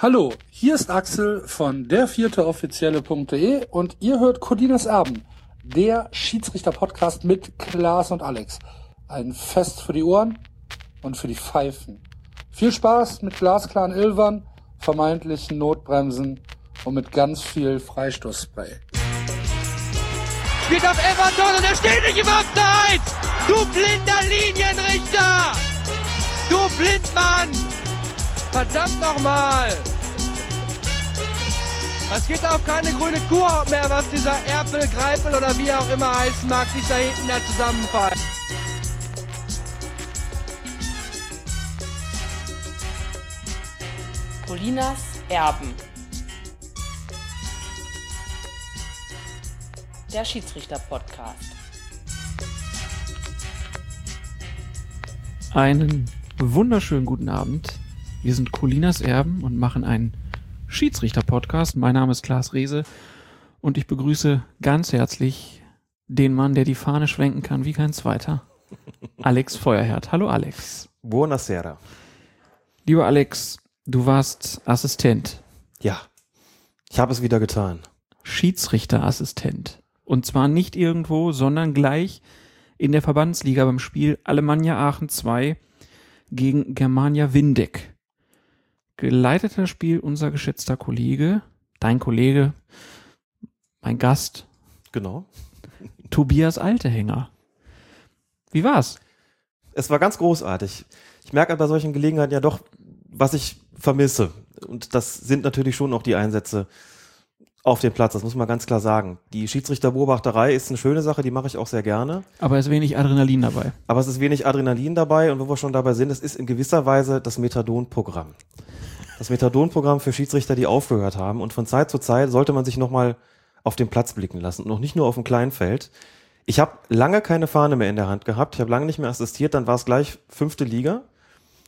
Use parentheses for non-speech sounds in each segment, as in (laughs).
Hallo, hier ist Axel von der vierte offizielle.de und ihr hört Colinas Erben, der Schiedsrichter-Podcast mit Klaas und Alex. Ein Fest für die Ohren und für die Pfeifen. Viel Spaß mit glasklaren Ilvern, vermeintlichen Notbremsen und mit ganz viel Freistoßspray. Spielt auf Everton und er steht nicht im Abseits! Du blinder Linienrichter! Du Blindmann! Verdammt nochmal! Es gibt auch keine grüne Kuhhaut mehr, was dieser Erpel, Greifel oder wie er auch immer heißen mag, sich da hinten da zusammenfallen. Colinas Erben. Der Schiedsrichter-Podcast. Einen wunderschönen guten Abend. Wir sind Colinas Erben und machen einen Schiedsrichter-Podcast. Mein Name ist Klaas Rehse und ich begrüße ganz herzlich den Mann, der die Fahne schwenken kann wie kein zweiter. (laughs) Alex Feuerherd. Hallo Alex. Buonasera. Lieber Alex, du warst Assistent, Ja, ich habe es wieder getan. Schiedsrichterassistent. Und zwar nicht irgendwo, sondern gleich in der Verbandsliga beim Spiel Alemannia Aachen 2 gegen Germania Windeck. Geleitet das Spiel unser geschätzter Kollege, dein Kollege, mein Gast, Genau. Tobias Altehänger. Wie war's? Es war ganz großartig. Ich merke bei solchen Gelegenheiten ja doch, was ich vermisse. Und das sind natürlich schon auch die Einsätze auf dem Platz. Das muss man ganz klar sagen. Die Schiedsrichterbeobachterei ist eine schöne Sache, die mache ich auch sehr gerne. Aber es ist wenig Adrenalin dabei. Aber es ist wenig Adrenalin dabei und wo wir schon dabei sind, es ist in gewisser Weise das Methadon-Programm. Das Methadon-Programm für Schiedsrichter, die aufgehört haben. Und von Zeit zu Zeit sollte man sich nochmal auf den Platz blicken lassen. Und noch nicht nur auf dem Kleinfeld. Ich habe lange keine Fahne mehr in der Hand gehabt. Ich habe lange nicht mehr assistiert. Dann war es gleich fünfte Liga.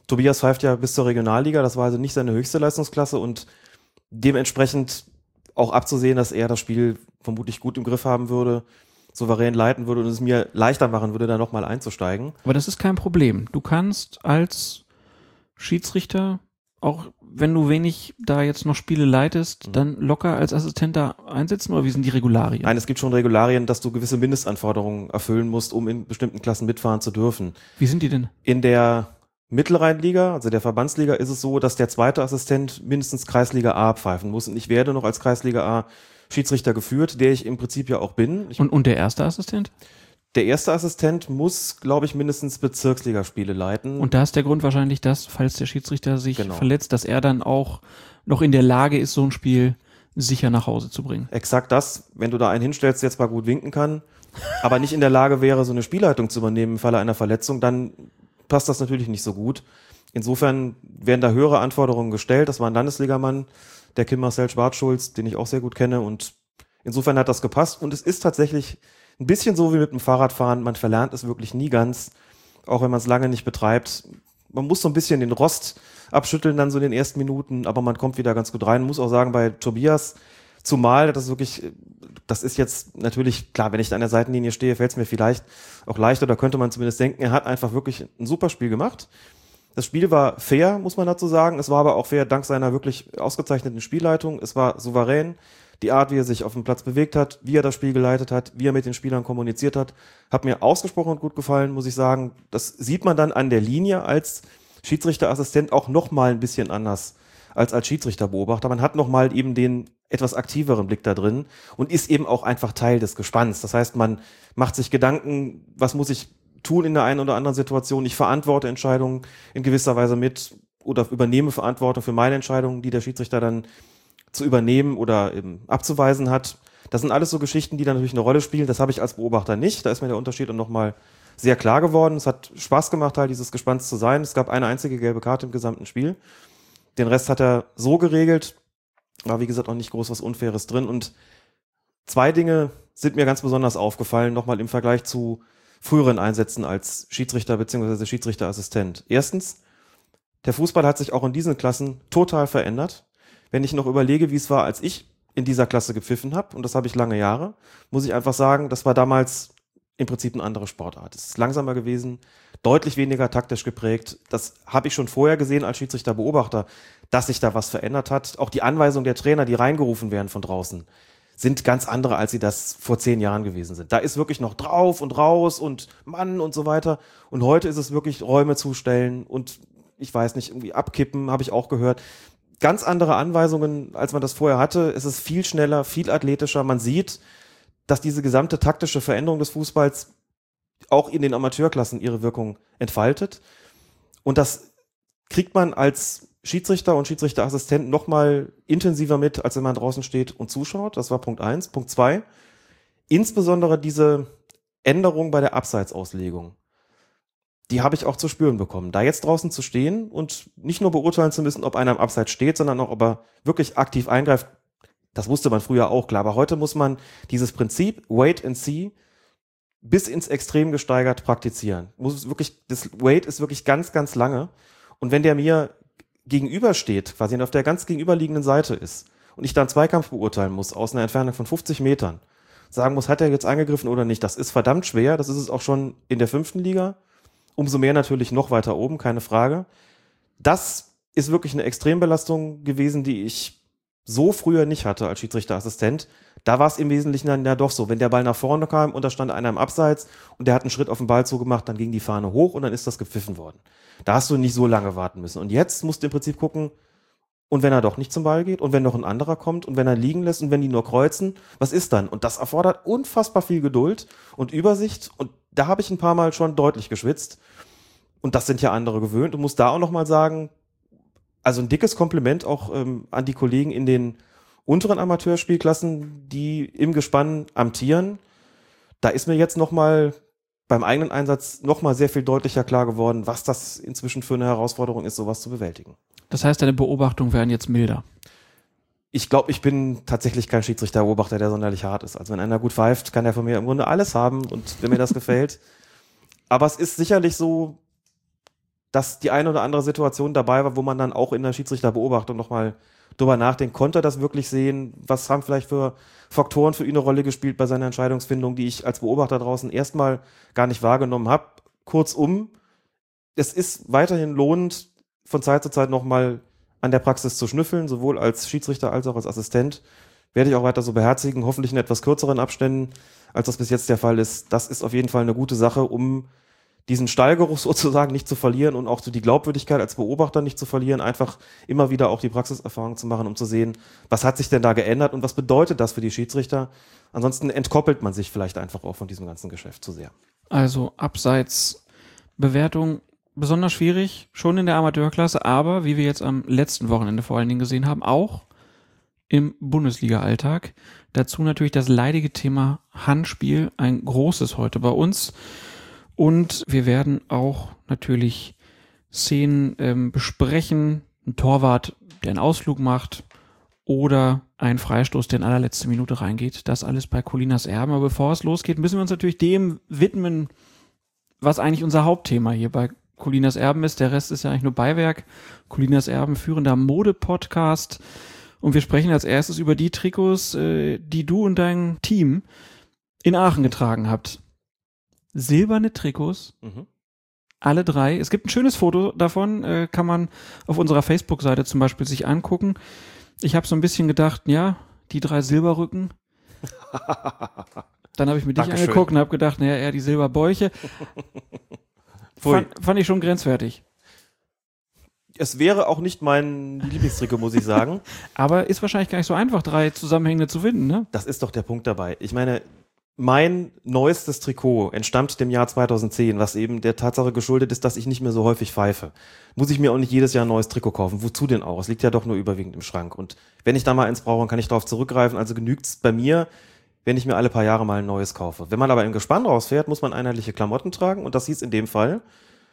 Tobias pfeift ja bis zur Regionalliga. Das war also nicht seine höchste Leistungsklasse und dementsprechend auch abzusehen, dass er das Spiel vermutlich gut im Griff haben würde, souverän leiten würde und es mir leichter machen würde, da nochmal einzusteigen. Aber das ist kein Problem. Du kannst als Schiedsrichter, auch wenn du wenig da jetzt noch Spiele leitest, Mhm. dann locker als Assistent da einsetzen oder wie sind die Regularien? Nein, es gibt schon Regularien, dass du gewisse Mindestanforderungen erfüllen musst, um in bestimmten Klassen mitfahren zu dürfen. Wie sind die denn? In der Mittelrheinliga, also der Verbandsliga, ist es so, dass der zweite Assistent mindestens Kreisliga A pfeifen muss. Und ich werde noch als Kreisliga A Schiedsrichter geführt, der ich im Prinzip ja auch bin. Ich, Und, und der erste Assistent? Der erste Assistent muss, glaube ich, mindestens Bezirksligaspiele leiten. Und da ist der Grund wahrscheinlich das, falls der Schiedsrichter sich Genau. verletzt, dass er dann auch noch in der Lage ist, so ein Spiel sicher nach Hause zu bringen. Exakt das, wenn du da einen hinstellst, der zwar gut winken kann, aber nicht in der Lage wäre, so eine Spielleitung zu übernehmen im Falle einer Verletzung, dann passt das natürlich nicht so gut. Insofern werden da höhere Anforderungen gestellt. Das war ein Landesligamann, der Kim Marcel Schwarzschulz, den ich auch sehr gut kenne und insofern hat das gepasst und es ist tatsächlich ein bisschen so wie mit dem Fahrradfahren. Man verlernt es wirklich nie ganz, auch wenn man es lange nicht betreibt. Man muss so ein bisschen den Rost abschütteln dann so in den ersten Minuten, aber man kommt wieder ganz gut rein. Muss auch sagen, bei Tobias, zumal das wirklich, das ist jetzt natürlich, klar, wenn ich da an der Seitenlinie stehe, fällt es mir vielleicht auch leicht oder könnte man zumindest denken, er hat einfach wirklich ein super Spiel gemacht. Das Spiel war fair, muss man dazu sagen. Es war aber auch fair dank seiner wirklich ausgezeichneten Spielleitung. Es war souverän. Die Art, wie er sich auf dem Platz bewegt hat, wie er das Spiel geleitet hat, wie er mit den Spielern kommuniziert hat, hat mir ausgesprochen gut gefallen, muss ich sagen. Das sieht man dann an der Linie als Schiedsrichterassistent auch noch mal ein bisschen anders als als Schiedsrichterbeobachter. Man hat noch mal eben den etwas aktiveren Blick da drin und ist eben auch einfach Teil des Gespanns. Das heißt, man macht sich Gedanken, was muss ich tun in der einen oder anderen Situation. Ich verantworte Entscheidungen in gewisser Weise mit oder übernehme Verantwortung für meine Entscheidungen, die der Schiedsrichter dann zu übernehmen oder eben abzuweisen hat. Das sind alles so Geschichten, die dann natürlich eine Rolle spielen. Das habe ich als Beobachter nicht. Da ist mir der Unterschied dann nochmal sehr klar geworden. Es hat Spaß gemacht, halt dieses Gespanns zu sein. Es gab eine einzige gelbe Karte im gesamten Spiel. Den Rest hat er so geregelt. War, wie gesagt, auch nicht groß was Unfaires drin. Und zwei Dinge sind mir ganz besonders aufgefallen, nochmal im Vergleich zu früheren Einsätzen als Schiedsrichter bzw. Schiedsrichterassistent. Erstens, der Fußball hat sich auch in diesen Klassen total verändert. Wenn ich noch überlege, wie es war, als ich in dieser Klasse gepfiffen habe, und das habe ich lange Jahre, muss ich einfach sagen, das war damals im Prinzip eine andere Sportart. Es ist langsamer gewesen, deutlich weniger taktisch geprägt. Das habe ich schon vorher gesehen als Schiedsrichterbeobachter, dass sich da was verändert hat. Auch die Anweisungen der Trainer, die reingerufen werden von draußen, sind ganz andere, als sie das vor zehn Jahren gewesen sind. Da ist wirklich noch drauf und raus und Mann und so weiter. Und heute ist es wirklich Räume zustellen und ich weiß nicht, irgendwie abkippen, habe ich auch gehört. Ganz andere Anweisungen, als man das vorher hatte. Es ist viel schneller, viel athletischer. Man sieht, dass diese gesamte taktische Veränderung des Fußballs auch in den Amateurklassen ihre Wirkung entfaltet. Und das kriegt man als Schiedsrichter und Schiedsrichterassistent noch mal intensiver mit, als wenn man draußen steht und zuschaut. Das war Punkt eins. Punkt zwei. Insbesondere diese Änderung bei der Abseitsauslegung. Die habe ich auch zu spüren bekommen. Da jetzt draußen zu stehen und nicht nur beurteilen zu müssen, ob einer im Abseits steht, sondern auch, ob er wirklich aktiv eingreift. Das wusste man früher auch klar. Aber heute muss man dieses Prinzip Wait and See bis ins Extrem gesteigert praktizieren. Muss wirklich, das Wait ist wirklich ganz, ganz lange. Und wenn der mir gegenübersteht, quasi auf der ganz gegenüberliegenden Seite ist und ich dann Zweikampf beurteilen muss aus einer Entfernung von 50 Metern, sagen muss, hat er jetzt angegriffen oder nicht, das ist verdammt schwer. Das ist es auch schon in der fünften Liga. Umso mehr natürlich noch weiter oben, keine Frage. Das ist wirklich eine Extrembelastung gewesen, die ich so früher nicht hatte als Schiedsrichterassistent. Da war es im Wesentlichen dann ja doch so, wenn der Ball nach vorne kam und da stand einer im Abseits und der hat einen Schritt auf den Ball zugemacht, dann ging die Fahne hoch und dann ist das gepfiffen worden. Da hast du nicht so lange warten müssen. Und jetzt musst du im Prinzip gucken, und wenn er doch nicht zum Ball geht und wenn noch ein anderer kommt und wenn er liegen lässt und wenn die nur kreuzen, was ist dann? Und das erfordert unfassbar viel Geduld und Übersicht und da habe ich ein paar Mal schon deutlich geschwitzt und das sind ja andere gewöhnt und muss da auch noch mal sagen, also ein dickes Kompliment auch ähm, an die Kollegen in den unteren Amateurspielklassen, die im Gespann amtieren. Da ist mir jetzt noch mal beim eigenen Einsatz noch mal sehr viel deutlicher klar geworden, was das inzwischen für eine Herausforderung ist, sowas zu bewältigen. Das heißt, deine Beobachtungen werden jetzt milder. Ich glaube, ich bin tatsächlich kein Schiedsrichterbeobachter, der sonderlich hart ist. Also wenn einer gut pfeift, kann er von mir im Grunde alles haben und wenn mir das gefällt. Aber es ist sicherlich so, dass die eine oder andere Situation dabei war, wo man dann auch in der Schiedsrichterbeobachtung nochmal drüber nachdenkt, konnte er das wirklich sehen? Was haben vielleicht für Faktoren für ihn eine Rolle gespielt bei seiner Entscheidungsfindung, die ich als Beobachter draußen erstmal gar nicht wahrgenommen habe? Kurzum, es ist weiterhin lohnend, von Zeit zu Zeit nochmal an der Praxis zu schnüffeln, sowohl als Schiedsrichter als auch als Assistent. Werde ich auch weiter so beherzigen, hoffentlich in etwas kürzeren Abständen, als das bis jetzt der Fall ist. Das ist auf jeden Fall eine gute Sache, um diesen Stallgeruch (laughs) sozusagen nicht zu verlieren und auch so die Glaubwürdigkeit als Beobachter nicht zu verlieren, einfach immer wieder auch die Praxiserfahrung zu machen, um zu sehen, was hat sich denn da geändert und was bedeutet das für die Schiedsrichter. Ansonsten entkoppelt man sich vielleicht einfach auch von diesem ganzen Geschäft zu sehr. Also abseits Bewertung besonders schwierig, schon in der Amateurklasse, aber wie wir jetzt am letzten Wochenende vor allen Dingen gesehen haben, auch im Bundesliga-Alltag. Dazu natürlich das leidige Thema Handspiel, ein großes heute bei uns. Und wir werden auch natürlich Szenen ähm, besprechen, ein Torwart, der einen Ausflug macht oder ein Freistoß, der in allerletzte Minute reingeht. Das alles bei Colinas Erben. Aber bevor es losgeht, müssen wir uns natürlich dem widmen, was eigentlich unser Hauptthema hier bei Colinas Erben ist. Der Rest ist ja eigentlich nur Beiwerk. Colinas Erben, führender Mode-Podcast. Und wir sprechen als erstes über die Trikots, äh, die du und dein Team in Aachen getragen habt. Silberne Trikots. Mhm. Alle drei. Es gibt ein schönes Foto davon, äh, kann man auf unserer Facebook-Seite zum Beispiel sich angucken. Ich habe so ein bisschen gedacht, ja, die drei Silberrücken. (laughs) Dann habe ich mir dich Dankeschön. angeguckt und habe gedacht, naja, eher die Silberbäuche. (laughs) Fand, fand ich schon grenzwertig. Es wäre auch nicht mein Lieblingstrikot, muss ich sagen. (laughs) Aber ist wahrscheinlich gar nicht so einfach, drei Zusammenhänge zu finden, ne? Das ist doch der Punkt dabei. Ich meine, mein neuestes Trikot entstammt dem Jahr 2010, was eben der Tatsache geschuldet ist, dass ich nicht mehr so häufig pfeife. Muss ich mir auch nicht jedes Jahr ein neues Trikot kaufen. Wozu denn auch? Es liegt ja doch nur überwiegend im Schrank. Und wenn ich da mal eins brauche, kann ich darauf zurückgreifen. Also genügt es bei mir, wenn ich mir alle paar Jahre mal ein neues kaufe. Wenn man aber im Gespann rausfährt, muss man einheitliche Klamotten tragen und das hieß in dem Fall,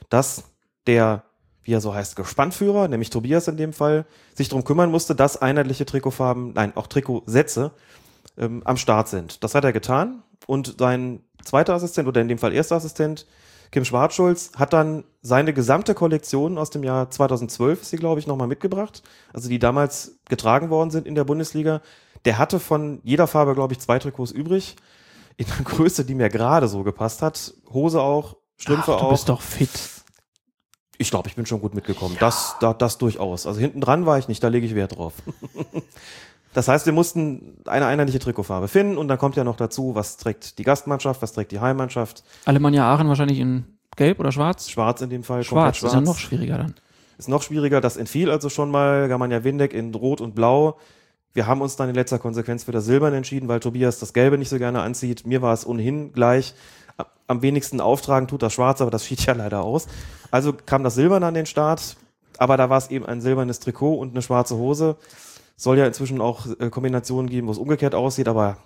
dass der, wie er so heißt, Gespannführer, nämlich Tobias in dem Fall, sich darum kümmern musste, dass einheitliche Trikotfarben, nein, auch Trikotsätze ähm, am Start sind. Das hat er getan und sein zweiter Assistent oder in dem Fall erster Assistent, Kim Schwarzschulz, hat dann seine gesamte Kollektion aus dem Jahr 2012, ist sie glaube ich, nochmal mitgebracht, also die damals getragen worden sind in der Bundesliga der hatte von jeder Farbe, glaube ich, zwei Trikots übrig. In einer Größe, die mir gerade so gepasst hat. Hose auch Strümpfe Ach, du auch. bist doch fit. Ich glaube, ich bin schon gut mitgekommen. Das, da, das durchaus. Also hinten dran war ich nicht, da lege ich Wert drauf. (laughs) das heißt, wir mussten eine einheitliche Trikotfarbe finden und dann kommt ja noch dazu, was trägt die Gastmannschaft, was trägt die Heimmannschaft. Alemannia Aachen wahrscheinlich in gelb oder schwarz? Schwarz in dem Fall. Schwarz, komplett ist ja noch schwieriger dann. Ist noch schwieriger, das entfiel also schon mal Germania Windeck in Rot und Blau. Wir haben uns dann in letzter Konsequenz für das Silbern entschieden, weil Tobias das Gelbe nicht so gerne anzieht. Mir war es ohnehin gleich. Am wenigsten auftragen tut das Schwarz, aber das schied ja leider aus. Also kam das Silbern an den Start, aber da war es eben ein silbernes Trikot und eine schwarze Hose. Soll ja inzwischen auch äh, Kombinationen geben, wo es umgekehrt aussieht, aber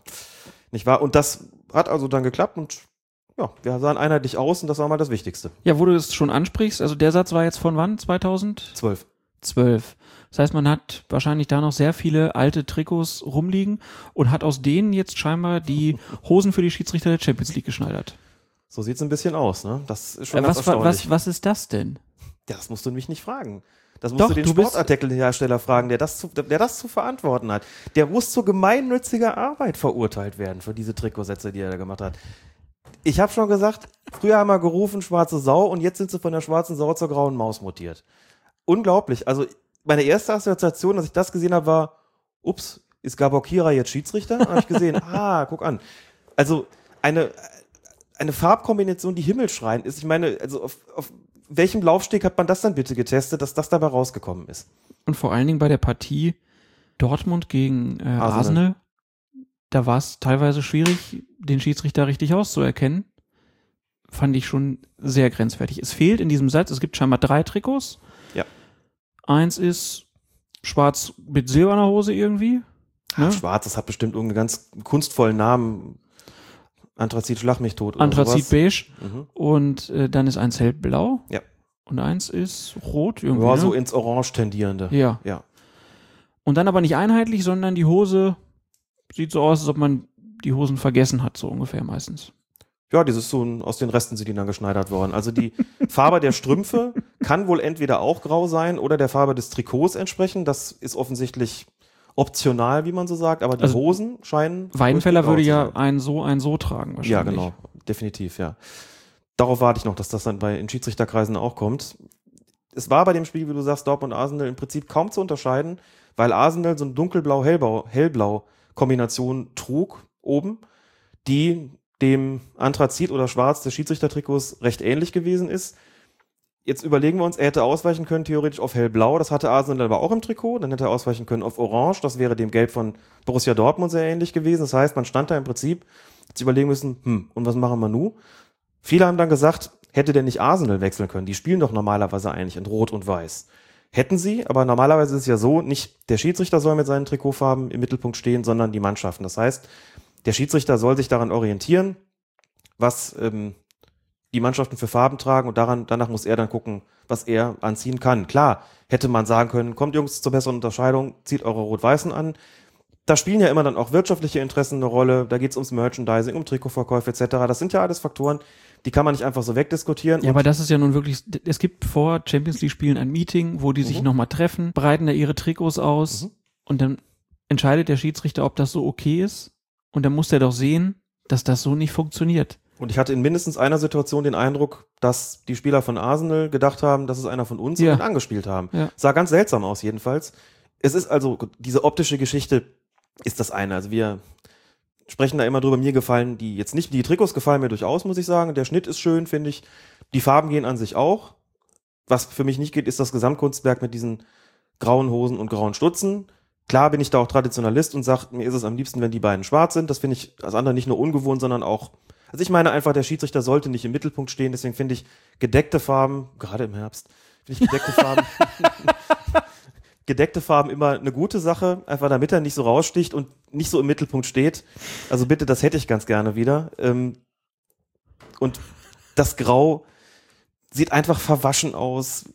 nicht wahr. Und das hat also dann geklappt und ja, wir sahen einheitlich aus und das war mal das Wichtigste. Ja, wo du es schon ansprichst, also der Satz war jetzt von wann? 2012. Zwölf. Das heißt, man hat wahrscheinlich da noch sehr viele alte Trikots rumliegen und hat aus denen jetzt scheinbar die (laughs) Hosen für die Schiedsrichter der Champions League geschneidert. So sieht's ein bisschen aus, ne? Das ist schon Äh, ganz was, was, was ist das denn? Ja, das musst du mich nicht fragen. Das musst Doch, du den Sportartikelhersteller fragen, der das, zu, der das zu verantworten hat. Der muss zu gemeinnütziger Arbeit verurteilt werden für diese Trikotsätze, die er da gemacht hat. Ich habe schon gesagt, früher haben wir gerufen schwarze Sau und jetzt sind sie von der schwarzen Sau zur grauen Maus mutiert. Unglaublich. Also meine erste Assoziation, als ich das gesehen habe, war, ups, ist Gabor Kira jetzt Schiedsrichter? Habe ich gesehen, (laughs) ah, guck an. Also eine, eine Farbkombination, die himmelschreiend ist. Ich meine, also auf, auf welchem Laufsteg hat man das dann bitte getestet, dass das dabei rausgekommen ist? Und vor allen Dingen bei der Partie Dortmund gegen äh, Arsenal. Arsenal, da war es teilweise schwierig, den Schiedsrichter richtig auszuerkennen. Fand ich schon sehr grenzwertig. Es fehlt in diesem Satz, es gibt scheinbar drei Trikots. Eins ist schwarz mit silberner Hose irgendwie. Ne? Schwarz, das hat bestimmt irgendeinen ganz kunstvollen Namen. Anthrazit, schlag mich tot. Anthrazit sowas. beige. Mhm. Und äh, dann ist eins hellblau. Ja. Und eins ist rot irgendwie. Ja, ne? so ins Orange tendierende. ja. Ja. Und dann aber nicht einheitlich, sondern die Hose sieht so aus, als ob man die Hosen vergessen hat, so ungefähr meistens. Ja, dieses so aus den Resten sind die dann geschneidert worden. Also die (laughs) Farbe der Strümpfe kann wohl entweder auch grau sein oder der Farbe des Trikots entsprechen. Das ist offensichtlich optional, wie man so sagt, aber die Also Hosen scheinen. Weidenfeller grau würde ja ein so, ein so tragen wahrscheinlich. Ja, genau. Definitiv, ja. Darauf warte ich noch, dass das dann bei in Schiedsrichterkreisen auch kommt. Es war bei dem Spiel, wie du sagst, Dortmund und Arsenal im Prinzip kaum zu unterscheiden, weil Arsenal so eine dunkelblau-hellblau-Kombination trug oben, die dem Anthrazit oder Schwarz des Schiedsrichtertrikots recht ähnlich gewesen ist. Jetzt überlegen wir uns, er hätte ausweichen können theoretisch auf hellblau, das hatte Arsenal aber auch im Trikot, dann hätte er ausweichen können auf orange, das wäre dem Gelb von Borussia Dortmund sehr ähnlich gewesen. Das heißt, man stand da im Prinzip, hat sich überlegen müssen, hm, und was machen wir nun? Viele haben dann gesagt, hätte der nicht Arsenal wechseln können? Die spielen doch normalerweise eigentlich in Rot und Weiß. Hätten sie, aber normalerweise ist es ja so, nicht der Schiedsrichter soll mit seinen Trikotfarben im Mittelpunkt stehen, sondern die Mannschaften. Das heißt, der Schiedsrichter soll sich daran orientieren, was ähm, die Mannschaften für Farben tragen und daran, danach muss er dann gucken, was er anziehen kann. Klar, hätte man sagen können, kommt Jungs zur besseren Unterscheidung, zieht eure Rot-Weißen an. Da spielen ja immer dann auch wirtschaftliche Interessen eine Rolle. Da geht es ums Merchandising, um Trikotverkäufe etc. Das sind ja alles Faktoren, die kann man nicht einfach so wegdiskutieren. Ja, aber das ist ja nun wirklich, es gibt vor Champions League Spielen ein Meeting, wo die sich Mhm. nochmal treffen, breiten da ihre Trikots aus Mhm. und dann entscheidet der Schiedsrichter, ob das so okay ist. Und dann muss der doch sehen, dass das so nicht funktioniert. Und ich hatte in mindestens einer Situation den Eindruck, dass die Spieler von Arsenal gedacht haben, das ist einer von uns Ja. und ihn angespielt haben. Ja. Sah ganz seltsam aus jedenfalls. Es ist also, diese optische Geschichte ist das eine. Also wir sprechen da immer drüber. Mir gefallen die jetzt nicht, die Trikots gefallen mir durchaus, muss ich sagen. Der Schnitt ist schön, finde ich. Die Farben gehen an sich auch. Was für mich nicht geht, ist das Gesamtkunstwerk mit diesen grauen Hosen und grauen Stutzen. Klar bin ich da auch Traditionalist und sage, mir ist es am liebsten, wenn die beiden schwarz sind. Das finde ich als andere nicht nur ungewohnt, sondern auch also ich meine einfach, der Schiedsrichter sollte nicht im Mittelpunkt stehen, deswegen finde ich gedeckte Farben, gerade im Herbst, finde ich gedeckte Farben, (laughs) gedeckte Farben immer eine gute Sache, einfach damit er nicht so raussticht und nicht so im Mittelpunkt steht. Also bitte, das hätte ich ganz gerne wieder. Ähm, und das Grau sieht einfach verwaschen aus.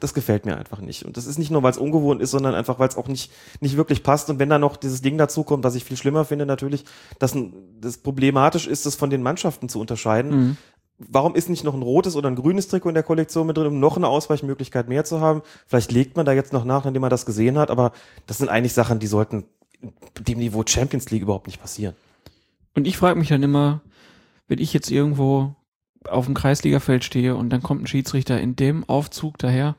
Das gefällt mir einfach nicht. Und das ist nicht nur, weil es ungewohnt ist, sondern einfach, weil es auch nicht, nicht wirklich passt. Und wenn da noch dieses Ding dazukommt, was ich viel schlimmer finde, natürlich, dass das problematisch ist, das von den Mannschaften zu unterscheiden. Mhm. Warum ist nicht noch ein rotes oder ein grünes Trikot in der Kollektion mit drin, um noch eine Ausweichmöglichkeit mehr zu haben? Vielleicht legt man da jetzt noch nach, nachdem man das gesehen hat, aber das sind eigentlich Sachen, die sollten dem Niveau Champions League überhaupt nicht passieren. Und ich frage mich dann immer, wenn ich jetzt irgendwo auf dem Kreisligafeld stehe und dann kommt ein Schiedsrichter in dem Aufzug daher,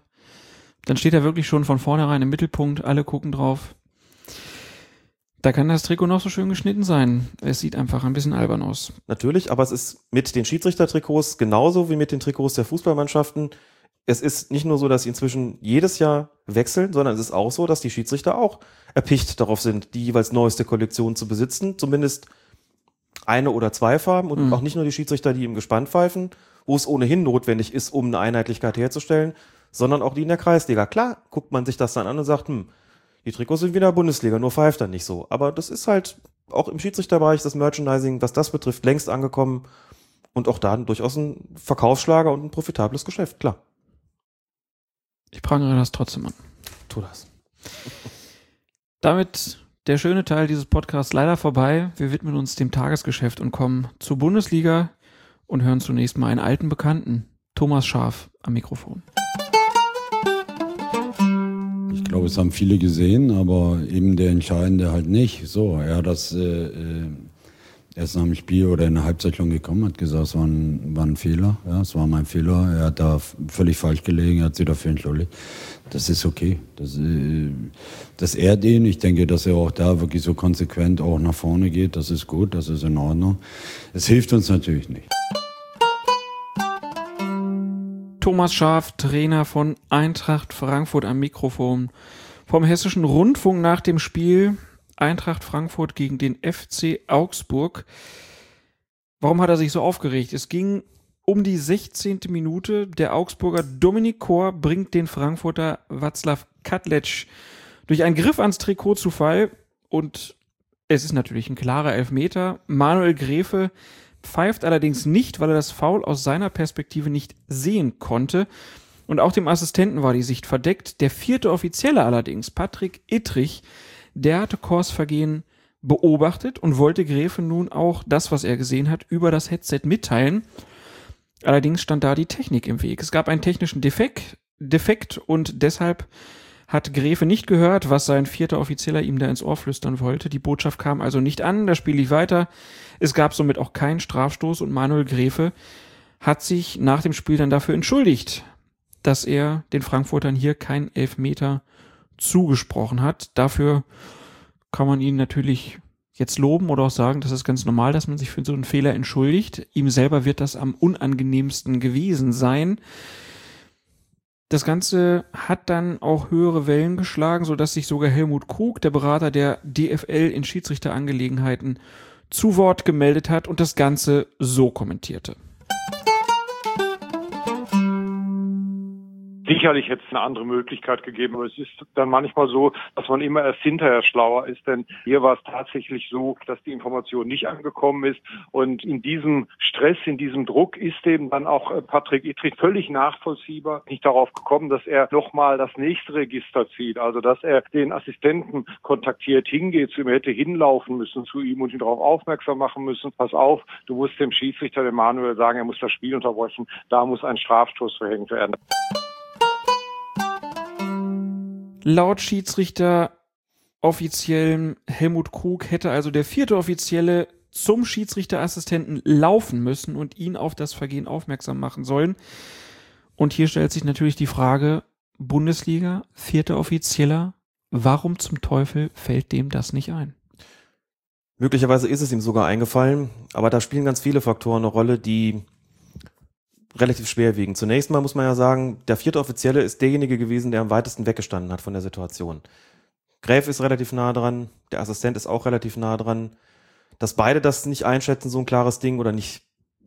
dann steht er wirklich schon von vornherein im Mittelpunkt, alle gucken drauf. Da kann das Trikot noch so schön geschnitten sein. Es sieht einfach ein bisschen albern aus. Natürlich, aber es ist mit den Schiedsrichtertrikots genauso wie mit den Trikots der Fußballmannschaften. Es ist nicht nur so, dass sie inzwischen jedes Jahr wechseln, sondern es ist auch so, dass die Schiedsrichter auch erpicht darauf sind, die jeweils neueste Kollektion zu besitzen. Zumindest eine oder zwei Farben und Mhm. auch nicht nur die Schiedsrichter, die im Gespann pfeifen, wo es ohnehin notwendig ist, um eine Einheitlichkeit herzustellen, sondern auch die in der Kreisliga. Klar, guckt man sich das dann an und sagt, hm, die Trikots sind wieder Bundesliga, nur pfeift dann nicht so. Aber das ist halt auch im Schiedsrichterbereich das Merchandising, was das betrifft, längst angekommen und auch da durchaus ein Verkaufsschlager und ein profitables Geschäft, klar. Ich prangere das trotzdem an. Tu das. (laughs) Damit der schöne Teil dieses Podcasts leider vorbei. Wir widmen uns dem Tagesgeschäft und kommen zur Bundesliga und hören zunächst mal einen alten Bekannten, Thomas Schaf, am Mikrofon. Ich glaube, es haben viele gesehen, aber eben der Entscheidende halt nicht. So, er hat das äh, äh, erst nach dem Spiel oder in der Halbzeit schon gekommen, hat gesagt, es war ein, war ein Fehler. Ja, es war mein Fehler. Er hat da völlig falsch gelegen, er hat sich dafür entschuldigt. Das ist okay. Das, äh, das ehrt ihn. Ich denke, dass er auch da wirklich so konsequent auch nach vorne geht. Das ist gut, das ist in Ordnung. Es hilft uns natürlich nicht. Thomas Schaf, Trainer von Eintracht Frankfurt am Mikrofon. Vom Hessischen Rundfunk nach dem Spiel Eintracht Frankfurt gegen den FC Augsburg. Warum hat er sich so aufgeregt? Es ging um die 16. Minute. Der Augsburger Dominik Kor bringt den Frankfurter Václav Katlec durch einen Griff ans Trikot zu Fall und es ist natürlich ein klarer Elfmeter. Manuel Gräfe pfeift allerdings nicht, weil er das Foul aus seiner Perspektive nicht sehen konnte. Und auch dem Assistenten war die Sicht verdeckt. Der vierte Offizielle allerdings, Patrick Ittrich, der hatte Kors Vergehen beobachtet und wollte Gräfe nun auch das, was er gesehen hat, über das Headset mitteilen. Allerdings stand da die Technik im Weg. Es gab einen technischen Defekt, Defekt und deshalb hat Gräfe nicht gehört, was sein vierter Offizieller ihm da ins Ohr flüstern wollte. Die Botschaft kam also nicht an, das Spiel lief weiter. Es gab somit auch keinen Strafstoß und Manuel Gräfe hat sich nach dem Spiel dann dafür entschuldigt, dass er den Frankfurtern hier keinen Elfmeter zugesprochen hat. Dafür kann man ihn natürlich jetzt loben oder auch sagen, das ist ganz normal, dass man sich für so einen Fehler entschuldigt. Ihm selber wird das am unangenehmsten gewesen sein. Das Ganze hat dann auch höhere Wellen geschlagen, sodass sich sogar Helmut Krug, der Berater der DFL in Schiedsrichterangelegenheiten, zu Wort gemeldet hat und das Ganze so kommentierte. Sicherlich hätte es eine andere Möglichkeit gegeben, aber es ist dann manchmal so, dass man immer erst hinterher schlauer ist, denn hier war es tatsächlich so, dass die Information nicht angekommen ist und in diesem Stress, in diesem Druck ist eben dann auch äh, Patrick Ittrich völlig nachvollziehbar nicht darauf gekommen, dass er nochmal das nächste Register zieht, also dass er den Assistenten kontaktiert, hingeht zu ihm, hätte hinlaufen müssen zu ihm und ihn darauf aufmerksam machen müssen, pass auf, du musst dem Schiedsrichter, dem Manuel sagen, er muss das Spiel unterbrechen, da muss ein Strafstoß verhängt werden. Laut Schiedsrichter offiziellen Helmut Krug hätte also der vierte Offizielle zum Schiedsrichterassistenten laufen müssen und ihn auf das Vergehen aufmerksam machen sollen. Und hier stellt sich natürlich die Frage, Bundesliga, vierter Offizieller, warum zum Teufel fällt dem das nicht ein? Möglicherweise ist es ihm sogar eingefallen, aber da spielen ganz viele Faktoren eine Rolle, die relativ schwer wiegen. Zunächst mal muss man ja sagen, der vierte Offizielle ist derjenige gewesen, der am weitesten weggestanden hat von der Situation. Gräf ist relativ nah dran, der Assistent ist auch relativ nah dran. Dass beide das nicht einschätzen, so ein klares Ding, oder nicht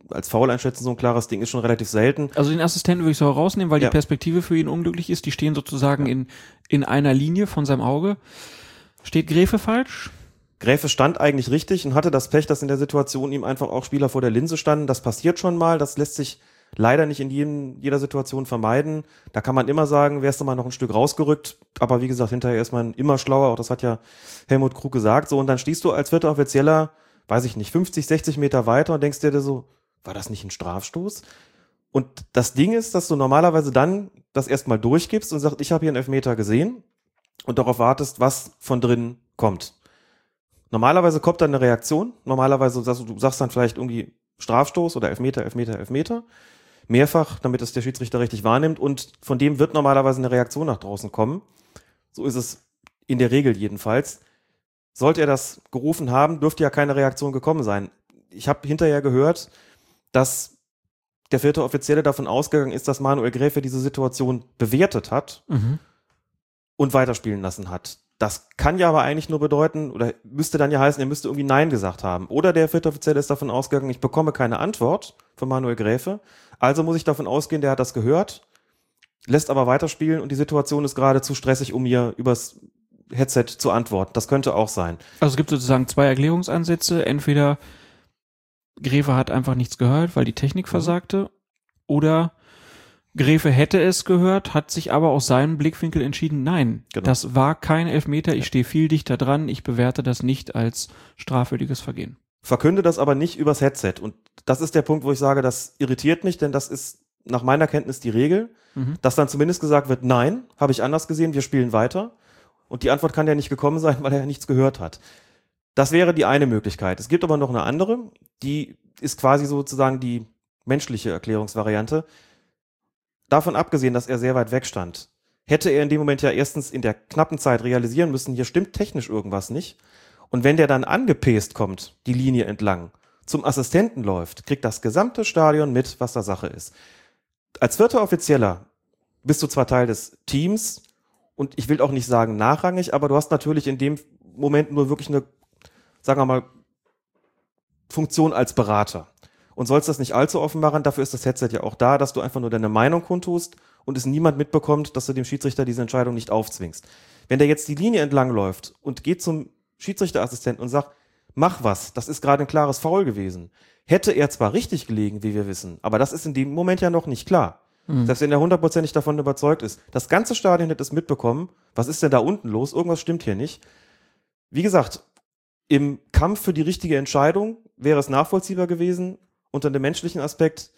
als faul einschätzen, so ein klares Ding, ist schon relativ selten. Also den Assistenten würde ich so rausnehmen, weil Ja. die Perspektive für ihn unglücklich ist. Die stehen sozusagen in, in einer Linie von seinem Auge. Steht Gräfe falsch? Gräfe stand eigentlich richtig und hatte das Pech, dass in der Situation ihm einfach auch Spieler vor der Linse standen. Das passiert schon mal, das lässt sich leider nicht in jedem, jeder Situation vermeiden. Da kann man immer sagen, wärst du mal noch ein Stück rausgerückt, aber wie gesagt, hinterher ist man immer schlauer, auch das hat ja Helmut Krug gesagt, so, und dann stehst du als vierter Offizieller, weiß ich nicht, 50, 60 Meter weiter und denkst dir so, war das nicht ein Strafstoß? Und das Ding ist, dass du normalerweise dann das erstmal durchgibst und sagst, ich habe hier einen Elfmeter gesehen und darauf wartest, was von drin kommt. Normalerweise kommt dann eine Reaktion. Normalerweise sagst du, du sagst dann vielleicht irgendwie, Strafstoß oder Elfmeter, Elfmeter, Elfmeter. Mehrfach, damit es der Schiedsrichter richtig wahrnimmt. Und von dem wird normalerweise eine Reaktion nach draußen kommen. So ist es in der Regel jedenfalls. Sollte er das gerufen haben, dürfte ja keine Reaktion gekommen sein. Ich habe hinterher gehört, dass der vierte Offizielle davon ausgegangen ist, dass Manuel Gräfe diese Situation bewertet hat Mhm. und weiterspielen lassen hat. Das kann ja aber eigentlich nur bedeuten, oder müsste dann ja heißen, er müsste irgendwie Nein gesagt haben. Oder der vierte Offizielle ist davon ausgegangen, ich bekomme keine Antwort von Manuel Gräfe. Also muss ich davon ausgehen, der hat das gehört, lässt aber weiterspielen und die Situation ist gerade zu stressig, um mir übers Headset zu antworten. Das könnte auch sein. Also es gibt sozusagen zwei Erklärungsansätze. Entweder Gräfe hat einfach nichts gehört, weil die Technik versagte, oder Gräfe hätte es gehört, hat sich aber aus seinem Blickwinkel entschieden, nein, Genau. das war kein Elfmeter, ich stehe viel dichter dran, ich bewerte das nicht als strafwürdiges Vergehen. Verkünde das aber nicht übers Headset. Und das ist der Punkt, wo ich sage, das irritiert mich, denn das ist nach meiner Kenntnis die Regel, Mhm. dass dann zumindest gesagt wird, nein, habe ich anders gesehen, wir spielen weiter. Und die Antwort kann ja nicht gekommen sein, (laughs) weil er ja nichts gehört hat. Das wäre die eine Möglichkeit. Es gibt aber noch eine andere, die ist quasi sozusagen die menschliche Erklärungsvariante. Davon abgesehen, dass er sehr weit weg stand, hätte er in dem Moment ja erstens in der knappen Zeit realisieren müssen, hier stimmt technisch irgendwas nicht. Und wenn der dann angepest kommt, die Linie entlang, zum Assistenten läuft, kriegt das gesamte Stadion mit, was da Sache ist. Als vierter Offizieller bist du zwar Teil des Teams und ich will auch nicht sagen nachrangig, aber du hast natürlich in dem Moment nur wirklich eine, sagen wir mal, Funktion als Berater. Und sollst das nicht allzu offen machen, dafür ist das Headset ja auch da, dass du einfach nur deine Meinung kundtust und es niemand mitbekommt, dass du dem Schiedsrichter diese Entscheidung nicht aufzwingst. Wenn der jetzt die Linie entlang läuft und geht zum Schiedsrichterassistenten und sagt, mach was, das ist gerade ein klares Foul gewesen, hätte er zwar richtig gelegen, wie wir wissen, aber das ist in dem Moment ja noch nicht klar. Selbst wenn er hundertprozentig davon überzeugt ist. Das ganze Stadion hätte es mitbekommen, was ist denn da unten los, irgendwas stimmt hier nicht. Wie gesagt, im Kampf für die richtige Entscheidung wäre es nachvollziehbar gewesen. Unter dem menschlichen Aspekt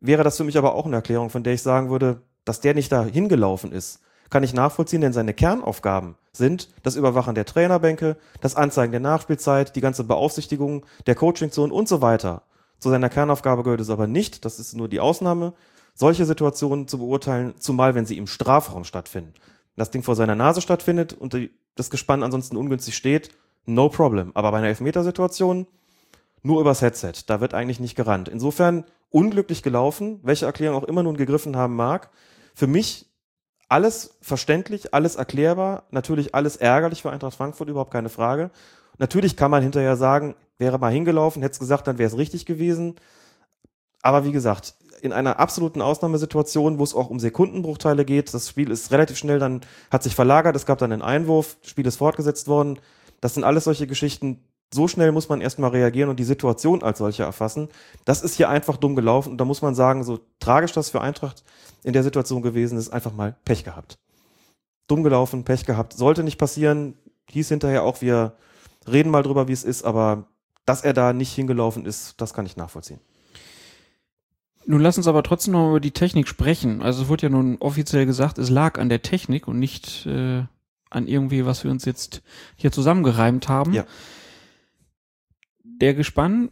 wäre das für mich aber auch eine Erklärung, von der ich sagen würde, dass der nicht da hingelaufen ist, kann ich nachvollziehen, denn seine Kernaufgaben sind das Überwachen der Trainerbänke, das Anzeigen der Nachspielzeit, die ganze Beaufsichtigung der Coachingzone und so weiter. Zu seiner Kernaufgabe gehört es aber nicht, das ist nur die Ausnahme, solche Situationen zu beurteilen, zumal wenn sie im Strafraum stattfinden. Das Ding vor seiner Nase stattfindet und das Gespann ansonsten ungünstig steht, no problem. Aber bei einer Elfmetersituation nur übers Headset. Da wird eigentlich nicht gerannt. Insofern unglücklich gelaufen, welche Erklärung auch immer nun gegriffen haben mag. Für mich alles verständlich, alles erklärbar, natürlich alles ärgerlich für Eintracht Frankfurt, überhaupt keine Frage. Natürlich kann man hinterher sagen, wäre mal hingelaufen, hätte es gesagt, dann wäre es richtig gewesen. Aber wie gesagt, in einer absoluten Ausnahmesituation, wo es auch um Sekundenbruchteile geht, das Spiel ist relativ schnell, dann hat sich verlagert, es gab dann einen Einwurf, das Spiel ist fortgesetzt worden. Das sind alles solche Geschichten. So schnell muss man erstmal reagieren und die Situation als solche erfassen. Das ist hier einfach dumm gelaufen und da muss man sagen, so tragisch das für Eintracht in der Situation gewesen ist, einfach mal Pech gehabt. Dumm gelaufen, Pech gehabt. Sollte nicht passieren, hieß hinterher auch, wir reden mal drüber, wie es ist, aber dass er da nicht hingelaufen ist, das kann ich nachvollziehen. Nun lass uns aber trotzdem noch über die Technik sprechen. Also es wurde ja nun offiziell gesagt, es lag an der Technik und nicht äh, an irgendwie, was wir uns jetzt hier zusammengereimt haben. Ja. Der Gespann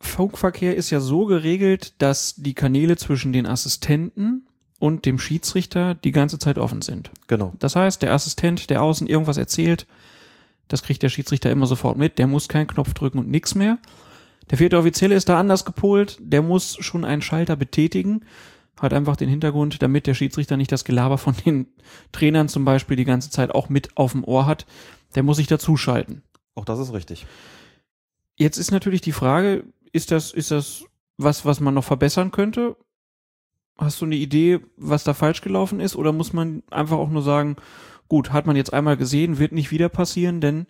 Funkverkehr ist ja so geregelt, dass die Kanäle zwischen den Assistenten und dem Schiedsrichter die ganze Zeit offen sind. Genau. Das heißt, der Assistent, der außen irgendwas erzählt, das kriegt der Schiedsrichter immer sofort mit, der muss keinen Knopf drücken und nix mehr. Der vierte Offizielle ist da anders gepolt, der muss schon einen Schalter betätigen, hat einfach den Hintergrund, damit der Schiedsrichter nicht das Gelaber von den Trainern zum Beispiel die ganze Zeit auch mit auf dem Ohr hat, der muss sich dazuschalten. Auch das ist richtig. Jetzt ist natürlich die Frage, ist das, ist das was, was man noch verbessern könnte? Hast du eine Idee, was da falsch gelaufen ist? Oder muss man einfach auch nur sagen, gut, hat man jetzt einmal gesehen, wird nicht wieder passieren, denn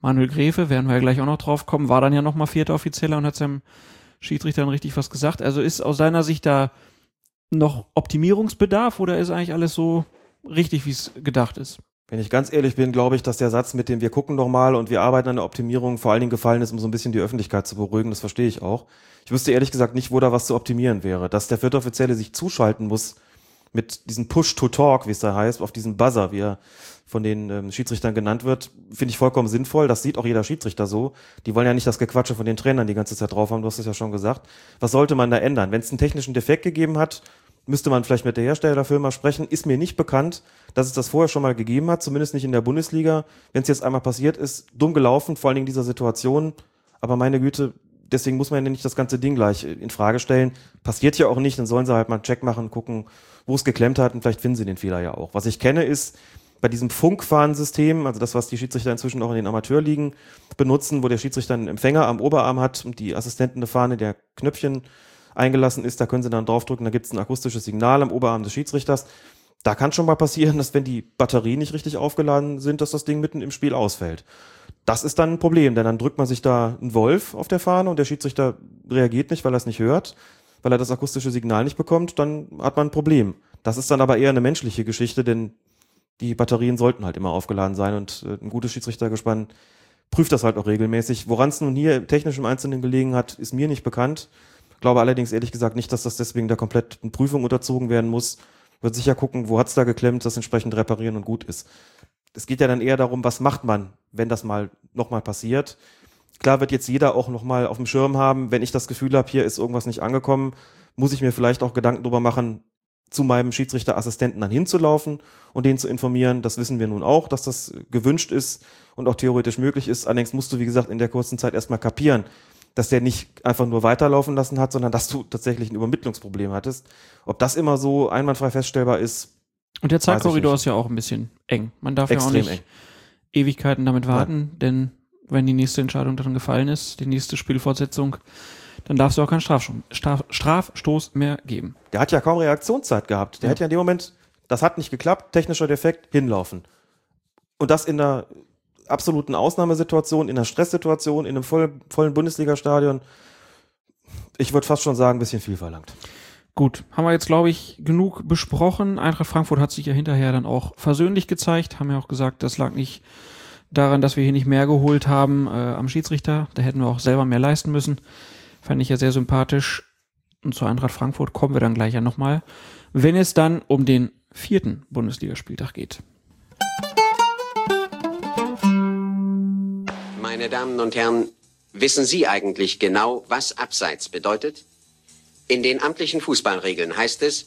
Manuel Gräfe, werden wir ja gleich auch noch drauf kommen, war dann ja nochmal vierter Offizieller und hat seinem Schiedsrichter dann richtig was gesagt. Also ist aus seiner Sicht da noch Optimierungsbedarf oder ist eigentlich alles so richtig, wie es gedacht ist? Wenn ich ganz ehrlich bin, glaube ich, dass der Satz mit dem wir gucken noch mal und wir arbeiten an der Optimierung vor allen Dingen gefallen ist, um so ein bisschen die Öffentlichkeit zu beruhigen. Das verstehe ich auch. Ich wüsste ehrlich gesagt nicht, wo da was zu optimieren wäre. Dass der vierte Offizielle sich zuschalten muss, mit diesem Push-to-Talk, wie es da heißt, auf diesen Buzzer, wie er von den ähm, Schiedsrichtern genannt wird, finde ich vollkommen sinnvoll. Das sieht auch jeder Schiedsrichter so. Die wollen ja nicht das Gequatsche von den Trainern die ganze Zeit drauf haben, du hast es ja schon gesagt. Was sollte man da ändern? Wenn es einen technischen Defekt gegeben hat, müsste man vielleicht mit der Herstellerfirma sprechen. Ist mir nicht bekannt, dass es das vorher schon mal gegeben hat, zumindest nicht in der Bundesliga. Wenn es jetzt einmal passiert ist, dumm gelaufen, vor allen Dingen in dieser Situation. Aber meine Güte, deswegen muss man ja nicht das ganze Ding gleich in Frage stellen. Passiert ja auch nicht, dann sollen sie halt mal einen Check machen, gucken, wo es geklemmt hat und vielleicht finden sie den Fehler ja auch. Was ich kenne ist, bei diesem Funkfahrensystem, also das, was die Schiedsrichter inzwischen auch in den Amateurligen benutzen, wo der Schiedsrichter einen Empfänger am Oberarm hat und die Assistenten eine Fahne, der Knöpfchen eingelassen ist, da können sie dann draufdrücken, da gibt es ein akustisches Signal am Oberarm des Schiedsrichters. Da kann schon mal passieren, dass wenn die Batterien nicht richtig aufgeladen sind, dass das Ding mitten im Spiel ausfällt. Das ist dann ein Problem, denn dann drückt man sich da einen Wolf auf der Fahne und der Schiedsrichter reagiert nicht, weil er es nicht hört, weil er das akustische Signal nicht bekommt, dann hat man ein Problem. Das ist dann aber eher eine menschliche Geschichte, denn die Batterien sollten halt immer aufgeladen sein und äh, ein gutes Schiedsrichtergespann prüft das halt auch regelmäßig. Woran es nun hier technisch im Einzelnen gelegen hat, ist mir nicht bekannt. Glaube allerdings ehrlich gesagt nicht, dass das deswegen der kompletten Prüfung unterzogen werden muss. Wird sicher gucken, wo hat's da geklemmt, das entsprechend reparieren und gut ist. Es geht ja dann eher darum, was macht man, wenn das mal nochmal passiert. Klar wird jetzt jeder auch nochmal auf dem Schirm haben, wenn ich das Gefühl habe, hier ist irgendwas nicht angekommen, muss ich mir vielleicht auch Gedanken darüber machen, zu meinem Schiedsrichterassistenten dann hinzulaufen und den zu informieren. Das wissen wir nun auch, dass das gewünscht ist und auch theoretisch möglich ist. Allerdings musst du, wie gesagt, in der kurzen Zeit erstmal kapieren, dass der nicht einfach nur weiterlaufen lassen hat, sondern dass du tatsächlich ein Übermittlungsproblem hattest. Ob das immer so einwandfrei feststellbar ist. Und der Zeitkorridor ist ja auch ein bisschen eng. Man darf Extrem ja auch nicht eng. Ewigkeiten damit warten, Nein. denn wenn die nächste Entscheidung daran gefallen ist, die nächste Spielfortsetzung, dann darfst du auch keinen Strafstoß, Straf, Strafstoß mehr geben. Der hat ja kaum Reaktionszeit gehabt. Der ja. hätte ja in dem Moment, das hat nicht geklappt, technischer Defekt, hinlaufen. Und das in einer absoluten Ausnahmesituation, in einer Stresssituation, in einem voll, vollen Bundesliga-Stadion. Ich würde fast schon sagen, ein bisschen viel verlangt. Gut, haben wir jetzt, glaube ich, genug besprochen. Eintracht Frankfurt hat sich ja hinterher dann auch versöhnlich gezeigt, haben ja auch gesagt, das lag nicht daran, dass wir hier nicht mehr geholt haben äh, am Schiedsrichter. Da hätten wir auch selber mehr leisten müssen. Fand ich ja sehr sympathisch. Und zur Eintracht Frankfurt kommen wir dann gleich ja nochmal, wenn es dann um den vierten Bundesligaspieltag geht. Meine Damen und Herren, wissen Sie eigentlich genau, was Abseits bedeutet? In den amtlichen Fußballregeln heißt es,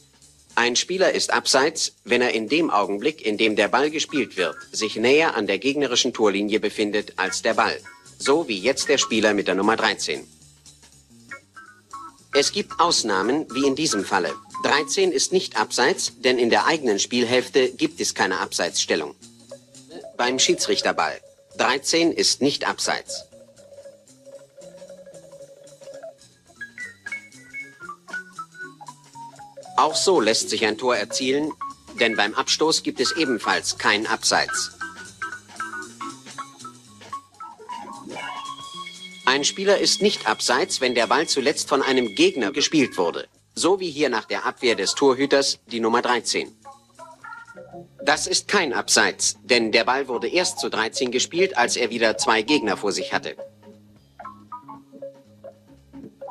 ein Spieler ist abseits, wenn er in dem Augenblick, in dem der Ball gespielt wird, sich näher an der gegnerischen Torlinie befindet als der Ball. So wie jetzt der Spieler mit der Nummer 13. Es gibt Ausnahmen, wie in diesem Falle. 13 ist nicht abseits, denn in der eigenen Spielhälfte gibt es keine Abseitsstellung. Beim Schiedsrichterball. 13 ist nicht abseits. Auch so lässt sich ein Tor erzielen, denn beim Abstoß gibt es ebenfalls kein Abseits. Ein Spieler ist nicht abseits, wenn der Ball zuletzt von einem Gegner gespielt wurde. So wie hier nach der Abwehr des Torhüters die Nummer 13. Das ist kein Abseits, denn der Ball wurde erst zu 13 gespielt, als er wieder zwei Gegner vor sich hatte.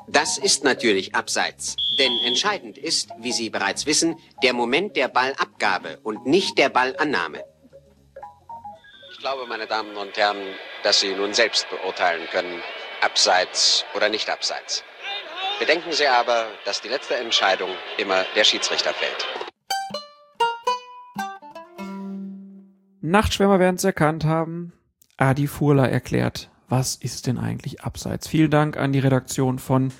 Das ist natürlich Abseits, denn entscheidend ist, wie Sie bereits wissen, der Moment der Ballabgabe und nicht der Ballannahme. Ich glaube, meine Damen und Herren, dass Sie nun selbst beurteilen können, abseits oder nicht abseits. Bedenken Sie aber, dass die letzte Entscheidung immer der Schiedsrichter fällt. Nachtschwärmer werden es erkannt haben. Adi Furla erklärt, was ist denn eigentlich abseits? Vielen Dank an die Redaktion von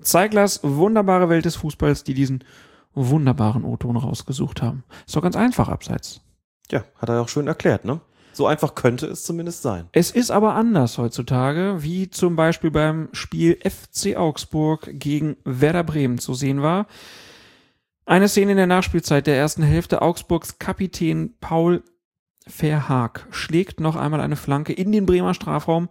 Zeiglers Wunderbare Welt des Fußballs, die diesen wunderbaren O-Ton rausgesucht haben. Ist doch ganz einfach abseits. Ja, hat er auch schön erklärt, ne? So einfach könnte es zumindest sein. Es ist aber anders heutzutage, wie zum Beispiel beim Spiel FC Augsburg gegen Werder Bremen zu sehen war. Eine Szene in der Nachspielzeit der ersten Hälfte. Augsburgs Kapitän Paul Verhaag schlägt noch einmal eine Flanke in den Bremer Strafraum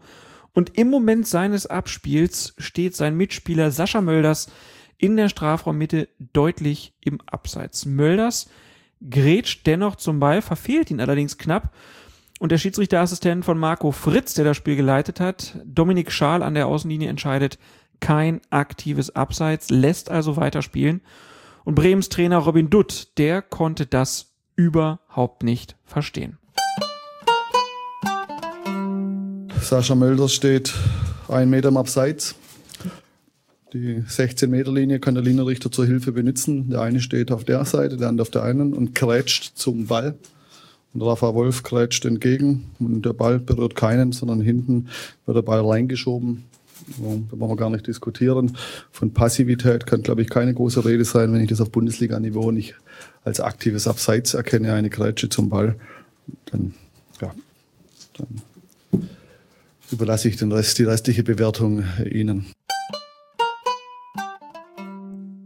und im Moment seines Abspiels steht sein Mitspieler Sascha Mölders in der Strafraummitte deutlich im Abseits. Mölders grätscht dennoch zum Ball, verfehlt ihn allerdings knapp und der Schiedsrichterassistent von Marco Fritz, der das Spiel geleitet hat, Dominik Schaal an der Außenlinie entscheidet kein aktives Abseits, lässt also weiterspielen. Und Bremens Trainer Robin Dutt, der konnte das überhaupt nicht verstehen. Sascha Mölders steht ein Meter im Abseits. Die 16-Meter-Linie kann der Linienrichter zur Hilfe benutzen. Der eine steht auf der Seite, der andere auf der einen und krätscht zum Ball. Und Rafa Wolf krätscht entgegen und der Ball berührt keinen, sondern hinten wird der Ball reingeschoben. Da wollen wir gar nicht diskutieren. Von Passivität kann, glaube ich, keine große Rede sein, wenn ich das auf Bundesliga-Niveau nicht als aktives Abseits erkenne, eine Grätsche zum Ball. Dann, ja, dann überlasse ich den Rest, die restliche Bewertung Ihnen.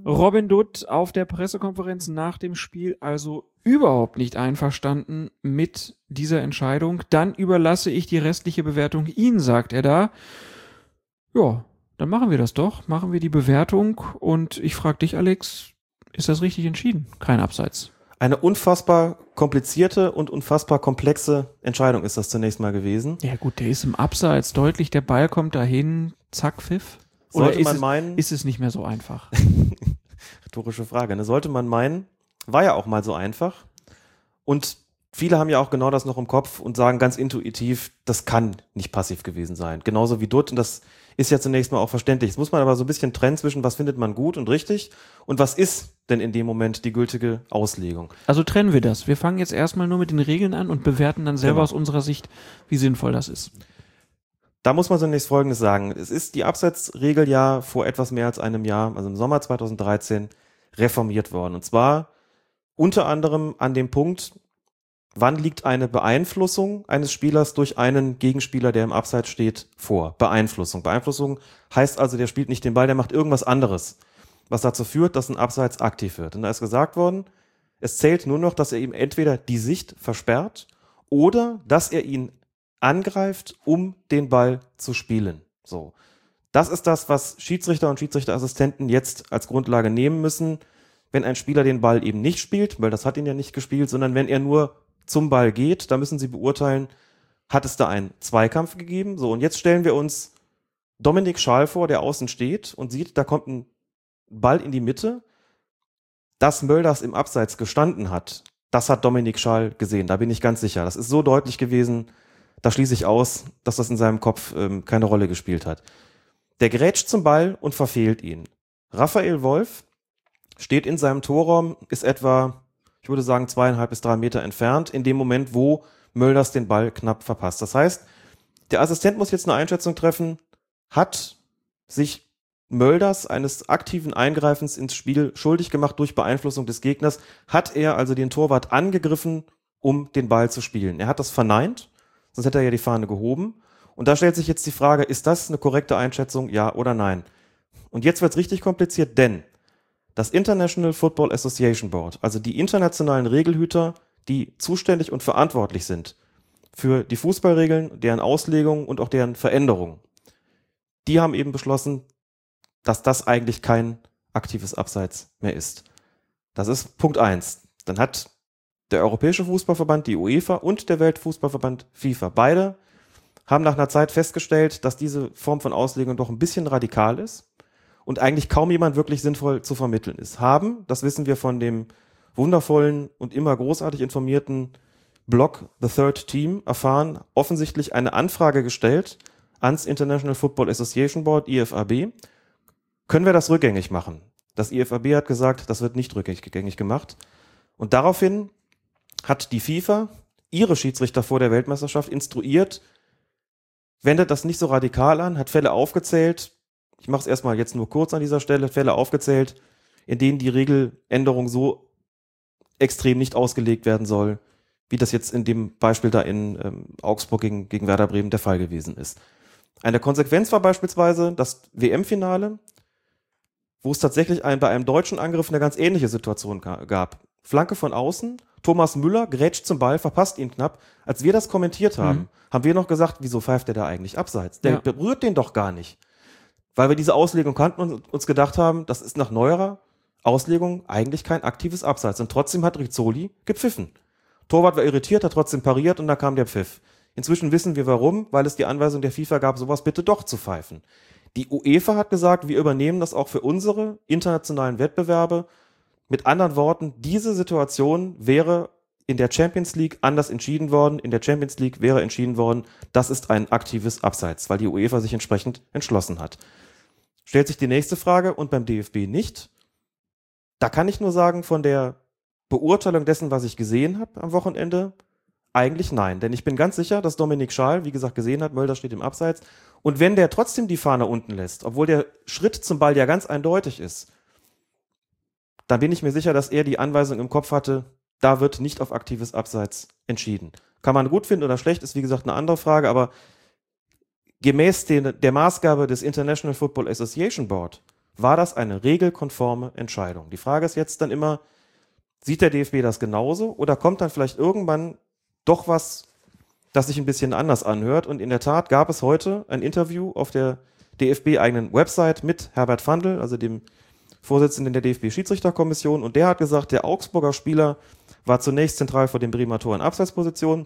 Robin Dutt auf der Pressekonferenz nach dem Spiel also überhaupt nicht einverstanden mit dieser Entscheidung. Dann überlasse ich die restliche Bewertung Ihnen, sagt er da. Ja, dann machen wir das doch. Machen wir die Bewertung und ich frage dich, Alex, ist das richtig entschieden? Kein Abseits. Eine unfassbar komplizierte und unfassbar komplexe Entscheidung ist das zunächst mal gewesen. Ja gut, der ist im Abseits deutlich, der Ball kommt dahin, zack, Pfiff. Oder Sollte ist man es, meinen- ist es nicht mehr so einfach? (laughs) Rhetorische Frage. Ne? Sollte man meinen, war ja auch mal so einfach. Und viele haben ja auch genau das noch im Kopf und sagen ganz intuitiv, das kann nicht passiv gewesen sein. Genauso wie Dutt. Und das ist ja zunächst mal auch verständlich. Jetzt muss man aber so ein bisschen trennen zwischen, was findet man gut und richtig und was ist denn in dem Moment die gültige Auslegung. Also trennen wir das. Wir fangen jetzt erstmal nur mit den Regeln an und bewerten dann selber Genau. aus unserer Sicht, wie sinnvoll das ist. Da muss man zunächst Folgendes sagen. Es ist die Abseitsregel ja vor etwas mehr als einem Jahr, also im Sommer 2013, reformiert worden. Und zwar unter anderem an dem Punkt, wann liegt eine Beeinflussung eines Spielers durch einen Gegenspieler, der im Abseits steht, vor. Beeinflussung. Beeinflussung heißt also, der spielt nicht den Ball, der macht irgendwas anderes, was dazu führt, dass ein Abseits aktiv wird. Und da ist gesagt worden, es zählt nur noch, dass er ihm entweder die Sicht versperrt oder dass er ihn angreift, um den Ball zu spielen. So. Das ist das, was Schiedsrichter und Schiedsrichterassistenten jetzt als Grundlage nehmen müssen, wenn ein Spieler den Ball eben nicht spielt, weil das hat ihn ja nicht gespielt, sondern wenn er nur zum Ball geht, da müssen sie beurteilen, hat es da einen Zweikampf gegeben? So, und jetzt stellen wir uns Dominik Schal vor, der außen steht und sieht, da kommt ein Ball in die Mitte. Dass Mölders im Abseits gestanden hat, das hat Dominik Schal gesehen, da bin ich ganz sicher. Das ist so deutlich gewesen, da schließe ich aus, dass das in seinem Kopf ähm, keine Rolle gespielt hat. Der grätscht zum Ball und verfehlt ihn. Raphael Wolf steht in seinem Torraum, ist etwa, ich würde sagen, zweieinhalb bis drei Meter entfernt, in dem Moment, wo Mölders den Ball knapp verpasst. Das heißt, der Assistent muss jetzt eine Einschätzung treffen, hat sich Mölders eines aktiven Eingreifens ins Spiel schuldig gemacht durch Beeinflussung des Gegners, hat er also den Torwart angegriffen, um den Ball zu spielen. Er hat das verneint, sonst hätte er ja die Fahne gehoben. Und da stellt sich jetzt die Frage, ist das eine korrekte Einschätzung, ja oder nein? Und jetzt wird's richtig kompliziert, denn das International Football Association Board, also die internationalen Regelhüter, die zuständig und verantwortlich sind für die Fußballregeln, deren Auslegung und auch deren Veränderung, die haben eben beschlossen, dass das eigentlich kein aktives Abseits mehr ist. Das ist Punkt eins. Dann hat der Europäische Fußballverband, die UEFA und der Weltfußballverband FIFA beide haben nach einer Zeit festgestellt, dass diese Form von Auslegung doch ein bisschen radikal ist und eigentlich kaum jemand wirklich sinnvoll zu vermitteln ist. Haben, das wissen wir von dem wundervollen und immer großartig informierten Blog The Third Team, erfahren, offensichtlich eine Anfrage gestellt ans International Football Association Board, IFAB. Können wir das rückgängig machen? Das IFAB hat gesagt, das wird nicht rückgängig gemacht. Und daraufhin hat die FIFA ihre Schiedsrichter vor der Weltmeisterschaft instruiert, wendet das nicht so radikal an, hat Fälle aufgezählt. Ich mache es erstmal jetzt nur kurz an dieser Stelle, Fälle aufgezählt, in denen die Regeländerung so extrem nicht ausgelegt werden soll, wie das jetzt in dem Beispiel da in ähm, Augsburg gegen, gegen Werder Bremen der Fall gewesen ist. Eine Konsequenz war beispielsweise das WM-Finale, wo es tatsächlich ein, bei einem deutschen Angriff eine ganz ähnliche Situation ga- gab. Flanke von außen, Thomas Müller grätscht zum Ball, verpasst ihn knapp. Als wir das kommentiert haben, Mhm. haben wir noch gesagt, wieso pfeift der da eigentlich abseits? Der Ja. berührt den doch gar nicht. Weil wir diese Auslegung kannten und uns gedacht haben, das ist nach neuerer Auslegung eigentlich kein aktives Abseits. Und trotzdem hat Rizzoli gepfiffen. Torwart war irritiert, hat trotzdem pariert und da kam der Pfiff. Inzwischen wissen wir warum, weil es die Anweisung der FIFA gab, sowas bitte doch zu pfeifen. Die UEFA hat gesagt, wir übernehmen das auch für unsere internationalen Wettbewerbe Mit anderen Worten, diese Situation wäre in der Champions League anders entschieden worden. In der Champions League wäre entschieden worden, das ist ein aktives Abseits, weil die UEFA sich entsprechend entschlossen hat. Stellt sich die nächste Frage und beim DFB nicht. Da kann ich nur sagen, von der Beurteilung dessen, was ich gesehen habe am Wochenende, eigentlich nein. Denn ich bin ganz sicher, dass Dominik Schaal, wie gesagt, gesehen hat, Mölder steht im Abseits. Und wenn der trotzdem die Fahne unten lässt, obwohl der Schritt zum Ball ja ganz eindeutig ist, dann bin ich mir sicher, dass er die Anweisung im Kopf hatte, da wird nicht auf aktives Abseits entschieden. Kann man gut finden oder schlecht, ist wie gesagt eine andere Frage, aber gemäß den, der Maßgabe des International Football Association Board war das eine regelkonforme Entscheidung. Die Frage ist jetzt dann immer, sieht der DFB das genauso oder kommt dann vielleicht irgendwann doch was, das sich ein bisschen anders anhört? Und in der Tat gab es heute ein Interview auf der DFB-eigenen Website mit Herbert Vandl, also dem Vorsitzenden der DFB-Schiedsrichterkommission, und der hat gesagt, der Augsburger Spieler war zunächst zentral vor dem Bremer Tor in Abseitsposition.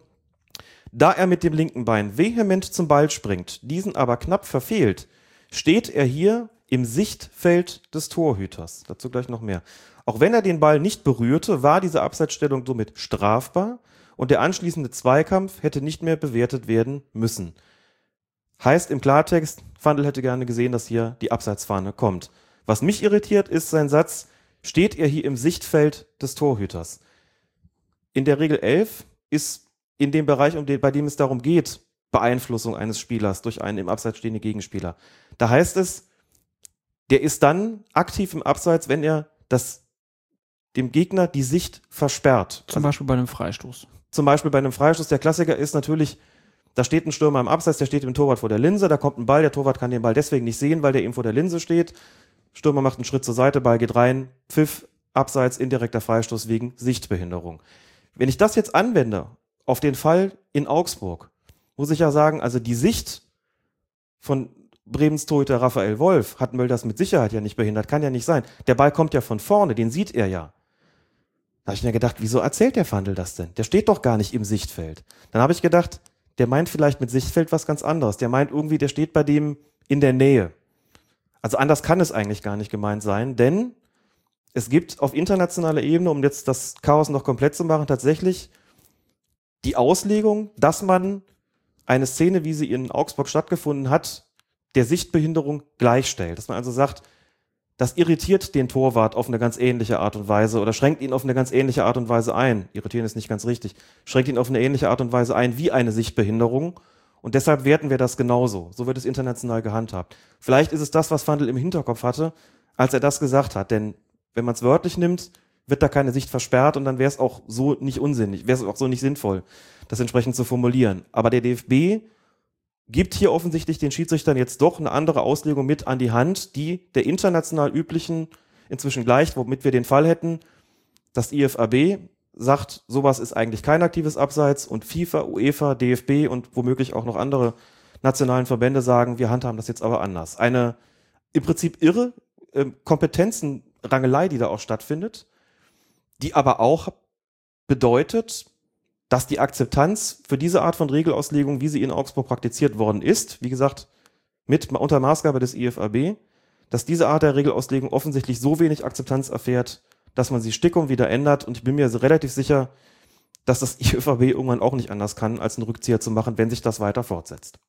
Da er mit dem linken Bein vehement zum Ball springt, diesen aber knapp verfehlt, steht er hier im Sichtfeld des Torhüters. Dazu gleich noch mehr. Auch wenn er den Ball nicht berührte, war diese Abseitsstellung somit strafbar und der anschließende Zweikampf hätte nicht mehr bewertet werden müssen. Heißt im Klartext, Fandel hätte gerne gesehen, dass hier die Abseitsfahne kommt. Was mich irritiert, ist sein Satz, steht er hier im Sichtfeld des Torhüters. In der Regel 11 ist in dem Bereich, um den, bei dem es darum geht, Beeinflussung eines Spielers durch einen im Abseits stehenden Gegenspieler. Da heißt es, der ist dann aktiv im Abseits, wenn er das dem Gegner die Sicht versperrt. Zum also, Beispiel bei einem Freistoß. Zum Beispiel bei einem Freistoß. Der Klassiker ist natürlich, da steht ein Stürmer im Abseits, der steht im Torwart vor der Linse, da kommt ein Ball, der Torwart kann den Ball deswegen nicht sehen, weil der eben vor der Linse steht. Stürmer macht einen Schritt zur Seite, Ball geht rein, Pfiff, Abseits, indirekter Freistoß wegen Sichtbehinderung. Wenn ich das jetzt anwende auf den Fall in Augsburg, muss ich ja sagen, also die Sicht von Bremens Torhüter Raphael Wolf hat Mölders mit Sicherheit ja nicht behindert, kann ja nicht sein. Der Ball kommt ja von vorne, den sieht er ja. Da habe ich mir gedacht, wieso erzählt der Fandel das denn? Der steht doch gar nicht im Sichtfeld. Dann habe ich gedacht, der meint vielleicht mit Sichtfeld was ganz anderes. Der meint irgendwie, der steht bei dem in der Nähe. Also anders kann es eigentlich gar nicht gemeint sein, denn es gibt auf internationaler Ebene, um jetzt das Chaos noch komplett zu machen, tatsächlich die Auslegung, dass man eine Szene, wie sie in Augsburg stattgefunden hat, der Sichtbehinderung gleichstellt. Dass man also sagt, das irritiert den Torwart auf eine ganz ähnliche Art und Weise oder schränkt ihn auf eine ganz ähnliche Art und Weise ein. Irritieren ist nicht ganz richtig. Schränkt ihn auf eine ähnliche Art und Weise ein wie eine Sichtbehinderung. Und deshalb werten wir das genauso. So wird es international gehandhabt. Vielleicht ist es das, was Fandel im Hinterkopf hatte, als er das gesagt hat. Denn wenn man es wörtlich nimmt, wird da keine Sicht versperrt und dann wäre es auch so nicht unsinnig, wäre es auch so nicht sinnvoll, das entsprechend zu formulieren. Aber der DFB gibt hier offensichtlich den Schiedsrichtern jetzt doch eine andere Auslegung mit an die Hand, die der international üblichen inzwischen gleicht, womit wir den Fall hätten, dass IFAB sagt, sowas ist eigentlich kein aktives Abseits und FIFA, UEFA, DFB und womöglich auch noch andere nationalen Verbände sagen, wir handhaben das jetzt aber anders. Eine im Prinzip irre äh, Kompetenzenrangelei, die da auch stattfindet, die aber auch bedeutet, dass die Akzeptanz für diese Art von Regelauslegung, wie sie in Augsburg praktiziert worden ist, wie gesagt, mit unter Maßgabe des IFAB, dass diese Art der Regelauslegung offensichtlich so wenig Akzeptanz erfährt, dass man sie stickum wieder ändert. Und ich bin mir relativ sicher, dass das (laughs) IFAB irgendwann auch nicht anders kann, als einen Rückzieher zu machen, wenn sich das weiter fortsetzt.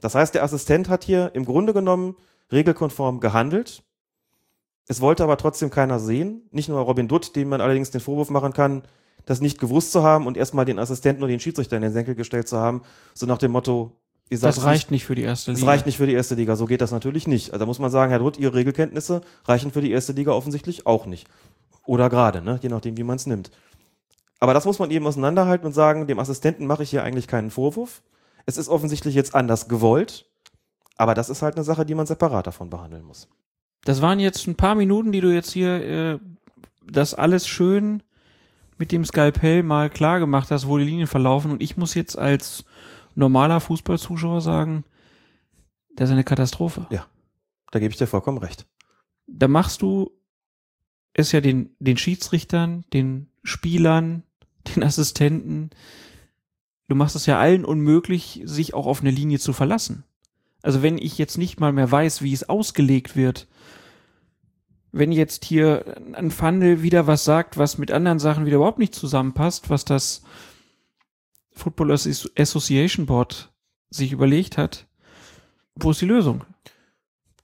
Das heißt, der Assistent hat hier im Grunde genommen regelkonform gehandelt. Es wollte aber trotzdem keiner sehen. Nicht nur Robin Dutt, dem man allerdings den Vorwurf machen kann, das nicht gewusst zu haben und erstmal den Assistenten und den Schiedsrichter in den Senkel gestellt zu haben, so nach dem Motto, ihr seid das reicht nicht für die erste Liga. Das reicht nicht für die erste Liga, so geht das natürlich nicht. Also da muss man sagen, Herr Dutt, Ihre Regelkenntnisse reichen für die erste Liga offensichtlich auch nicht. Oder gerade, ne? je nachdem, wie man es nimmt. Aber das muss man eben auseinanderhalten und sagen, dem Assistenten mache ich hier eigentlich keinen Vorwurf. Es ist offensichtlich jetzt anders gewollt, aber das ist halt eine Sache, die man separat davon behandeln muss. Das waren jetzt ein paar Minuten, die du jetzt hier äh, das alles schön mit dem Skalpell mal klar gemacht hast, wo die Linien verlaufen. Und ich muss jetzt als normaler Fußballzuschauer sagen, das ist eine Katastrophe. Ja, da gebe ich dir vollkommen recht. Da machst du es ja den, den Schiedsrichtern, den Spielern, (laughs) den Assistenten, du machst es ja allen unmöglich, sich auch auf eine Linie zu verlassen. Also wenn ich jetzt nicht mal mehr weiß, wie es ausgelegt wird, wenn jetzt hier ein Fandel wieder was sagt, was mit anderen Sachen wieder überhaupt nicht zusammenpasst, was das Football Association Board sich überlegt hat, wo ist die Lösung?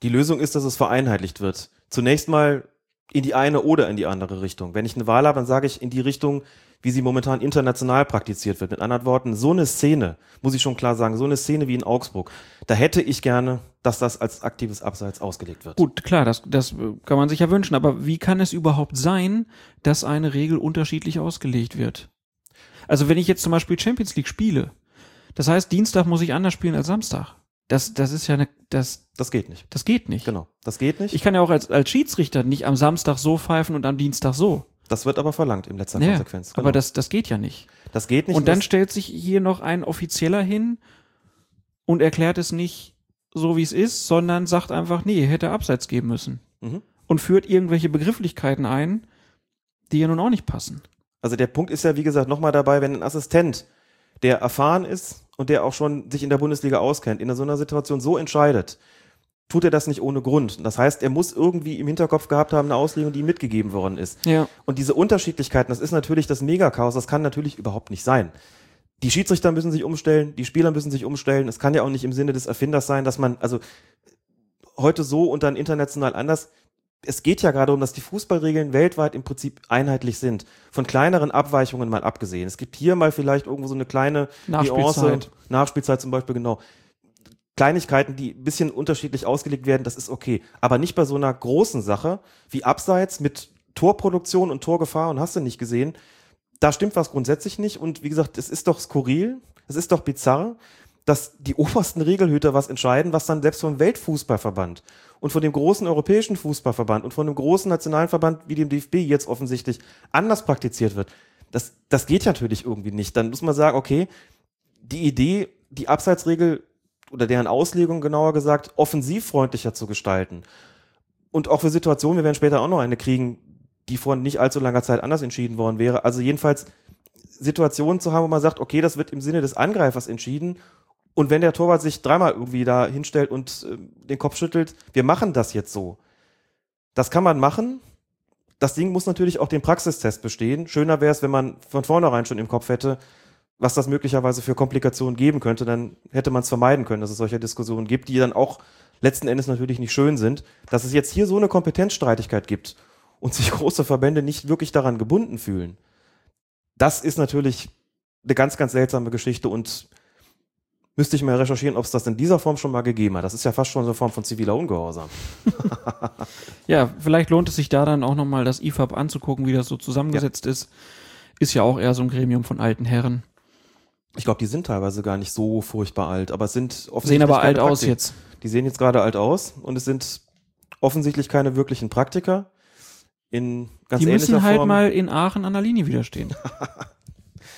Die Lösung ist, dass es vereinheitlicht wird. Zunächst mal in die eine oder in die andere Richtung. Wenn ich eine Wahl habe, dann sage ich in die Richtung, wie sie momentan international praktiziert wird. Mit anderen Worten, so eine Szene, muss ich schon klar sagen, so eine Szene wie in Augsburg, da hätte ich gerne, dass das als aktives Abseits ausgelegt wird. Gut, klar, das, das kann man sich ja wünschen, aber wie kann es überhaupt sein, dass eine Regel unterschiedlich ausgelegt wird? Also wenn ich jetzt zum Beispiel Champions League spiele, das heißt, Dienstag muss ich anders spielen als Samstag. Das, das ist ja eine, das, Das geht nicht. das geht nicht. Genau, das geht nicht. Ich kann ja auch als, als Schiedsrichter nicht am Samstag so pfeifen und am Dienstag so. Das wird aber verlangt in letzter Ja, Konsequenz. Genau. Aber das, das geht ja nicht. das geht nicht. Und dann stellt sich hier noch ein Offizieller hin und erklärt es nicht so, wie es ist, sondern sagt einfach, nee, hätte Abseits geben müssen. Mhm. Und führt irgendwelche Begrifflichkeiten ein, die ja nun auch nicht passen. Also der Punkt ist ja, wie gesagt, nochmal dabei, wenn ein Assistent, der erfahren ist und der auch schon sich in der Bundesliga auskennt, in so einer Situation so entscheidet, tut er das nicht ohne Grund. Das heißt, er muss irgendwie im Hinterkopf gehabt haben, eine Auslegung, die ihm mitgegeben worden ist. Ja. Und diese Unterschiedlichkeiten, das ist natürlich das Megakaos, das kann natürlich überhaupt nicht sein. Die Schiedsrichter müssen sich umstellen, die Spieler müssen sich umstellen. Es kann ja auch nicht im Sinne des Erfinders sein, dass man, also heute so und dann international anders. Es geht ja gerade darum, dass die Fußballregeln weltweit im Prinzip einheitlich sind. Von kleineren Abweichungen mal abgesehen. Es gibt hier mal vielleicht irgendwo so eine kleine Nachspielzeit. Nuance, Nachspielzeit zum Beispiel, genau. Kleinigkeiten, die ein bisschen unterschiedlich ausgelegt werden, das ist okay. Aber nicht bei so einer großen Sache wie Abseits mit Torproduktion und Torgefahr und hast du nicht gesehen. Da stimmt was grundsätzlich nicht. Und wie gesagt, es ist doch skurril, es ist doch bizarr, dass die (laughs) obersten Regelhüter was entscheiden, was dann selbst vom Weltfußballverband und von dem großen europäischen Fußballverband und von einem großen nationalen Verband wie dem DFB jetzt offensichtlich anders praktiziert wird. Das, das geht natürlich irgendwie nicht. Dann muss man sagen, okay, die Idee, die Abseitsregel oder deren Auslegung genauer gesagt, offensivfreundlicher zu gestalten. Und auch für Situationen, wir werden später auch noch eine kriegen, die vor nicht allzu langer Zeit anders entschieden worden wäre. Also jedenfalls Situationen zu haben, wo man sagt, okay, das wird im Sinne des Angreifers entschieden. Und wenn der Torwart sich dreimal irgendwie da hinstellt und äh, den Kopf schüttelt, wir machen das jetzt so. Das kann man machen. Das Ding muss natürlich auch den Praxistest bestehen. Schöner wäre es, wenn man von vornherein schon im Kopf hätte, was das möglicherweise für Komplikationen geben könnte, dann hätte man es vermeiden können, dass es solche Diskussionen gibt, die dann auch letzten Endes natürlich nicht schön sind. Dass es jetzt hier so eine Kompetenzstreitigkeit gibt und sich (laughs) große Verbände nicht wirklich daran gebunden fühlen, das ist natürlich eine ganz, ganz seltsame Geschichte und müsste ich mal recherchieren, ob es das in dieser Form schon mal gegeben hat. Das ist ja fast schon so eine Form von ziviler Ungehorsam. (laughs) Ja, vielleicht lohnt es sich da dann auch nochmal das IFAB anzugucken, wie das so zusammengesetzt ist. Ist ja auch eher so ein Gremium von alten Herren. Ich glaube, die sind teilweise gar nicht so furchtbar alt, aber es sind Sehen offensichtlich aber keine alt aus Praktik- jetzt. Die sehen jetzt gerade alt aus und es sind offensichtlich keine wirklichen Praktiker. In ganz Die müssen halt Form. mal in Aachen an der Linie widerstehen. (laughs)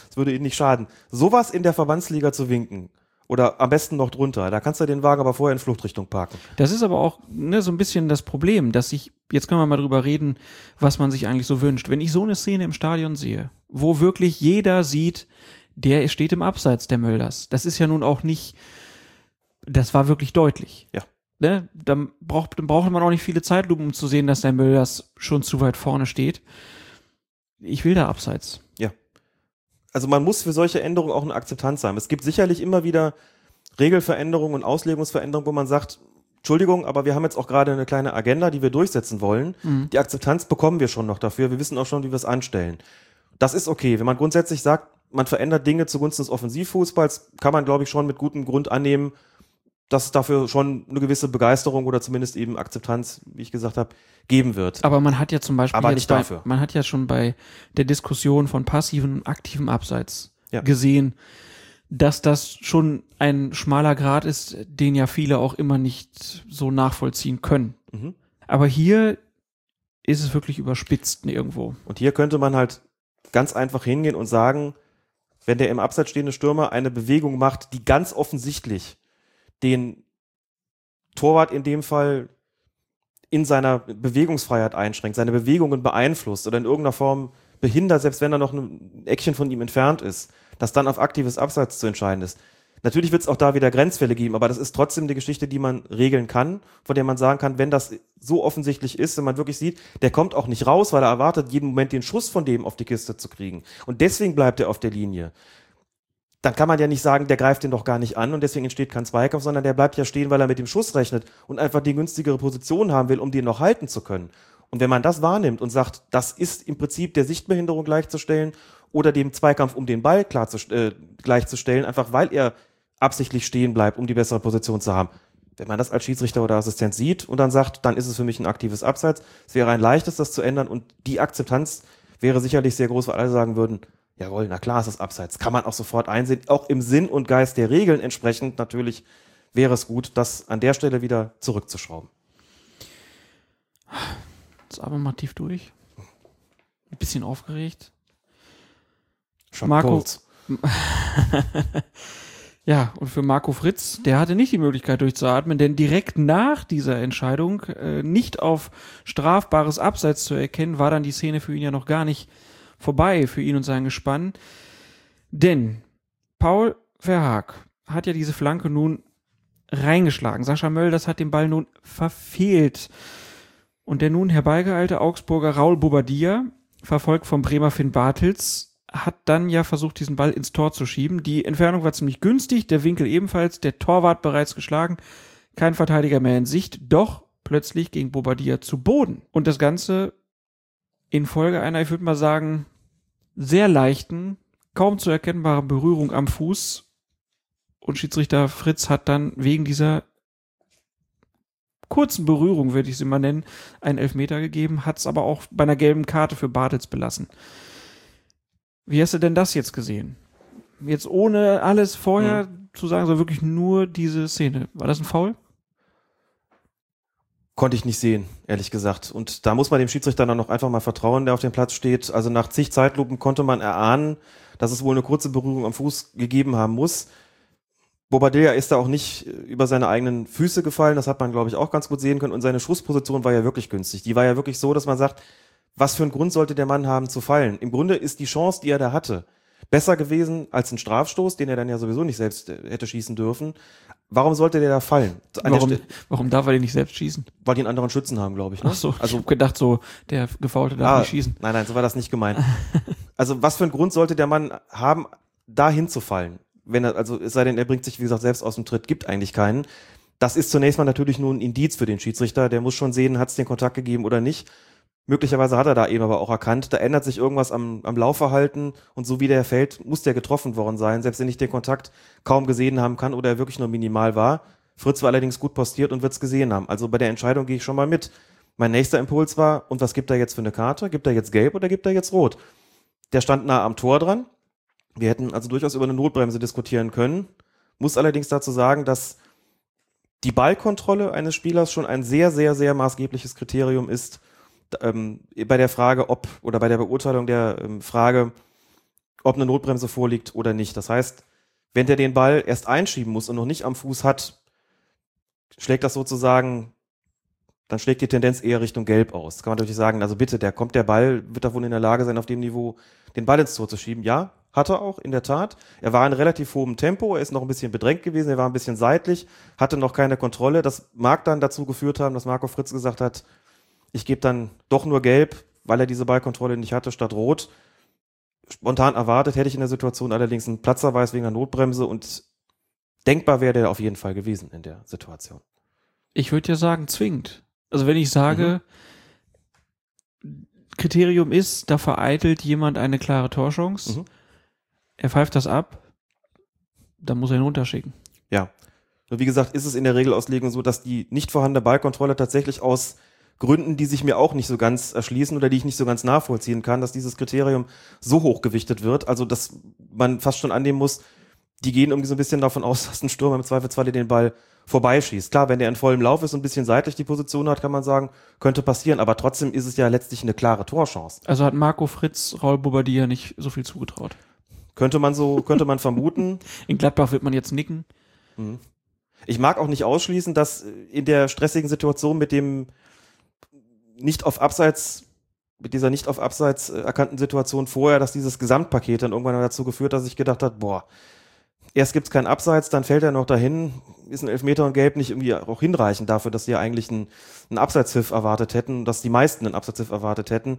Es würde ihnen nicht schaden. Sowas in der Verbandsliga zu winken. Oder am besten noch drunter. Da kannst du den Wagen aber vorher in Fluchtrichtung parken. Das ist aber auch ne, so ein bisschen das Problem, dass ich, jetzt können wir mal drüber reden, was man sich eigentlich so wünscht. Wenn ich so eine Szene im Stadion sehe, wo wirklich jeder sieht, der steht im Abseits der Mölders. Das ist ja nun auch nicht, das war wirklich deutlich. Ja. Ne? Dann, braucht, dann braucht man auch nicht viele Zeitlupen, um zu sehen, dass der Mölders schon zu weit vorne steht. Ich will da Abseits. Also man muss für solche Änderungen auch eine Akzeptanz haben. Es gibt sicherlich immer wieder Regelveränderungen und Auslegungsveränderungen, wo man sagt, Entschuldigung, aber wir haben jetzt auch gerade eine kleine Agenda, die wir durchsetzen wollen. Mhm. Die Akzeptanz bekommen wir schon noch dafür. Wir wissen auch schon, wie wir es anstellen. Das ist okay. Wenn man grundsätzlich sagt, man verändert Dinge zugunsten des Offensivfußballs, kann man, glaube ich, schon mit gutem Grund annehmen, dass es dafür schon eine gewisse Begeisterung oder zumindest eben Akzeptanz, wie ich gesagt habe, geben wird. Aber man hat ja zum Beispiel Aber nicht bei, dafür. man hat ja schon bei der Diskussion von passiven und aktivem Abseits Ja. gesehen, dass das schon ein schmaler Grad ist, den ja viele auch immer nicht so nachvollziehen können. Mhm. Aber hier ist es wirklich überspitzt irgendwo. Und hier könnte man halt ganz einfach hingehen und sagen, wenn der im Abseits stehende Stürmer eine Bewegung macht, die ganz offensichtlich den Torwart in dem Fall in seiner Bewegungsfreiheit einschränkt, seine Bewegungen beeinflusst oder in irgendeiner Form behindert, selbst wenn er noch ein Eckchen von ihm entfernt ist, dass dann auf aktives Abseits zu entscheiden ist. Natürlich wird es auch da wieder Grenzfälle geben, aber das ist trotzdem eine Geschichte, die man regeln kann, von der man sagen kann, wenn das so offensichtlich ist, wenn man wirklich sieht, der kommt auch nicht raus, weil er erwartet, jeden Moment den Schuss von dem auf die Kiste zu kriegen. Und deswegen bleibt er auf der Linie. Dann kann man ja nicht sagen, der greift den doch gar nicht an und deswegen entsteht kein Zweikampf, sondern der bleibt ja stehen, weil er mit dem Schuss rechnet und einfach die günstigere Position haben will, um den noch halten zu können. Und wenn man das wahrnimmt und sagt, das ist im Prinzip der Sichtbehinderung gleichzustellen oder dem Zweikampf um den Ball klar zu, äh, gleichzustellen, einfach weil er absichtlich stehen bleibt, um die bessere Position zu haben. Wenn man das als Schiedsrichter oder Assistent sieht und dann sagt, dann ist es für mich ein aktives Abseits. Es wäre ein leichtes, das zu ändern und die Akzeptanz wäre sicherlich sehr groß, weil alle sagen würden, jawohl, na klar ist es Abseits. Kann man auch sofort einsehen. Auch im Sinn und Geist der Regeln entsprechend natürlich wäre es gut, das an der Stelle wieder zurückzuschrauben. Jetzt aber mal tief durch. Ein bisschen aufgeregt. Schon Marco, kurz. (laughs) Ja, und für Marco Fritz, der hatte nicht die Möglichkeit durchzuatmen, denn direkt nach dieser Entscheidung äh, nicht auf strafbares Abseits zu erkennen, war dann die Szene für ihn ja noch gar nicht vorbei, für ihn und sein Gespann. Denn Paul Verhaag hat ja diese Flanke nun reingeschlagen. Sascha Mölders hat den Ball nun verfehlt. Und der nun herbeigeeilte Augsburger Raul Bobadilla, verfolgt vom Bremer Finn Bartels, hat dann ja versucht, diesen Ball ins Tor zu schieben. Die Entfernung war ziemlich günstig, der Winkel ebenfalls, der Torwart bereits geschlagen, kein Verteidiger mehr in Sicht, doch plötzlich ging Bobadilla zu Boden. Und das Ganze in Folge einer, ich würde mal sagen, sehr leichten, kaum zu erkennbaren Berührung am Fuß. Und Schiedsrichter Fritz hat dann wegen dieser kurzen Berührung, würde ich sie mal nennen, einen Elfmeter gegeben, hat es aber auch bei einer gelben Karte für Bartels belassen. Wie hast du denn das jetzt gesehen? Jetzt ohne alles vorher zu sagen, so wirklich nur diese Szene. War das ein Foul? Konnte ich nicht sehen, ehrlich gesagt. Und da muss man dem Schiedsrichter dann noch einfach mal vertrauen, der auf dem Platz steht. Also nach zig Zeitlupen konnte man erahnen, dass es wohl eine kurze Berührung am Fuß gegeben haben muss. Bobadilla ist da auch nicht über seine eigenen Füße gefallen, das hat man, glaube ich, auch ganz gut sehen können. Und seine Schussposition war ja wirklich günstig. Die war ja wirklich so, dass man sagt, was für einen Grund sollte der Mann haben zu fallen? Im Grunde ist die Chance, die er da hatte, besser gewesen als ein Strafstoß, den er dann ja sowieso nicht selbst äh, hätte schießen dürfen. Warum sollte der da fallen? An Warum, warum darf er den nicht selbst schießen? weil die einen anderen Schützen haben, glaube ich. Ne? Ach so, also ich hab gedacht so, der Gefaulte darf Ah, nicht schießen. Nein, nein, so war das nicht gemeint. (laughs) also was für einen Grund sollte der Mann haben, da hinzufallen? Wenn er, also es sei denn, er bringt sich, wie gesagt, selbst aus dem Tritt, gibt eigentlich keinen. Das ist zunächst mal natürlich nur ein Indiz für den Schiedsrichter. Der muss schon sehen, hat es den Kontakt gegeben oder nicht. Möglicherweise hat er da eben aber auch erkannt, da ändert sich irgendwas am, am Laufverhalten und so wie der fällt, muss der getroffen worden sein, selbst wenn ich den Kontakt kaum gesehen haben kann oder er wirklich nur minimal war. Fritz war allerdings gut postiert und wird es gesehen haben. Also bei der Entscheidung gehe ich schon mal mit. Mein nächster Impuls war, und was gibt er jetzt für eine Karte? Gibt er jetzt gelb oder gibt er jetzt rot? Der stand nah am Tor dran. Wir hätten also durchaus über eine Notbremse diskutieren können. Muss allerdings dazu sagen, dass die Ballkontrolle eines Spielers schon ein sehr, sehr, sehr maßgebliches Kriterium ist ähm, bei der Frage, ob oder bei der Beurteilung der ähm, Frage, ob eine Notbremse vorliegt oder nicht. Das heißt, wenn der den Ball erst einschieben muss und noch nicht am Fuß hat, schlägt das sozusagen, dann schlägt die Tendenz eher Richtung Gelb aus. Kann man natürlich sagen, also bitte, der kommt der Ball, wird wohl in der Lage sein, auf dem Niveau den Ball ins Tor zu schieben. Ja, hat er auch, in der Tat. Er war in relativ hohem Tempo, er ist noch ein bisschen bedrängt gewesen, er war ein bisschen seitlich, hatte noch keine Kontrolle. Das mag dann dazu geführt haben, dass Marco Fritz gesagt hat, ich gebe dann doch nur gelb, weil er diese Ballkontrolle nicht hatte, statt rot. Spontan erwartet hätte ich in der Situation allerdings einen Platzerweis wegen der Notbremse und denkbar wäre der auf jeden Fall gewesen in der Situation. Ich würde ja sagen, zwingend. Also wenn ich sage, Kriterium ist, da vereitelt jemand eine klare Torchance, Mhm. er pfeift das ab, dann muss er ihn runterschicken. Ja. Nur wie gesagt, ist es in der Regelauslegung so, dass die nicht vorhandene Ballkontrolle tatsächlich aus Gründen, die sich mir auch nicht so ganz erschließen oder die ich nicht so ganz nachvollziehen kann, dass dieses Kriterium so hoch gewichtet wird. Also, dass man fast schon annehmen muss, die gehen irgendwie so ein bisschen davon aus, (laughs) dass ein Stürmer im Zweifelsfall den Ball vorbeischießt. Klar, wenn der in vollem Lauf ist und ein bisschen seitlich die Position hat, kann man sagen, könnte passieren. Aber trotzdem ist es ja letztlich eine klare Torchance. Also hat Marco Fritz Raul Bobadilla nicht so viel zugetraut. Könnte man so, könnte man vermuten. (laughs) In Gladbach wird man jetzt nicken. Ich mag auch nicht ausschließen, dass in der stressigen Situation mit dem nicht auf Abseits, mit dieser nicht auf Abseits äh, erkannten Situation vorher, dass dieses Gesamtpaket dann irgendwann dazu geführt, dass ich gedacht habe, boah, erst gibt's keinen Abseits, dann fällt er noch dahin, ist ein Elfmeter und Gelb nicht irgendwie auch hinreichend dafür, dass sie ja eigentlich einen, einen Abseitspfiff erwartet hätten, dass die meisten einen Abseitspfiff erwartet hätten.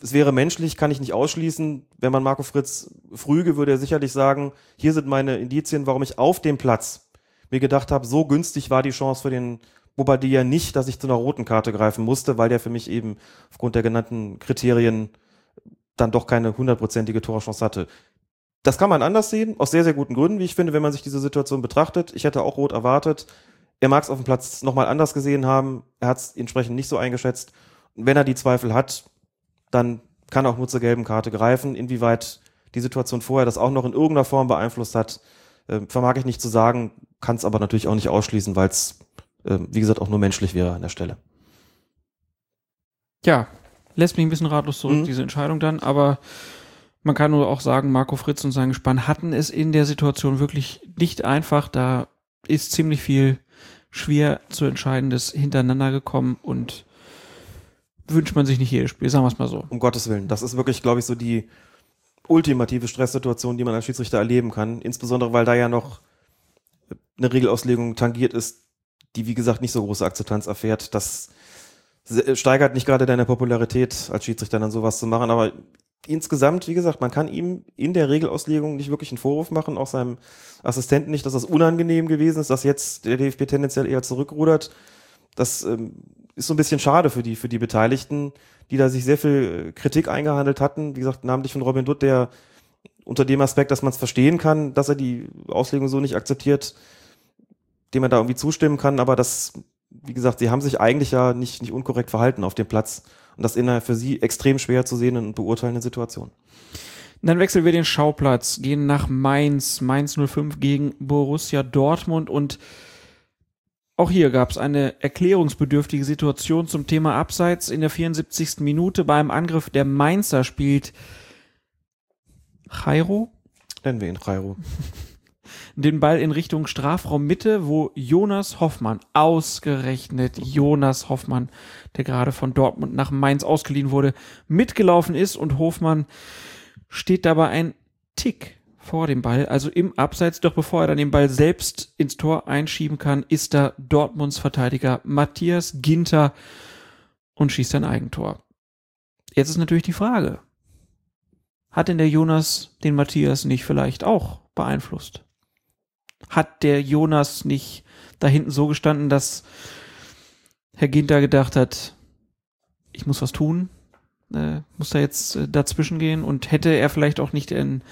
Es wäre menschlich, kann ich nicht ausschließen. Wenn man Marco Fritz früge, würde er sicherlich sagen, hier sind meine Indizien, warum ich auf dem Platz mir gedacht habe, so günstig war die Chance für den Bobadilla nicht, dass ich zu einer roten Karte greifen musste, weil der für mich eben aufgrund der genannten Kriterien dann doch keine hundertprozentige Torchance hatte. Das kann man anders sehen, aus sehr, sehr guten Gründen, wie ich finde, wenn man sich diese Situation betrachtet. Ich hätte auch rot erwartet. Er mag es auf dem Platz nochmal anders gesehen haben. Er hat es entsprechend nicht so eingeschätzt. Und wenn er die Zweifel hat, dann kann er auch nur zur gelben Karte greifen. Inwieweit die Situation vorher das auch noch in irgendeiner Form beeinflusst hat, äh, vermag ich nicht zu sagen, kann es aber natürlich auch nicht ausschließen, weil es, wie gesagt, auch nur menschlich wäre an der Stelle. Ja, lässt mich ein bisschen ratlos zurück, Mhm. diese Entscheidung dann, aber man kann nur auch sagen, Marco Fritz und sein Gespann hatten es in der Situation wirklich nicht einfach. Da ist ziemlich viel schwer zu entscheidendes hintereinander gekommen und wünscht man sich nicht jedes Spiel, sagen wir es mal so. Um Gottes Willen. Das ist wirklich, glaube ich, so die ultimative Stresssituation, die man als Schiedsrichter erleben kann. Insbesondere, weil da ja noch eine Regelauslegung tangiert ist, die, wie gesagt, nicht so große Akzeptanz erfährt. Das steigert nicht gerade deine Popularität als Schiedsrichter dann sowas zu machen. Aber insgesamt, wie gesagt, man kann ihm in der Regelauslegung nicht wirklich einen Vorwurf machen, auch seinem Assistenten nicht, dass das unangenehm gewesen ist, dass jetzt der DFB tendenziell eher zurückrudert. Das ähm, ist so ein bisschen schade für die, für die Beteiligten, die da sich sehr viel äh, Kritik eingehandelt hatten. Wie gesagt, namentlich von Robin Dutt, der unter dem Aspekt, dass man es verstehen kann, dass er die Auslegung so nicht akzeptiert, dem man da irgendwie zustimmen kann, aber das, wie gesagt, sie haben sich eigentlich ja nicht, nicht unkorrekt verhalten auf dem Platz. Und das in einer für sie extrem schwer zu sehenden und beurteilenden Situation. Dann wechseln wir den Schauplatz, gehen nach Mainz, Mainz 05 gegen Borussia Dortmund und auch hier gab es eine erklärungsbedürftige Situation zum Thema Abseits. In der 74. Minute beim Angriff der Mainzer spielt Jairo Nennen wir ihn Jairo. (laughs) den Ball in Richtung Strafraum Mitte, wo Jonas Hoffmann, ausgerechnet Jonas Hoffmann, der gerade von Dortmund nach Mainz ausgeliehen wurde, mitgelaufen ist und Hofmann steht dabei ein Tick vor dem Ball, also im Abseits, doch bevor er dann den Ball selbst ins Tor einschieben kann, ist da Dortmunds Verteidiger Matthias Ginter und schießt ein Eigentor. Jetzt ist natürlich die Frage, hat denn der Jonas den Matthias nicht vielleicht auch beeinflusst? Hat der Jonas nicht da hinten so gestanden, dass Herr Ginter gedacht hat, ich muss was tun, äh, muss da jetzt äh, dazwischen gehen und hätte er vielleicht auch nicht in,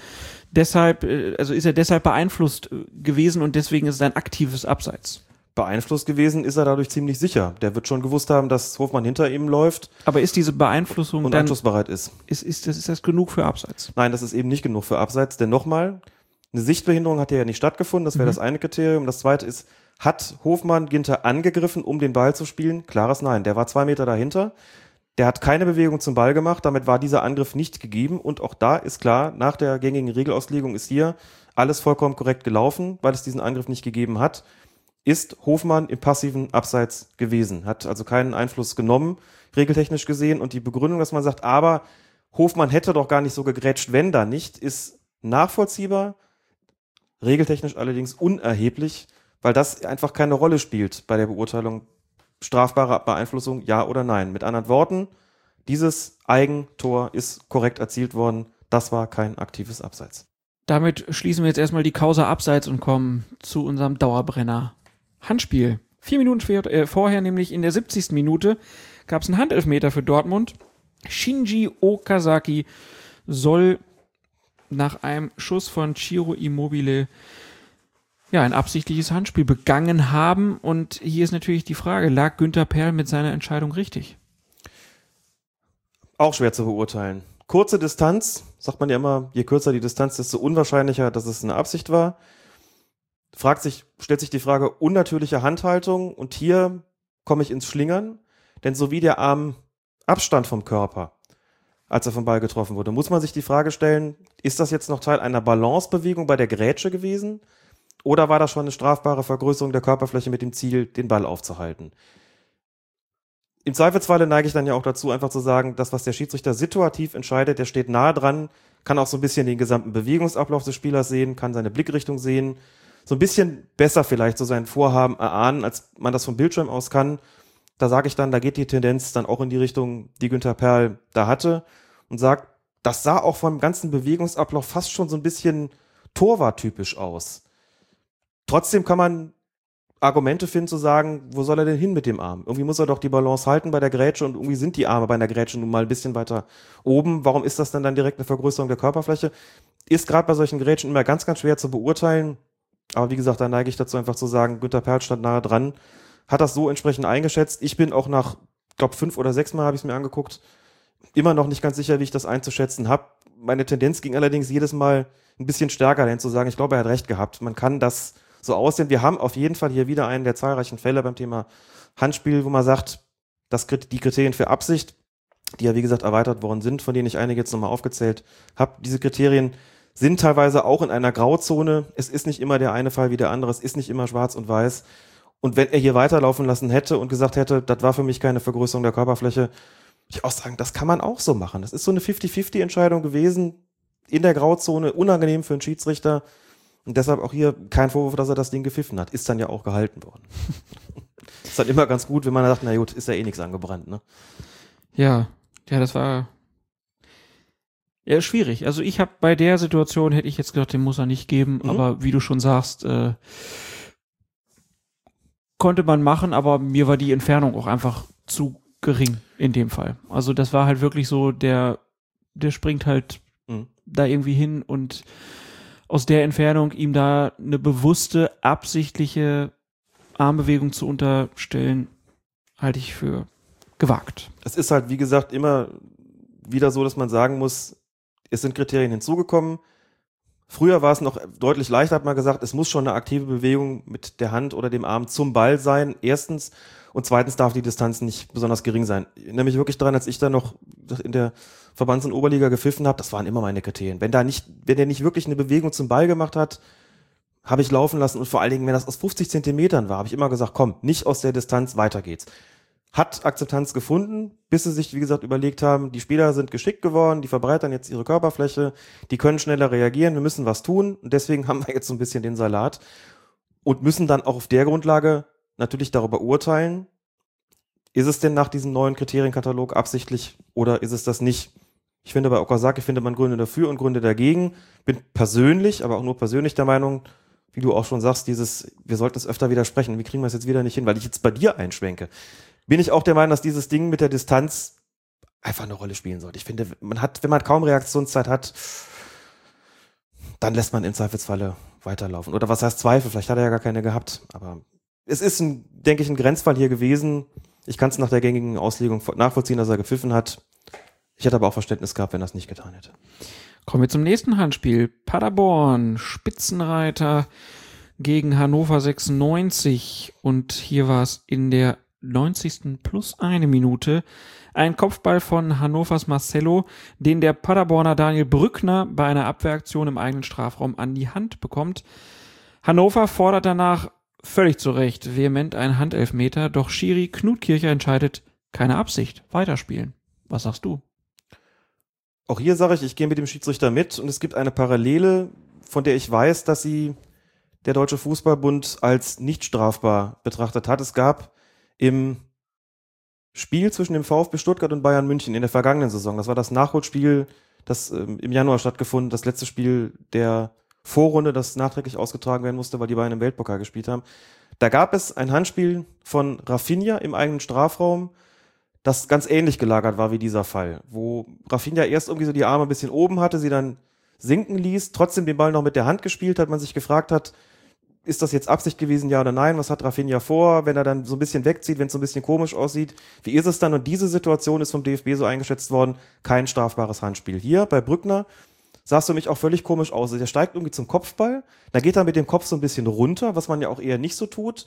deshalb, äh, also ist er deshalb beeinflusst äh, gewesen und deswegen ist es ein aktives Abseits. Beeinflusst gewesen ist er dadurch ziemlich sicher. Der wird schon gewusst haben, dass Hofmann hinter ihm läuft Aber ist diese Beeinflussung und dann, anschlussbereit ist. ist, ist, das, ist das genug für Abseits? Nein, das ist eben nicht genug für Abseits, denn nochmal, eine Sichtbehinderung hat ja nicht stattgefunden, das wäre Mhm. das eine Kriterium. Das zweite ist, hat Hofmann Ginter angegriffen, um den Ball zu spielen? Klares Nein. Der war zwei Meter dahinter. Der hat keine Bewegung zum Ball gemacht, damit war dieser Angriff nicht gegeben. Und auch da ist klar, nach der gängigen Regelauslegung ist hier alles vollkommen korrekt gelaufen, weil es diesen Angriff nicht gegeben hat. Ist Hofmann im passiven Abseits gewesen, hat also keinen Einfluss genommen, regeltechnisch gesehen. Und die Begründung, dass man sagt, aber Hofmann hätte doch gar nicht so gegrätscht, wenn da nicht, ist nachvollziehbar, regeltechnisch allerdings unerheblich, weil das einfach keine Rolle spielt bei der Beurteilung strafbarer Beeinflussung, ja oder nein. Mit anderen Worten, dieses Eigentor ist korrekt erzielt worden. Das war kein aktives Abseits. Damit schließen wir jetzt erstmal die Causa Abseits und kommen zu unserem Dauerbrenner Handspiel. Vier Minuten später, äh, vorher, nämlich in der 70. Minute, gab es einen Handelfmeter für Dortmund. Shinji Okazaki soll nach einem Schuss von Chiro Immobile ja, ein absichtliches Handspiel begangen haben. Und hier ist natürlich die Frage, lag Günther Perl mit seiner Entscheidung richtig? Auch schwer zu beurteilen. Kurze Distanz, sagt man ja immer, je kürzer die Distanz, desto unwahrscheinlicher, dass es eine Absicht war. Fragt sich, stellt sich die Frage unnatürliche Handhaltung und hier komme ich ins Schlingern, denn so wie der Arm Abstand vom Körper, als er vom Ball getroffen wurde, muss man sich die Frage stellen, ist das jetzt noch Teil einer Balancebewegung bei der Grätsche gewesen? Oder war das schon eine strafbare Vergrößerung der Körperfläche mit dem Ziel, den Ball aufzuhalten? Im Zweifelsfalle neige ich dann ja auch dazu, einfach zu sagen, das, was der Schiedsrichter situativ entscheidet, der steht nahe dran, kann auch so ein bisschen den gesamten Bewegungsablauf des Spielers sehen, kann seine Blickrichtung sehen, so ein bisschen besser vielleicht so sein Vorhaben erahnen, als man das vom Bildschirm aus kann. Da sage ich dann, da geht die Tendenz dann auch in die Richtung, die Günther Perl da hatte und sagt, das sah auch vom ganzen Bewegungsablauf fast schon so ein bisschen Torwarttypisch aus. Trotzdem kann man Argumente finden zu sagen, wo soll er denn hin mit dem Arm? Irgendwie muss er doch die Balance halten bei der Grätsche und irgendwie sind die Arme bei einer Grätsche nun mal ein bisschen weiter oben. Warum ist das denn dann direkt eine Vergrößerung der Körperfläche? Ist gerade bei solchen Grätschen immer ganz, ganz schwer zu beurteilen. Aber wie gesagt, da neige ich dazu einfach zu sagen, Günter Perl stand nahe dran, hat das so entsprechend eingeschätzt. Ich bin auch nach, glaube fünf oder sechs Mal habe ich es mir angeguckt, immer noch nicht ganz sicher, wie ich das einzuschätzen habe. Meine Tendenz ging allerdings jedes Mal ein bisschen stärker dahin zu sagen, ich glaube, er hat recht gehabt. Man kann das so aussehen. Wir haben auf jeden Fall hier wieder einen der zahlreichen Fälle beim Thema Handspiel, wo man sagt, dass die Kriterien für Absicht, die ja wie gesagt erweitert worden sind, von denen ich einige jetzt nochmal aufgezählt habe, diese Kriterien sind teilweise auch in einer Grauzone. Es ist nicht immer der eine Fall wie der andere, es ist nicht immer schwarz und weiß. Und wenn er hier weiterlaufen lassen hätte und gesagt hätte, das war für mich keine Vergrößerung der Körperfläche, würde ich auch sagen, das kann man auch so machen. Das ist so eine 50-50-Entscheidung gewesen, in der Grauzone, unangenehm für einen Schiedsrichter. Und deshalb auch hier kein Vorwurf, dass er das Ding gepfiffen hat. Ist dann ja auch gehalten worden. (laughs) ist dann immer ganz gut, wenn man sagt, na gut, ist ja eh nichts angebrannt, ne? Ja, ja, das war ja schwierig. Also ich habe bei der Situation hätte ich jetzt gedacht, den muss er nicht geben, mhm. aber wie du schon sagst, äh, konnte man machen, aber mir war die Entfernung auch einfach zu gering in dem Fall. Also das war halt wirklich so, der, der springt halt mhm. da irgendwie hin und aus der Entfernung ihm da eine bewusste, absichtliche Armbewegung zu unterstellen, halte ich für gewagt. Es ist halt, wie gesagt, immer wieder so, dass man sagen muss, es sind Kriterien hinzugekommen. Früher war es noch deutlich leichter, hat man gesagt, es muss schon eine aktive Bewegung mit der Hand oder dem Arm zum Ball sein. Erstens. Und zweitens darf die Distanz nicht besonders gering sein. Ich erinnere mich wirklich daran, als ich da noch in der Verbands- und Oberliga gepfiffen habe, das waren immer meine Kriterien. Wenn da nicht, wenn der nicht wirklich eine Bewegung zum Ball gemacht hat, habe ich laufen lassen und vor allen Dingen, wenn das aus 50 Zentimetern war, habe ich immer gesagt, komm, nicht aus der Distanz, weiter geht's. Hat Akzeptanz gefunden, bis sie sich, wie gesagt, überlegt haben, die Spieler sind geschickt geworden, die verbreitern jetzt ihre Körperfläche, die können schneller reagieren, wir müssen was tun und deswegen (laughs) haben wir jetzt so ein bisschen den Salat und müssen dann auch auf der Grundlage natürlich darüber urteilen, ist es denn nach diesem neuen Kriterienkatalog absichtlich oder ist es das nicht? Ich finde, bei Okazaki findet man Gründe dafür und Gründe dagegen. Bin persönlich, aber auch nur persönlich der Meinung, wie du auch schon sagst, dieses, wir sollten es öfter widersprechen. Wie kriegen wir es jetzt wieder nicht hin? Weil ich jetzt bei dir einschwenke. Bin ich auch der Meinung, dass dieses Ding mit der Distanz einfach eine Rolle spielen sollte. Ich finde, man hat, wenn man kaum Reaktionszeit hat, dann lässt man im Zweifelsfalle weiterlaufen. Oder was heißt Zweifel? Vielleicht hat er ja gar keine gehabt. Aber es ist, ein, denke ich, ein Grenzfall hier gewesen. Ich kann es nach der gängigen Auslegung nachvollziehen, dass er gepfiffen hat. Ich hätte aber auch Verständnis gehabt, wenn er es nicht getan hätte. Kommen wir zum nächsten Handspiel. Paderborn, Spitzenreiter gegen Hannover 96. Und hier war es in der 90. plus eine Minute ein Kopfball von Hannovers Marcello, den der Paderborner Daniel Brückner bei einer Abwehraktion im eigenen Strafraum an die Hand bekommt. Hannover fordert danach völlig zu Recht vehement einen Handelfmeter, doch Schiri Knutkircher entscheidet, keine Absicht, weiterspielen. Was sagst du? Auch hier sage ich, ich gehe mit dem Schiedsrichter mit und es gibt eine Parallele, von der ich weiß, dass sie der Deutsche Fußballbund als nicht strafbar betrachtet hat. Es gab im Spiel zwischen dem VfB Stuttgart und Bayern München in der vergangenen Saison, das war das Nachholspiel, das ähm, im Januar stattgefunden, das letzte Spiel der Vorrunde, das nachträglich ausgetragen werden musste, weil die beiden im Weltpokal gespielt haben. Da gab es ein Handspiel von Rafinha im eigenen Strafraum, das ganz ähnlich gelagert war wie dieser Fall, wo Rafinha erst irgendwie so die Arme ein bisschen oben hatte, sie dann sinken ließ, trotzdem den Ball noch mit der Hand gespielt hat, man sich gefragt hat, ist das jetzt Absicht gewesen, ja oder nein? Was hat Rafinha vor, wenn er dann so ein bisschen wegzieht, wenn es so ein bisschen komisch aussieht? Wie ist es dann? Und diese Situation ist vom DFB so eingeschätzt worden, kein strafbares Handspiel. Hier bei Brückner sahst du mich auch völlig komisch aus. Der steigt irgendwie zum Kopfball, da geht er mit dem Kopf so ein bisschen runter, was man ja auch eher nicht so tut.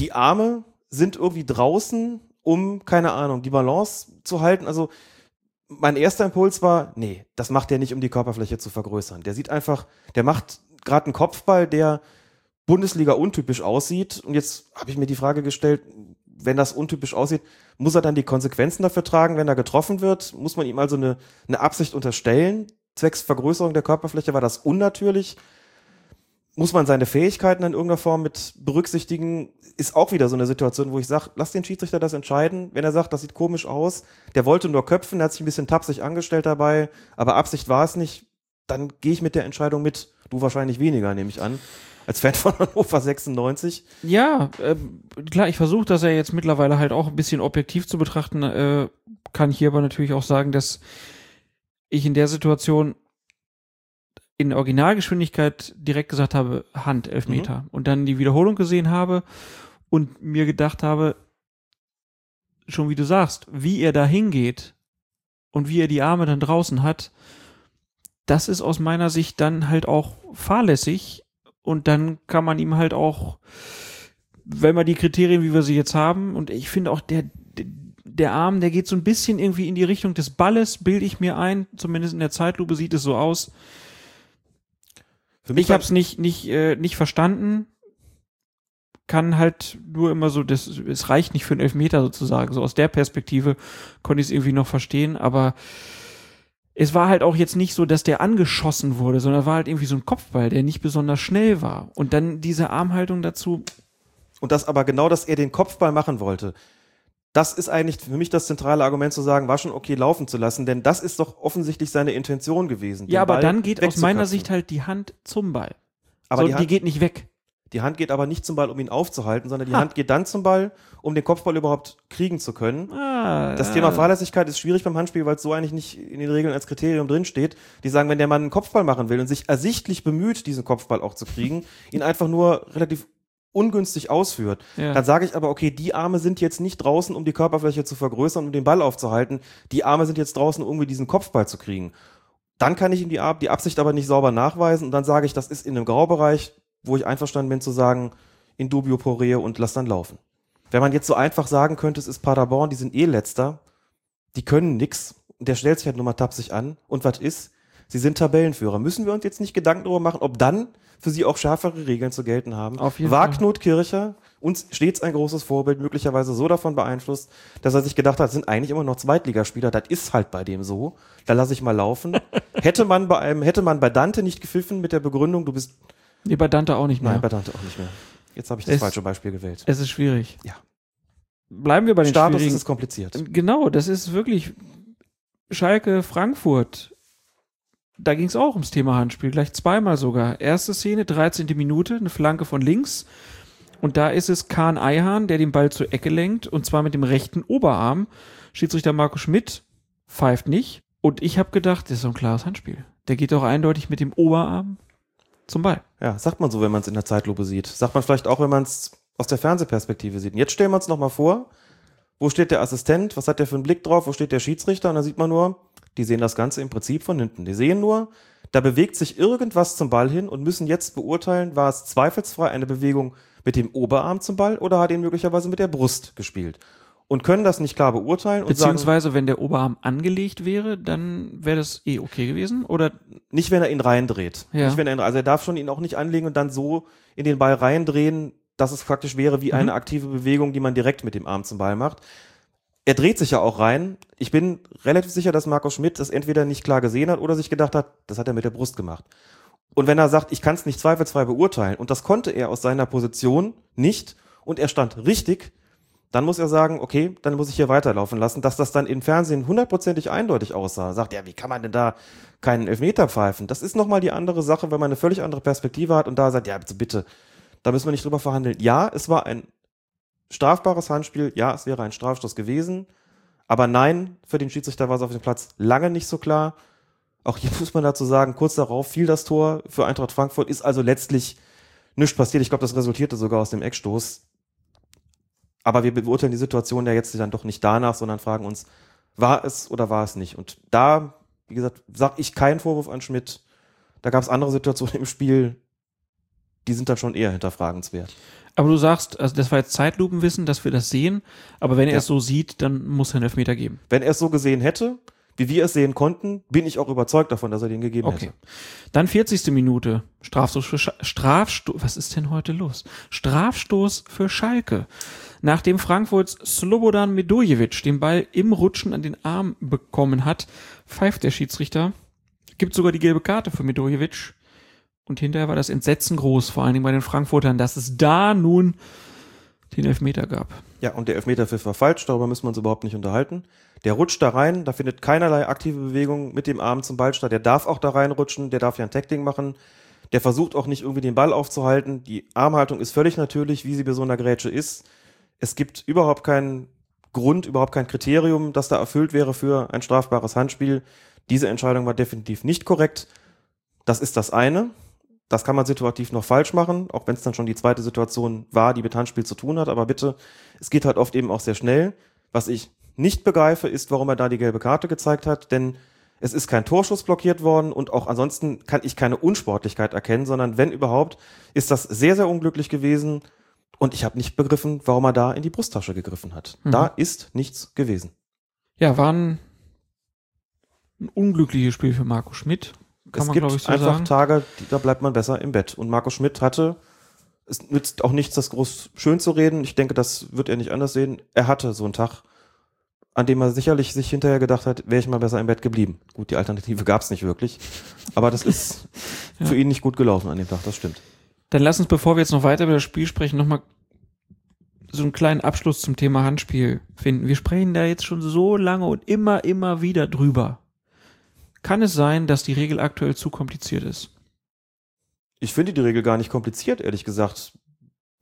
Die Arme sind irgendwie draußen, um, keine Ahnung, die Balance zu halten. Also mein erster Impuls war, nee, das macht er nicht, um die Körperfläche zu vergrößern. Der sieht einfach, der macht gerade einen Kopfball, der Bundesliga untypisch aussieht. Und jetzt habe ich mir die Frage gestellt, wenn das untypisch aussieht, muss er dann die Konsequenzen dafür tragen, wenn er getroffen wird? Muss man ihm also eine, eine Absicht unterstellen? zwecks Vergrößerung der Körperfläche war das unnatürlich. Muss man seine Fähigkeiten in irgendeiner Form mit berücksichtigen, ist auch wieder so eine Situation, wo ich sage, lass den Schiedsrichter das entscheiden. Wenn er sagt, das sieht komisch aus, der wollte nur köpfen, der hat sich ein bisschen tapsig angestellt dabei, aber Absicht war es nicht, dann gehe ich mit der Entscheidung mit. Du wahrscheinlich weniger, nehme ich an. Als Fan von Hannover 96. Ja, ähm, klar, ich versuche das ja jetzt mittlerweile halt auch ein bisschen objektiv zu betrachten, äh, kann hier aber natürlich auch sagen, dass ich in der Situation in Originalgeschwindigkeit direkt gesagt habe, Hand, Elfmeter. Mhm. Und dann die Wiederholung gesehen habe und mir gedacht habe, schon wie du sagst, wie er da hingeht und wie er die Arme dann draußen hat, das ist aus meiner Sicht dann halt auch fahrlässig und dann kann man ihm halt auch, wenn wir die Kriterien, wie wir sie jetzt haben, und ich finde auch der, der Arm, der geht so ein bisschen irgendwie in die Richtung des Balles, bilde ich mir ein, zumindest in der Zeitlupe sieht es so aus. Für mich Ich habe es nicht, nicht, äh, nicht verstanden. Kann halt nur immer so, das, es reicht nicht für einen Elfmeter sozusagen. So aus der Perspektive konnte ich es irgendwie noch verstehen, aber es war halt auch jetzt nicht so, dass der angeschossen wurde, sondern war halt irgendwie so ein Kopfball, der nicht besonders schnell war. Und dann diese Armhaltung dazu, Und das aber genau, dass er den Kopfball machen wollte. Das ist eigentlich für mich das zentrale Argument zu sagen, war schon okay laufen zu lassen, denn das ist doch offensichtlich seine Intention gewesen. ja, aber Ball dann geht aus meiner. Sicht halt die Hand zum Ball. aber so, die, die, Hand, geht nicht weg. Die Hand geht aber nicht zum Ball, um ihn aufzuhalten, sondern die Ha. Hand geht dann zum Ball, um den Kopfball überhaupt kriegen zu können. Ah, Das Thema Fahrlässigkeit ist schwierig beim Handspiel, weil es so eigentlich nicht in den Regeln als Kriterium drinsteht. Die sagen, wenn der Mann einen Kopfball machen will und sich ersichtlich bemüht, diesen Kopfball auch zu kriegen, (laughs) ihn einfach nur relativ ungünstig ausführt, Ja. dann sage ich aber, okay, die Arme sind jetzt nicht draußen, um die Körperfläche zu vergrößern, um den Ball aufzuhalten. Die Arme sind jetzt draußen, um irgendwie diesen Kopfball zu kriegen. Dann kann ich ihm die, Ar- die Absicht aber nicht sauber nachweisen und dann sage ich, das ist in einem Graubereich, wo ich einverstanden bin zu sagen, in dubio pro reo und lass dann laufen. Wenn man jetzt so einfach sagen könnte, es ist Paderborn, die sind eh letzter, die können nix, der stellt sich halt nur mal tapsig an und was ist? Sie sind Tabellenführer. Müssen wir uns jetzt nicht Gedanken darüber machen, ob dann für sie auch schärfere Regeln zu gelten haben? Auf jeden War Fall. Knut Kircher uns stets ein großes Vorbild, möglicherweise so davon beeinflusst, dass er sich gedacht hat, sind eigentlich immer noch Zweitligaspieler, das ist halt bei dem so, da lasse ich mal laufen. (laughs) hätte man bei einem, hätte man bei Dante nicht gepfiffen mit der Begründung, du bist, Nee, bei Dante auch nicht mehr. nein, bei Dante auch nicht mehr. Jetzt habe ich das Es- falsche Beispiel gewählt. es ist schwierig. Ja. Bleiben wir bei den Status schwierigen. ist kompliziert. Genau, das ist wirklich Schalke Frankfurt. Da ging es auch ums Thema Handspiel, gleich zweimal sogar. Erste Szene, 13. Minute, eine Flanke von links. Und da ist es Kahn Eihahn, der den Ball zur Ecke lenkt, und zwar mit dem rechten Oberarm. Schiedsrichter Marco Schmidt pfeift nicht. Und ich habe gedacht, das ist so ein klares Handspiel. Der geht doch eindeutig mit dem Oberarm zum Ball. Ja, sagt man so, wenn man es in der Zeitlupe sieht. Sagt man vielleicht auch, wenn man es aus der Fernsehperspektive sieht. Und jetzt stellen wir uns nochmal vor, wo steht der Assistent, was hat der für einen Blick drauf, wo steht der Schiedsrichter? Und da sieht man nur, die sehen das Ganze im Prinzip von hinten. Die sehen nur, da bewegt sich irgendwas zum Ball hin und müssen jetzt beurteilen, war es zweifelsfrei eine Bewegung mit dem Oberarm zum Ball oder hat ihn möglicherweise mit der Brust gespielt. Und können das nicht klar beurteilen und sagen, Beziehungsweise, wenn der Oberarm angelegt wäre, dann wäre das eh okay gewesen. Oder Nicht, wenn er ihn reindreht. Ja. Nicht, wenn er ihn, also er darf schon ihn auch nicht anlegen und dann so in den Ball reindrehen, dass es praktisch wäre wie Mhm. eine aktive Bewegung, die man direkt mit dem Arm zum Ball macht. Er dreht sich ja auch rein. Ich bin relativ sicher, dass Marco Schmidt das entweder nicht klar gesehen hat oder sich gedacht hat, das hat er mit der Brust gemacht. Und wenn er sagt, ich kann es nicht zweifelsfrei beurteilen, und das konnte er aus seiner Position nicht, und er stand richtig, dann muss er sagen, okay, dann muss ich hier weiterlaufen lassen, dass das dann im Fernsehen hundertprozentig eindeutig aussah. Sagt, ja, wie kann man denn da keinen Elfmeter pfeifen? Das ist nochmal die andere Sache, wenn man eine völlig andere Perspektive hat und da sagt, ja, bitte, bitte, da müssen wir nicht drüber verhandeln. Ja, es war ein strafbares Handspiel, ja, es wäre ein Strafstoß gewesen, aber nein, für den Schiedsrichter war es auf dem Platz lange nicht so klar. Auch hier (laughs) muss man dazu sagen, kurz darauf fiel das Tor für Eintracht Frankfurt, ist also letztlich nichts passiert. Ich glaube, das resultierte sogar aus dem Eckstoß. Aber wir beurteilen die Situation ja jetzt dann doch nicht danach, sondern fragen uns, war es oder war es nicht? Und da, wie gesagt, sage ich keinen Vorwurf an Schmidt. Da gab es andere Situationen im Spiel, die sind dann schon eher hinterfragenswert. Aber du sagst, also das war jetzt Zeitlupenwissen, dass wir das sehen, aber wenn er Ja. es so sieht, dann muss er einen Elfmeter geben. Wenn er es so gesehen hätte, wie wir es sehen konnten, bin ich auch überzeugt davon, dass er den gegeben Okay. hätte. Dann 40. Minute. Strafstoß für Sch Strafstoß. Was ist denn heute los? Strafstoß für Schalke. Nachdem Frankfurts Slobodan Medojevic den Ball im Rutschen an den Arm bekommen hat, pfeift der Schiedsrichter Gibt sogar die gelbe Karte für Midojevic. Und hinterher war das Entsetzen groß, vor allen Dingen bei den Frankfurtern, dass es da nun den Elfmeter gab. Ja, und der Elfmeterpfiff war falsch, darüber müssen wir uns überhaupt nicht unterhalten. Der rutscht da rein, da findet keinerlei aktive Bewegung mit dem Arm zum Ball statt. Der darf auch da reinrutschen, der darf ja ein Tackling machen. Der versucht auch nicht irgendwie den Ball aufzuhalten. Die Armhaltung ist völlig natürlich, wie sie bei so einer Grätsche ist. Es gibt überhaupt keinen Grund, überhaupt kein Kriterium, das da erfüllt wäre für ein strafbares Handspiel. Diese Entscheidung war definitiv nicht korrekt. Das ist das eine. Das kann man situativ noch falsch machen, auch wenn es dann schon die zweite Situation war, die mit Handspiel zu tun hat. Aber bitte, es geht halt oft eben auch sehr schnell. Was ich nicht begreife, ist, warum er da die gelbe Karte gezeigt hat, denn es ist kein Torschuss blockiert worden und auch ansonsten kann ich keine Unsportlichkeit erkennen, sondern wenn überhaupt, ist das sehr, sehr unglücklich gewesen und ich habe nicht begriffen, warum er da in die Brusttasche gegriffen hat. Mhm. Da ist nichts gewesen. Ja, war ein, ein unglückliches Spiel für Marco Schmidt. Kann es man, gibt ich, so einfach sagen. Tage, die, da bleibt man besser im Bett. Und Marco Schmidt hatte, es nützt auch nichts, das groß schön zu reden. Ich denke, das wird er nicht anders sehen. Er hatte so einen Tag, an dem er sicherlich sich hinterher gedacht hat, wäre ich mal besser im Bett geblieben. Gut, die Alternative gab es nicht wirklich. Aber das ist (laughs) Ja. für ihn nicht gut gelaufen an dem Tag, das stimmt. Dann lass uns, bevor wir jetzt noch weiter über das Spiel sprechen, nochmal so einen kleinen Abschluss zum Thema Handspiel finden. Wir sprechen da jetzt schon so lange und immer, immer wieder drüber. Kann es sein, dass die Regel aktuell zu kompliziert ist? Ich finde die Regel gar nicht kompliziert, ehrlich gesagt.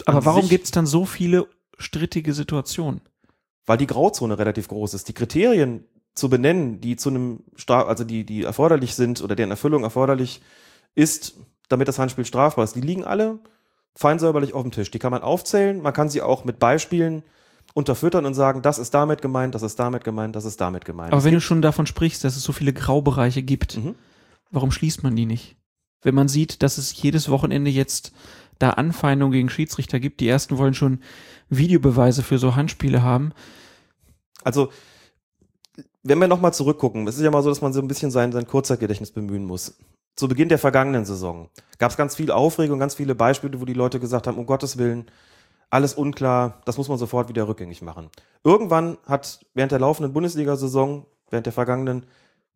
Aber An warum sich- gibt es dann so viele strittige Situationen? Weil die Grauzone relativ groß ist. Die Kriterien zu benennen, die zu einem Straf, also die, die erforderlich sind oder deren Erfüllung erforderlich ist, damit das Handspiel strafbar ist, die liegen alle fein säuberlich auf dem Tisch. Die kann man aufzählen, man kann sie auch mit Beispielen unterfüttern und sagen, das ist damit gemeint, das ist damit gemeint, das ist damit gemeint. Aber wenn du schon davon sprichst, dass es so viele Graubereiche gibt, Mhm. warum schließt man die nicht? Wenn man sieht, dass es jedes Wochenende jetzt da Anfeindungen gegen Schiedsrichter gibt, die ersten wollen schon Videobeweise für so Handspiele haben. Also, wenn wir nochmal zurückgucken, es ist ja mal so, dass man so ein bisschen sein, sein Kurzzeitgedächtnis bemühen muss. Zu Beginn der vergangenen Saison gab es ganz viel Aufregung, ganz viele Beispiele, wo die Leute gesagt haben, um Gottes Willen, alles unklar, das muss man sofort wieder rückgängig machen. Irgendwann hat während der laufenden Bundesliga-Saison, während der vergangenen,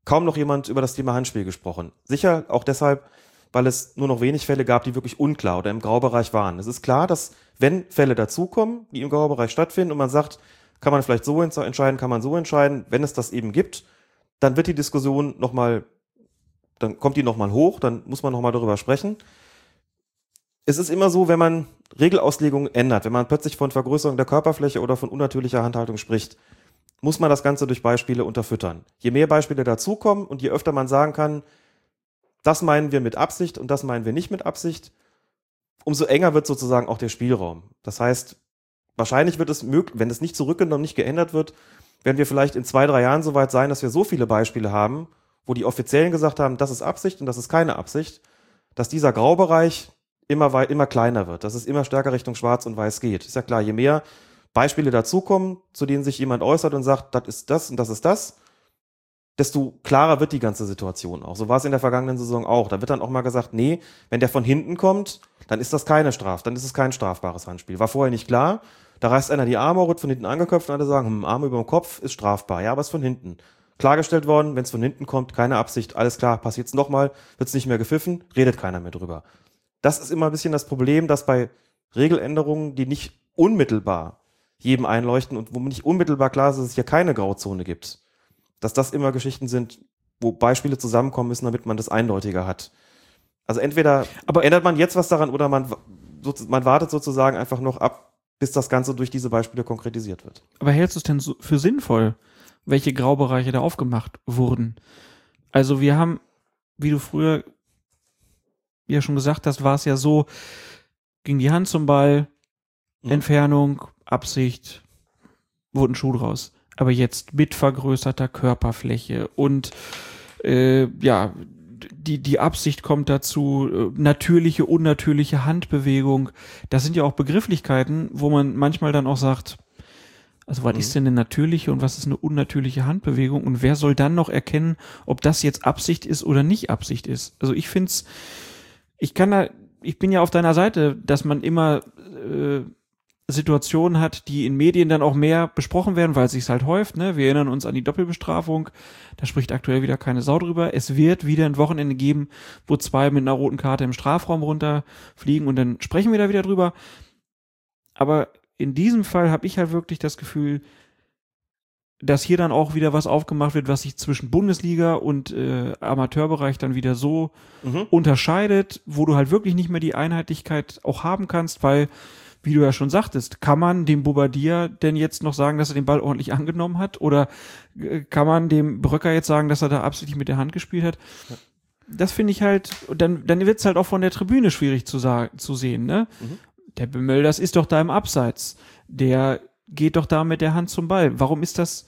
kaum noch jemand über das Thema Handspiel gesprochen. Sicher auch deshalb, weil es nur noch wenig Fälle gab, die wirklich unklar oder im Graubereich waren. Es ist klar, dass wenn Fälle dazukommen, die im Graubereich stattfinden und man sagt, kann man vielleicht so ents- entscheiden, kann man so entscheiden, wenn es das eben gibt, dann wird die Diskussion nochmal, dann kommt die nochmal hoch, dann muss man nochmal darüber sprechen. Es ist immer so, wenn man Regelauslegungen ändert, wenn man plötzlich von Vergrößerung der Körperfläche oder von unnatürlicher Handhaltung spricht, muss man das Ganze durch Beispiele unterfüttern. Je mehr Beispiele dazukommen und je öfter man sagen kann, das meinen wir mit Absicht und das meinen wir nicht mit Absicht, umso enger wird sozusagen auch der Spielraum. Das heißt, wahrscheinlich wird es möglich, wenn es nicht zurückgenommen, nicht geändert wird, werden wir vielleicht in zwei, drei Jahren so weit sein, dass wir so viele Beispiele haben, wo die Offiziellen gesagt haben, das ist Absicht und das ist keine Absicht, dass dieser Graubereich immer, immer kleiner wird, dass es immer stärker Richtung Schwarz und Weiß geht. Ist ja klar, je mehr Beispiele dazukommen, zu denen sich jemand äußert und sagt, das ist das und das ist das, desto klarer wird die ganze Situation auch. So war es in der vergangenen Saison auch. Da wird dann auch mal gesagt, nee, wenn der von hinten kommt, dann ist das keine Straf, dann ist es kein strafbares Handspiel. War vorher nicht klar. Da reißt einer die Arme, wird von hinten angeköpft und alle sagen, hm, Arme über dem Kopf ist strafbar. Ja, aber es ist von hinten. Klargestellt worden, wenn es von hinten kommt, keine Absicht, alles klar, passiert es nochmal, wird es nicht mehr gepfiffen, redet keiner mehr drüber. Das ist immer ein bisschen das Problem, dass bei Regeländerungen, die nicht unmittelbar jedem einleuchten und wo nicht unmittelbar klar ist, dass es hier keine Grauzone gibt, dass das immer Geschichten sind, wo Beispiele zusammenkommen müssen, damit man das eindeutiger hat. Also entweder Aber- ändert man jetzt was daran oder man, man wartet sozusagen einfach noch ab, bis das Ganze durch diese Beispiele konkretisiert wird. Aber hältst du es denn so für sinnvoll, welche Graubereiche da aufgemacht wurden? Also wir haben, wie du früher ja schon gesagt hast, war es ja so, ging die Hand zum Ball, Mhm. Entfernung, Absicht, wurde ein Schuh draus. Aber jetzt mit vergrößerter Körperfläche und äh, ja, die, die Absicht kommt dazu, äh, natürliche, unnatürliche Handbewegung. Das sind ja auch Begrifflichkeiten, wo man manchmal dann auch sagt, also was Mhm. ist denn eine natürliche und was ist eine unnatürliche Handbewegung und wer soll dann noch erkennen, ob das jetzt Absicht ist oder nicht Absicht ist? Also ich finde es, ich kann da, ich bin ja auf deiner Seite, dass man immer äh, Situationen hat, die in Medien dann auch mehr besprochen werden, weil es sich halt häuft. Ne? Wir erinnern uns an die Doppelbestrafung. Da spricht aktuell wieder keine Sau drüber. Es wird wieder ein Wochenende geben, wo zwei mit einer roten Karte im Strafraum runterfliegen und dann sprechen wir da wieder drüber. Aber in diesem Fall habe ich halt wirklich das Gefühl, dass hier dann auch wieder was aufgemacht wird, was sich zwischen Bundesliga und äh, Amateurbereich dann wieder so Mhm. unterscheidet, wo du halt wirklich nicht mehr die Einheitlichkeit auch haben kannst, weil, wie du ja schon sagtest, kann man dem Bobadilla denn jetzt noch sagen, dass er den Ball ordentlich angenommen hat? Oder äh, kann man dem Bröcker jetzt sagen, dass er da absichtlich mit der Hand gespielt hat? Das finde ich halt, dann, dann wird es halt auch von der Tribüne schwierig zu, sagen, zu sehen, ne? Der Bemöll, das ist doch da im Abseits. Der geht doch da mit der Hand zum Ball. Warum ist das?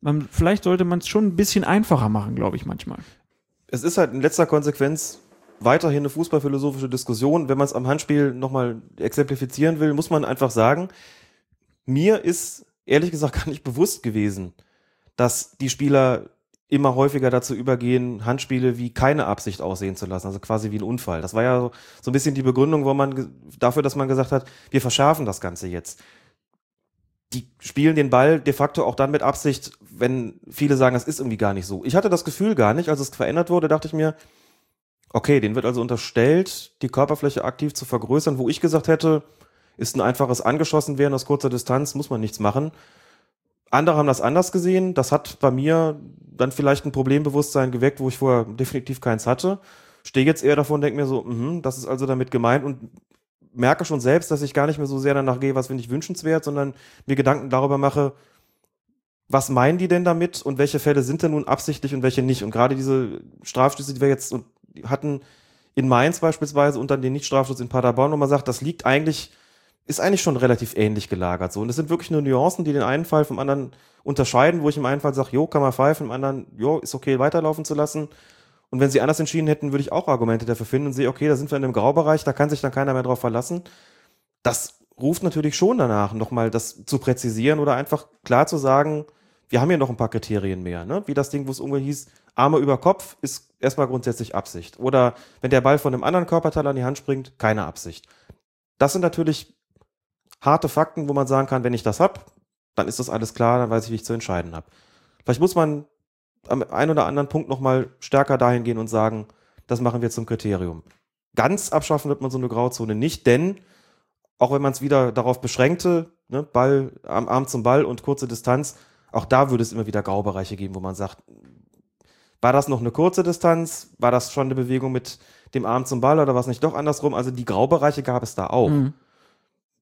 Man, vielleicht sollte man es schon ein bisschen einfacher machen, glaube ich manchmal. Es ist halt in letzter Konsequenz weiterhin eine fußballphilosophische Diskussion. Wenn man es am Handspiel nochmal exemplifizieren will, muss man einfach sagen, mir ist ehrlich gesagt (laughs) gar nicht bewusst gewesen, dass die Spieler immer häufiger dazu übergehen, Handspiele wie keine Absicht aussehen zu lassen, also quasi wie ein Unfall. Das war ja so, ein bisschen die Begründung, wo man dafür, dass man gesagt hat, wir verschärfen das Ganze jetzt. Die spielen den Ball de facto auch dann mit Absicht, wenn viele sagen, das ist irgendwie gar nicht so. Ich hatte das Gefühl gar nicht, als es verändert wurde, dachte ich mir, okay, den wird also unterstellt, die Körperfläche aktiv zu vergrößern, wo ich gesagt hätte, ist ein einfaches angeschossen werden aus kurzer Distanz, muss man nichts machen. Andere haben das anders gesehen. Das hat bei mir dann vielleicht ein Problembewusstsein geweckt, wo ich vorher definitiv keins hatte. Stehe jetzt eher davon und denke mir so, mhm, das ist also damit gemeint und merke schon selbst, dass ich gar nicht mehr so sehr danach gehe, was finde ich wünschenswert, sondern mir Gedanken darüber mache, was meinen die denn damit und welche Fälle sind denn nun absichtlich und welche nicht. Und gerade diese Strafstöße, die wir jetzt und- hatten in Mainz beispielsweise und dann den Nicht-Strafstoß in Paderborn, wo man sagt, das liegt eigentlich, ist eigentlich schon relativ ähnlich gelagert. So. Und es sind wirklich nur Nuancen, die den einen Fall vom anderen unterscheiden, wo ich im einen Fall sage, jo, kann man pfeifen, im anderen, jo, ist okay, weiterlaufen zu lassen. Und wenn sie anders entschieden hätten, würde ich auch Argumente dafür finden und sehe, okay, da sind wir in einem Graubereich, da kann sich dann keiner mehr drauf verlassen. Das ruft natürlich schon danach, nochmal das zu präzisieren oder einfach klar zu sagen, wir haben hier noch ein paar Kriterien mehr, ne? Wie das Ding, wo es irgendwo hieß, Arme über Kopf ist erstmal grundsätzlich Absicht. Oder wenn der Ball von einem anderen Körperteil an die Hand springt, keine Absicht. Das sind natürlich harte Fakten, wo man sagen kann, wenn ich das hab, dann ist das alles klar, dann weiß ich, wie ich zu entscheiden habe. Vielleicht muss man am einen oder anderen Punkt nochmal stärker dahin gehen und sagen, das machen wir zum Kriterium. Ganz abschaffen wird man so eine Grauzone nicht, denn auch wenn man es wieder darauf beschränkte, ne, Ball, Arm, Arm zum Ball und kurze Distanz, auch da würde es immer wieder Graubereiche geben, wo man sagt, war das noch eine kurze Distanz? War das schon eine Bewegung mit dem Arm zum Ball oder war es nicht doch andersrum? Also die Graubereiche gab es da auch. Mhm.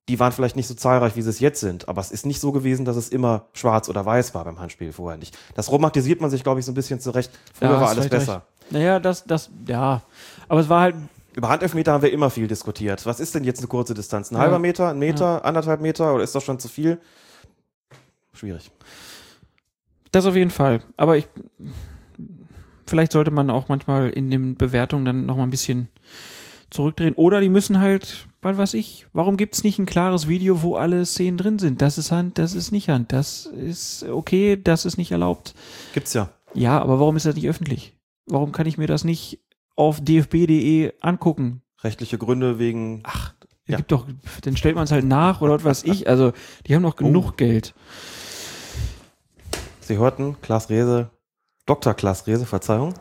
Die waren vielleicht nicht so zahlreich, wie sie es jetzt sind, aber es ist nicht so gewesen, dass es immer schwarz oder weiß war beim Handspiel vorher nicht. Das romantisiert man sich, glaube ich, so ein bisschen zurecht. Früher Ja, war alles besser. recht. Naja, das, das, ja. Aber es war halt, Über Handelfmeter haben wir immer viel diskutiert. Was ist denn jetzt eine kurze Distanz? Ein Ja. halber Meter, ein Meter, anderthalb Meter oder ist das schon zu viel? Schwierig. das auf jeden Fall. Aber ich, vielleicht sollte man auch manchmal in den Bewertungen dann noch mal ein bisschen zurückdrehen. Oder die müssen halt, was weiß ich, warum gibt's nicht ein klares Video, wo alle Szenen drin sind? Das ist Hand, das ist nicht Hand, das ist okay, das ist nicht erlaubt. Gibt's ja. Ja, aber warum ist das nicht öffentlich? Warum kann ich mir das nicht auf dfb.de angucken? Rechtliche Gründe wegen. Ach, Ja. gibt doch, dann stellt man es halt nach oder was weiß ich. Also, die haben doch genug Geld. Sie hörten Klaas Rehse, Dr. Klaas Rehse, Verzeihung,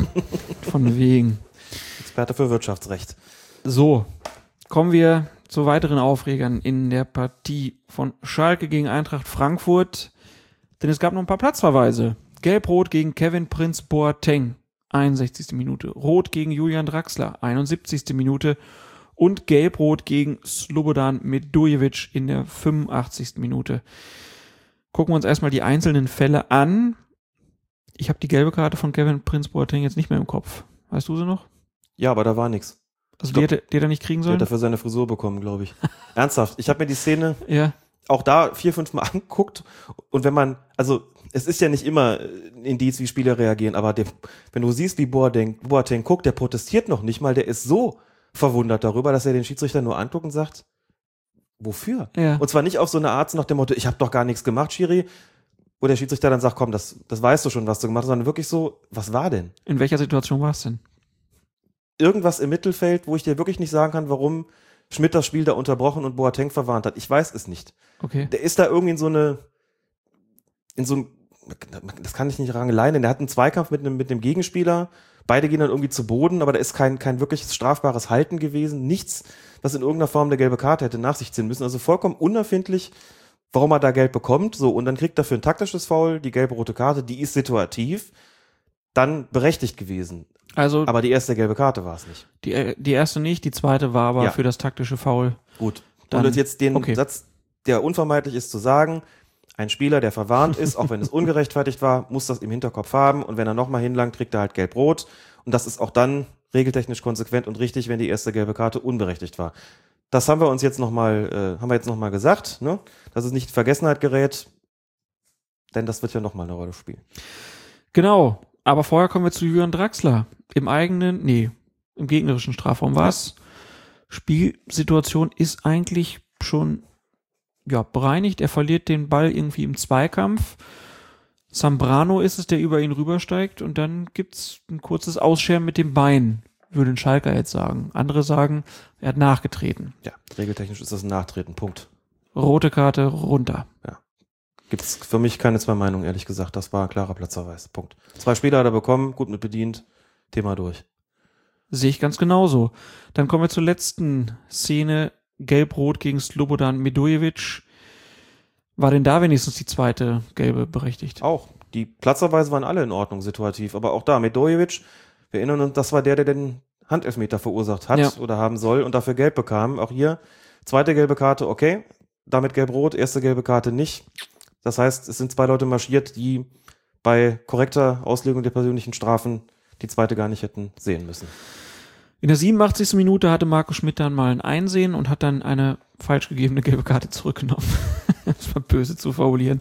(laughs) Von wegen. Experte für Wirtschaftsrecht. So, kommen wir zu weiteren Aufregern in der Partie von Schalke gegen Eintracht Frankfurt. Denn es gab noch ein paar Platzverweise. Gelb-Rot gegen Kevin Prinz Boateng, 61. Minute. Rot gegen Julian Draxler, 71. Minute. Und Gelb-Rot gegen Slobodan Medujevic in der 85. Minute. Gucken wir uns erstmal die einzelnen Fälle an. Ich habe die gelbe Karte von Kevin Prinz Boateng jetzt nicht mehr im Kopf. Weißt du sie noch? Ja, aber da war nichts. Also Stopp. die hätte, die hätte er nicht kriegen Der sollen? hat dafür seine Frisur bekommen, glaube ich. (laughs) Ernsthaft. Ich habe mir die Szene Ja. auch da vier, fünf Mal (laughs) angeguckt. Und wenn man, also es ist ja nicht immer ein Indiz, wie Spieler reagieren, aber der, wenn du siehst, wie Boateng, Boateng guckt, der protestiert noch nicht mal, der ist so verwundert darüber, dass er den Schiedsrichter nur anguckt und sagt, wofür? Ja. Und zwar nicht auf so eine Art nach dem Motto, ich habe doch gar nichts gemacht, Schiri, wo der Schiedsrichter dann sagt, komm, das, das weißt du schon, was du gemacht hast, sondern wirklich so, was war denn? In welcher Situation war es denn? Irgendwas im Mittelfeld, wo ich dir wirklich nicht sagen kann, warum Schmidt das Spiel da unterbrochen und Boateng verwarnt hat. Ich weiß es nicht. Okay. Der ist da irgendwie in so eine, in so ein, das kann ich nicht Rangeleien, denn der hat einen Zweikampf mit einem, mit einem Gegenspieler. Beide gehen dann irgendwie zu Boden, aber da ist kein, kein wirkliches strafbares Halten gewesen. Nichts, was in irgendeiner Form der gelbe Karte hätte nach sich ziehen müssen. Also vollkommen unerfindlich, warum er da Gelb bekommt. So, und dann kriegt er für ein taktisches Foul die gelbe-rote Karte, die ist situativ, dann berechtigt gewesen. Also Aber die erste gelbe Karte war es nicht. die, äh, die erste nicht, die zweite war aber Ja. für das taktische Foul. Gut. Dann- und jetzt den okay. Satz, der unvermeidlich ist zu sagen, ein Spieler, der verwarnt ist, auch wenn es (laughs) ungerechtfertigt war, muss das im Hinterkopf haben und wenn er nochmal hinlangt, kriegt er halt gelb-rot und das ist auch dann regeltechnisch konsequent und richtig, wenn die erste gelbe Karte unberechtigt war. Das haben wir uns jetzt nochmal, äh, haben wir jetzt nochmal gesagt, ne? dass es nicht in Vergessenheit gerät, denn das wird ja nochmal eine Rolle spielen. Genau. Aber vorher kommen wir zu Jürgen Draxler. Im eigenen, nee, im gegnerischen Strafraum war es. Spielsituation ist eigentlich schon ja, bereinigt. Er verliert den Ball irgendwie im Zweikampf. Zambrano ist es, der über ihn rübersteigt und dann gibt's ein kurzes Ausscheren mit dem Bein, würde ein Schalker jetzt sagen. Andere sagen, er hat nachgetreten. Ja, regeltechnisch ist das ein Nachtreten, Punkt. Rote Karte runter. Gibt es für mich keine zwei Meinungen, ehrlich gesagt. Das war ein klarer Platzverweis. Punkt. Zwei Spieler hat er bekommen, gut mit bedient, Thema durch. Sehe ich ganz genauso. Dann kommen wir zur letzten Szene. Gelb-Rot gegen Slobodan Medojevic. War denn da wenigstens die zweite gelbe berechtigt? Auch. Die Platzverweise waren alle in Ordnung, situativ. Aber auch da, Medojevic, wir erinnern uns, das war der, der den Handelfmeter verursacht hat Ja. oder haben soll und dafür gelb bekam. Auch hier, zweite gelbe Karte, okay. Damit gelb-rot, erste gelbe Karte nicht. Das heißt, es sind zwei Leute marschiert, die bei korrekter Auslegung der persönlichen Strafen die zweite gar nicht hätten sehen müssen. In der 87. Minute hatte Marco Schmidt dann mal ein Einsehen und hat dann eine falsch gegebene gelbe Karte zurückgenommen. (laughs) das war böse zu formulieren.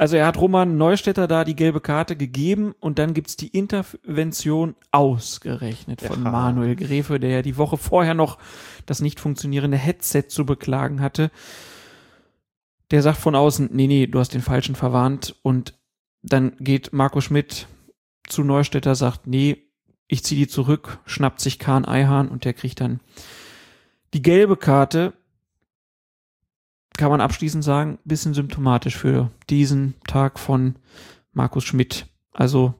Also er hat Roman Neustädter da die gelbe Karte gegeben und dann gibt's die Intervention ausgerechnet von Ja. Manuel Gräfe, der ja die Woche vorher noch das nicht funktionierende Headset zu beklagen hatte. Der sagt von außen, nee, nee, du hast den Falschen verwarnt und dann geht Marco Schmidt zu Neustädter, sagt, nee, ich ziehe die zurück, schnappt sich Kahn Eihahn und der kriegt dann die gelbe Karte. Kann man abschließend sagen, bisschen symptomatisch für diesen Tag von Markus Schmidt. Also,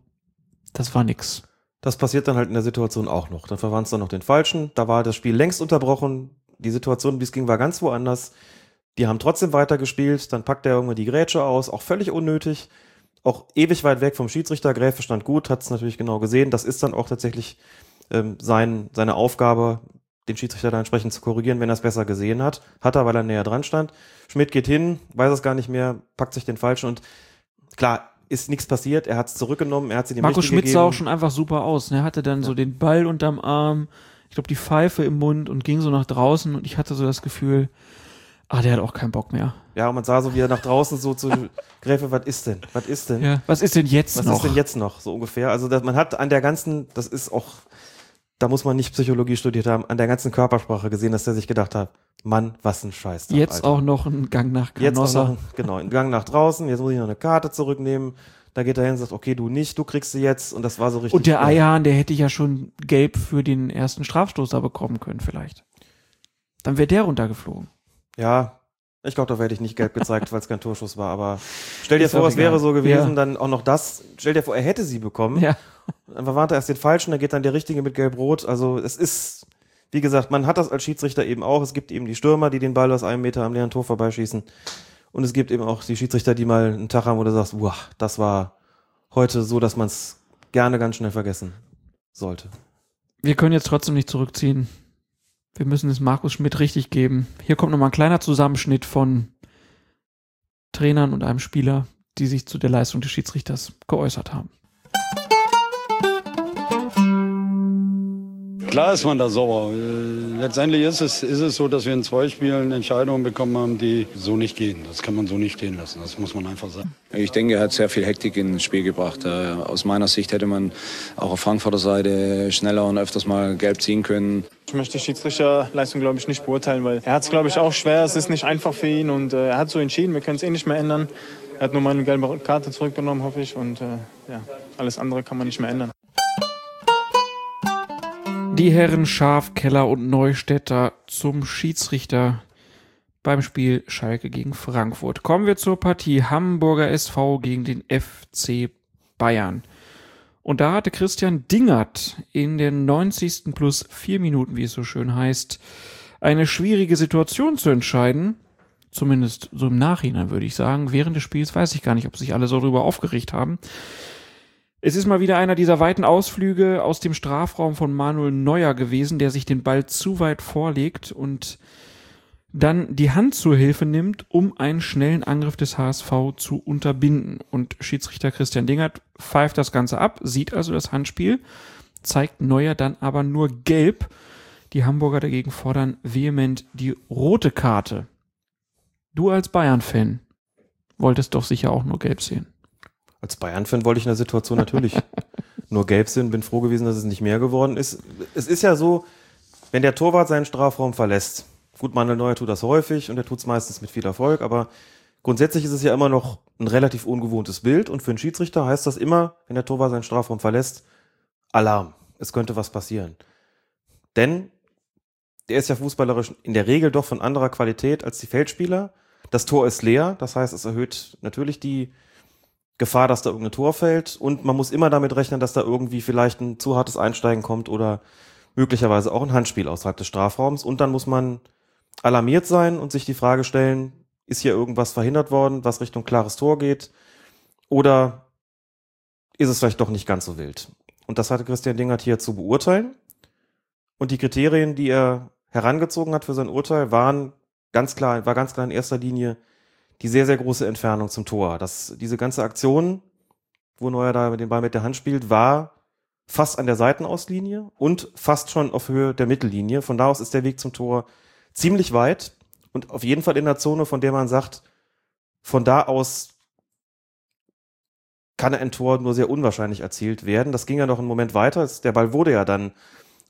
das war nix. Das passiert dann halt in der Situation auch noch. Dann verwandt es dann noch den Falschen. Da war das Spiel längst unterbrochen. Die Situation, wie es ging, war ganz woanders. Die haben trotzdem weitergespielt. Dann packt er irgendwann die Grätsche aus. Auch völlig unnötig. Auch ewig weit weg vom Schiedsrichter. Gräfe stand gut, hat es natürlich genau gesehen. Das ist dann auch tatsächlich ähm, sein, seine Aufgabe, den Schiedsrichter da entsprechend zu korrigieren, wenn er es besser gesehen hat. Hat er, weil er näher dran stand. Schmidt geht hin, weiß es gar nicht mehr, packt sich den Falschen und klar, ist nichts passiert. Er hat es zurückgenommen, er hat sie dem Markus Richtigen Schmidt sah gegeben. auch schon einfach super aus. ne? Er hatte dann so den Ball unterm Arm, ich glaube die Pfeife im Mund und ging so nach draußen und ich hatte so das Gefühl, ah, der hat auch keinen Bock mehr. Ja, und man sah so, wie er nach draußen so zu (laughs) Gräfe, was ist denn? Was ist denn? Ja, was ist denn jetzt was noch? ist denn jetzt noch? So ungefähr. Also das, man hat an der ganzen, das ist auch, da muss man nicht Psychologie studiert haben, an der ganzen Körpersprache gesehen, dass der sich gedacht hat, Mann, was ein Scheiß. Jetzt auch noch ein Gang nach Jetzt auch Canossa. noch, genau, einen Gang nach draußen, jetzt muss ich noch eine Karte zurücknehmen. Da geht er hin und sagt, okay, du nicht, du kriegst sie jetzt. Und das war so richtig. Und der. Eihahn, der hätte ja schon gelb für den ersten Strafstoß da bekommen können, vielleicht. Dann wäre der runtergeflogen. Ja, ich glaube, da werde ich nicht gelb gezeigt, (laughs) weil es kein Torschuss war. Aber stell dir Ist vor, es wäre so gewesen, Ja. dann auch noch das. Stell dir vor, er hätte sie bekommen. Ja. Dann verwarnt er erst den Falschen, dann geht dann der Richtige mit Gelb-Rot. Also es ist, wie gesagt, man hat das als Schiedsrichter eben auch. Es gibt eben die Stürmer, die den Ball aus einem Meter am leeren Tor vorbeischießen. Und es gibt eben auch die Schiedsrichter, die mal einen Tag haben, wo du sagst, wow, das war heute so, dass man es gerne ganz schnell vergessen sollte. Wir können jetzt trotzdem nicht zurückziehen. Wir müssen es Markus Schmidt richtig geben. Hier kommt nochmal ein kleiner Zusammenschnitt von Trainern und einem Spieler, die sich zu der Leistung des Schiedsrichters geäußert haben. Klar ist man da sauer. Äh, Letztendlich ist es, ist es so, dass wir in zwei Spielen Entscheidungen bekommen haben, die so nicht gehen. Das kann man so nicht stehen lassen. Das muss man einfach sagen. Ich denke, er hat sehr viel Hektik ins Spiel gebracht. Äh, Aus meiner Sicht hätte man auch auf Frankfurter Seite schneller und öfters mal gelb ziehen können. Ich möchte die Schiedsrichterleistung, glaube ich, nicht beurteilen, weil er hat es, glaube ich, auch schwer. Es ist nicht einfach für ihn und äh, er hat so entschieden. Wir können es eh nicht mehr ändern. Er hat nur meine gelbe Karte zurückgenommen, hoffe ich. Und äh, ja, alles andere kann man nicht mehr ändern. Die Herren Schaf, Keller und Neustädter zum Schiedsrichter beim Spiel Schalke gegen Frankfurt. Kommen wir zur Partie Hamburger SV gegen den FC Bayern. Und da hatte Christian Dingert in den 90. plus vier Minuten, wie es so schön heißt, eine schwierige Situation zu entscheiden. Zumindest so im Nachhinein würde ich sagen. Während des Spiels weiß ich gar nicht, ob sich alle so darüber aufgeregt haben. Es ist mal wieder einer dieser weiten Ausflüge aus dem Strafraum von Manuel Neuer gewesen, der sich den Ball zu weit vorlegt und dann die Hand zur Hilfe nimmt, um einen schnellen Angriff des HSV zu unterbinden. Und Schiedsrichter Christian Dingert pfeift das Ganze ab, sieht also das Handspiel, zeigt Neuer dann aber nur gelb. Die Hamburger dagegen fordern vehement die rote Karte. Du als Bayern-Fan wolltest doch sicher auch nur gelb sehen. Als Bayern-Fan wollte ich in der Situation natürlich (laughs) nur gelb sehen, bin froh gewesen, dass es nicht mehr geworden ist. Es ist ja so, wenn der Torwart seinen Strafraum verlässt, gut, Manuel Neuer tut das häufig und er tut es meistens mit viel Erfolg, aber grundsätzlich ist es ja immer noch ein relativ ungewohntes Bild und für einen Schiedsrichter heißt das immer, wenn der Torwart seinen Strafraum verlässt, Alarm, es könnte was passieren. Denn der ist ja fußballerisch in der Regel doch von anderer Qualität als die Feldspieler. Das Tor ist leer, das heißt, es erhöht natürlich die Gefahr, dass da irgendein Tor fällt und man muss immer damit rechnen, dass da irgendwie vielleicht ein zu hartes Einsteigen kommt oder möglicherweise auch ein Handspiel außerhalb des Strafraums und dann muss man alarmiert sein und sich die Frage stellen, ist hier irgendwas verhindert worden, was Richtung klares Tor geht oder ist es vielleicht doch nicht ganz so wild? Und das hatte Christian Dingert hier zu beurteilen. Und die Kriterien, die er herangezogen hat für sein Urteil, waren ganz klar, war ganz klar in erster Linie die sehr, sehr große Entfernung zum Tor. Das, diese ganze Aktion, wo Neuer da dem Ball mit der Hand spielt, war fast an der Seitenauslinie und fast schon auf Höhe der Mittellinie. Von da aus ist der Weg zum Tor ziemlich weit und auf jeden Fall in der Zone, von der man sagt, von da aus kann ein Tor nur sehr unwahrscheinlich erzielt werden. Das ging ja noch einen Moment weiter. Der Ball wurde ja dann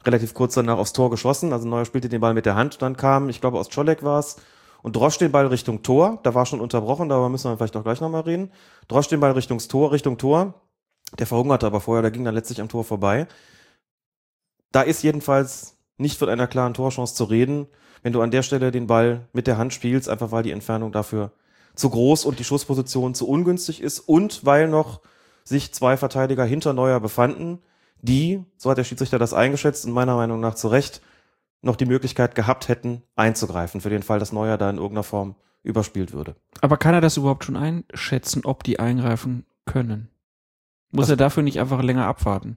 relativ kurz danach aufs Tor geschossen. Also Neuer spielte den Ball mit der Hand. Dann kam, ich glaube, aus Czolek war es, und drosch den Ball Richtung Tor. Da war schon unterbrochen, darüber müssen wir vielleicht auch gleich nochmal reden. Drosch den Ball Richtung Tor, Richtung Tor. Der verhungerte aber vorher, der ging dann letztlich am Tor vorbei. Da ist jedenfalls nicht von einer klaren Torchance zu reden, wenn du an der Stelle den Ball mit der Hand spielst, einfach weil die Entfernung dafür zu groß und die Schussposition zu ungünstig ist und weil noch sich zwei Verteidiger hinter Neuer befanden, die, so hat der Schiedsrichter das eingeschätzt und meiner Meinung nach zu Recht, noch die Möglichkeit gehabt hätten, einzugreifen, für den Fall, dass Neuer da in irgendeiner Form überspielt würde. Aber kann er das überhaupt schon einschätzen, ob die eingreifen können? Muss Das- er dafür nicht einfach länger abwarten?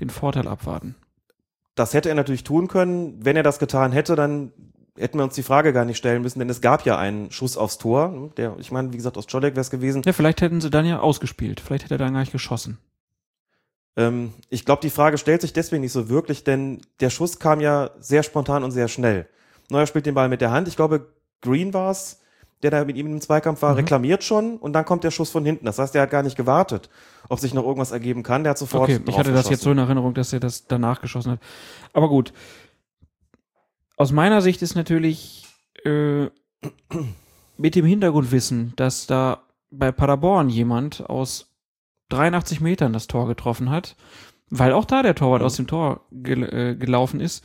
Den Vorteil abwarten? Das hätte er natürlich tun können. Wenn er das getan hätte, dann hätten wir uns die Frage gar nicht stellen müssen, denn es gab ja einen Schuss aufs Tor. Der, ich meine, wie gesagt, aus Czolek wäre es gewesen. Ja, vielleicht hätten sie dann ja ausgespielt. Vielleicht hätte er dann gar nicht geschossen. Ähm, ich glaube, die Frage stellt sich deswegen nicht so wirklich, denn der Schuss kam ja sehr spontan und sehr schnell. Neuer spielt den Ball mit der Hand. Ich glaube, Green war es, der da mit ihm im Zweikampf war, Mhm. reklamiert schon und dann kommt der Schuss von hinten. Das heißt, der hat gar nicht gewartet, ob sich noch irgendwas ergeben kann. Der hat sofort. Okay, ich hatte das jetzt so in Erinnerung, dass er das danach geschossen hat. Aber gut. Aus meiner Sicht ist natürlich äh, (clears throat) mit dem Hintergrundwissen, dass da bei Paderborn jemand aus 83 Metern das Tor getroffen hat, weil auch da der Torwart aus dem Tor gel äh, gelaufen ist,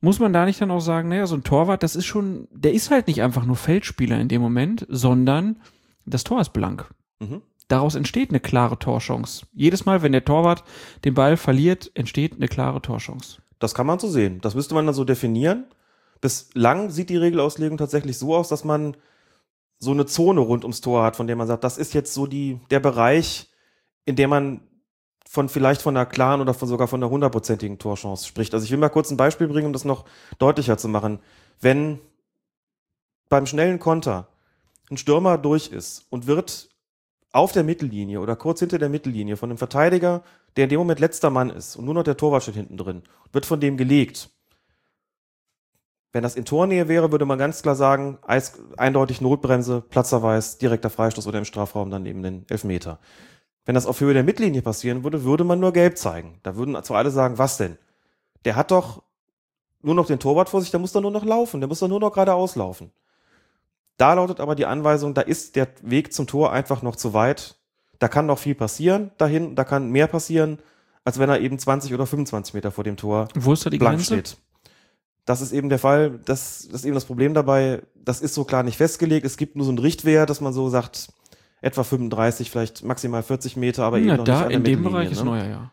muss man da nicht dann auch sagen, naja, so ein Torwart, das ist schon, der ist halt nicht einfach nur Feldspieler in dem Moment, sondern das Tor ist blank. Mhm. Daraus entsteht eine klare Torchance. Jedes Mal, wenn der Torwart den Ball verliert, entsteht eine klare Torchance. Das kann man so sehen. Das müsste man dann so definieren. Bislang sieht die Regelauslegung tatsächlich so aus, dass man so eine Zone rund ums Tor hat, von der man sagt, das ist jetzt so die, der Bereich, in dem man von vielleicht von einer klaren oder von sogar von einer hundertprozentigen Torchance spricht. Also ich will mal kurz ein Beispiel bringen, um das noch deutlicher zu machen. Wenn beim schnellen Konter ein Stürmer durch ist und wird auf der Mittellinie oder kurz hinter der Mittellinie von einem Verteidiger, der in dem Moment letzter Mann ist und nur noch der Torwart steht hinten drin, wird von dem gelegt. Wenn das in Tornähe wäre, würde man ganz klar sagen, eindeutig Notbremse, Platzverweis, direkter Freistoß oder im Strafraum dann eben den Elfmeter. Wenn das auf Höhe der Mittellinie passieren würde, würde man nur gelb zeigen. Da würden zwar alle sagen, was denn? Der hat doch nur noch den Torwart vor sich, der muss doch nur noch laufen, der muss doch nur noch geradeaus laufen. Da lautet aber die Anweisung, da ist der Weg zum Tor einfach noch zu weit. Da kann noch viel passieren dahin, da kann mehr passieren, als wenn er eben 20 oder 25 Meter vor dem Tor Wo ist da die blank Grenze? steht. Das ist eben der Fall, das, das ist eben das Problem dabei, das ist so klar nicht festgelegt. Es gibt nur so einen Richtwert, dass man so sagt, etwa 35, vielleicht maximal 40 Meter, aber eben Na, noch da nicht an der in dem Bereich ist ne? neuer, ja.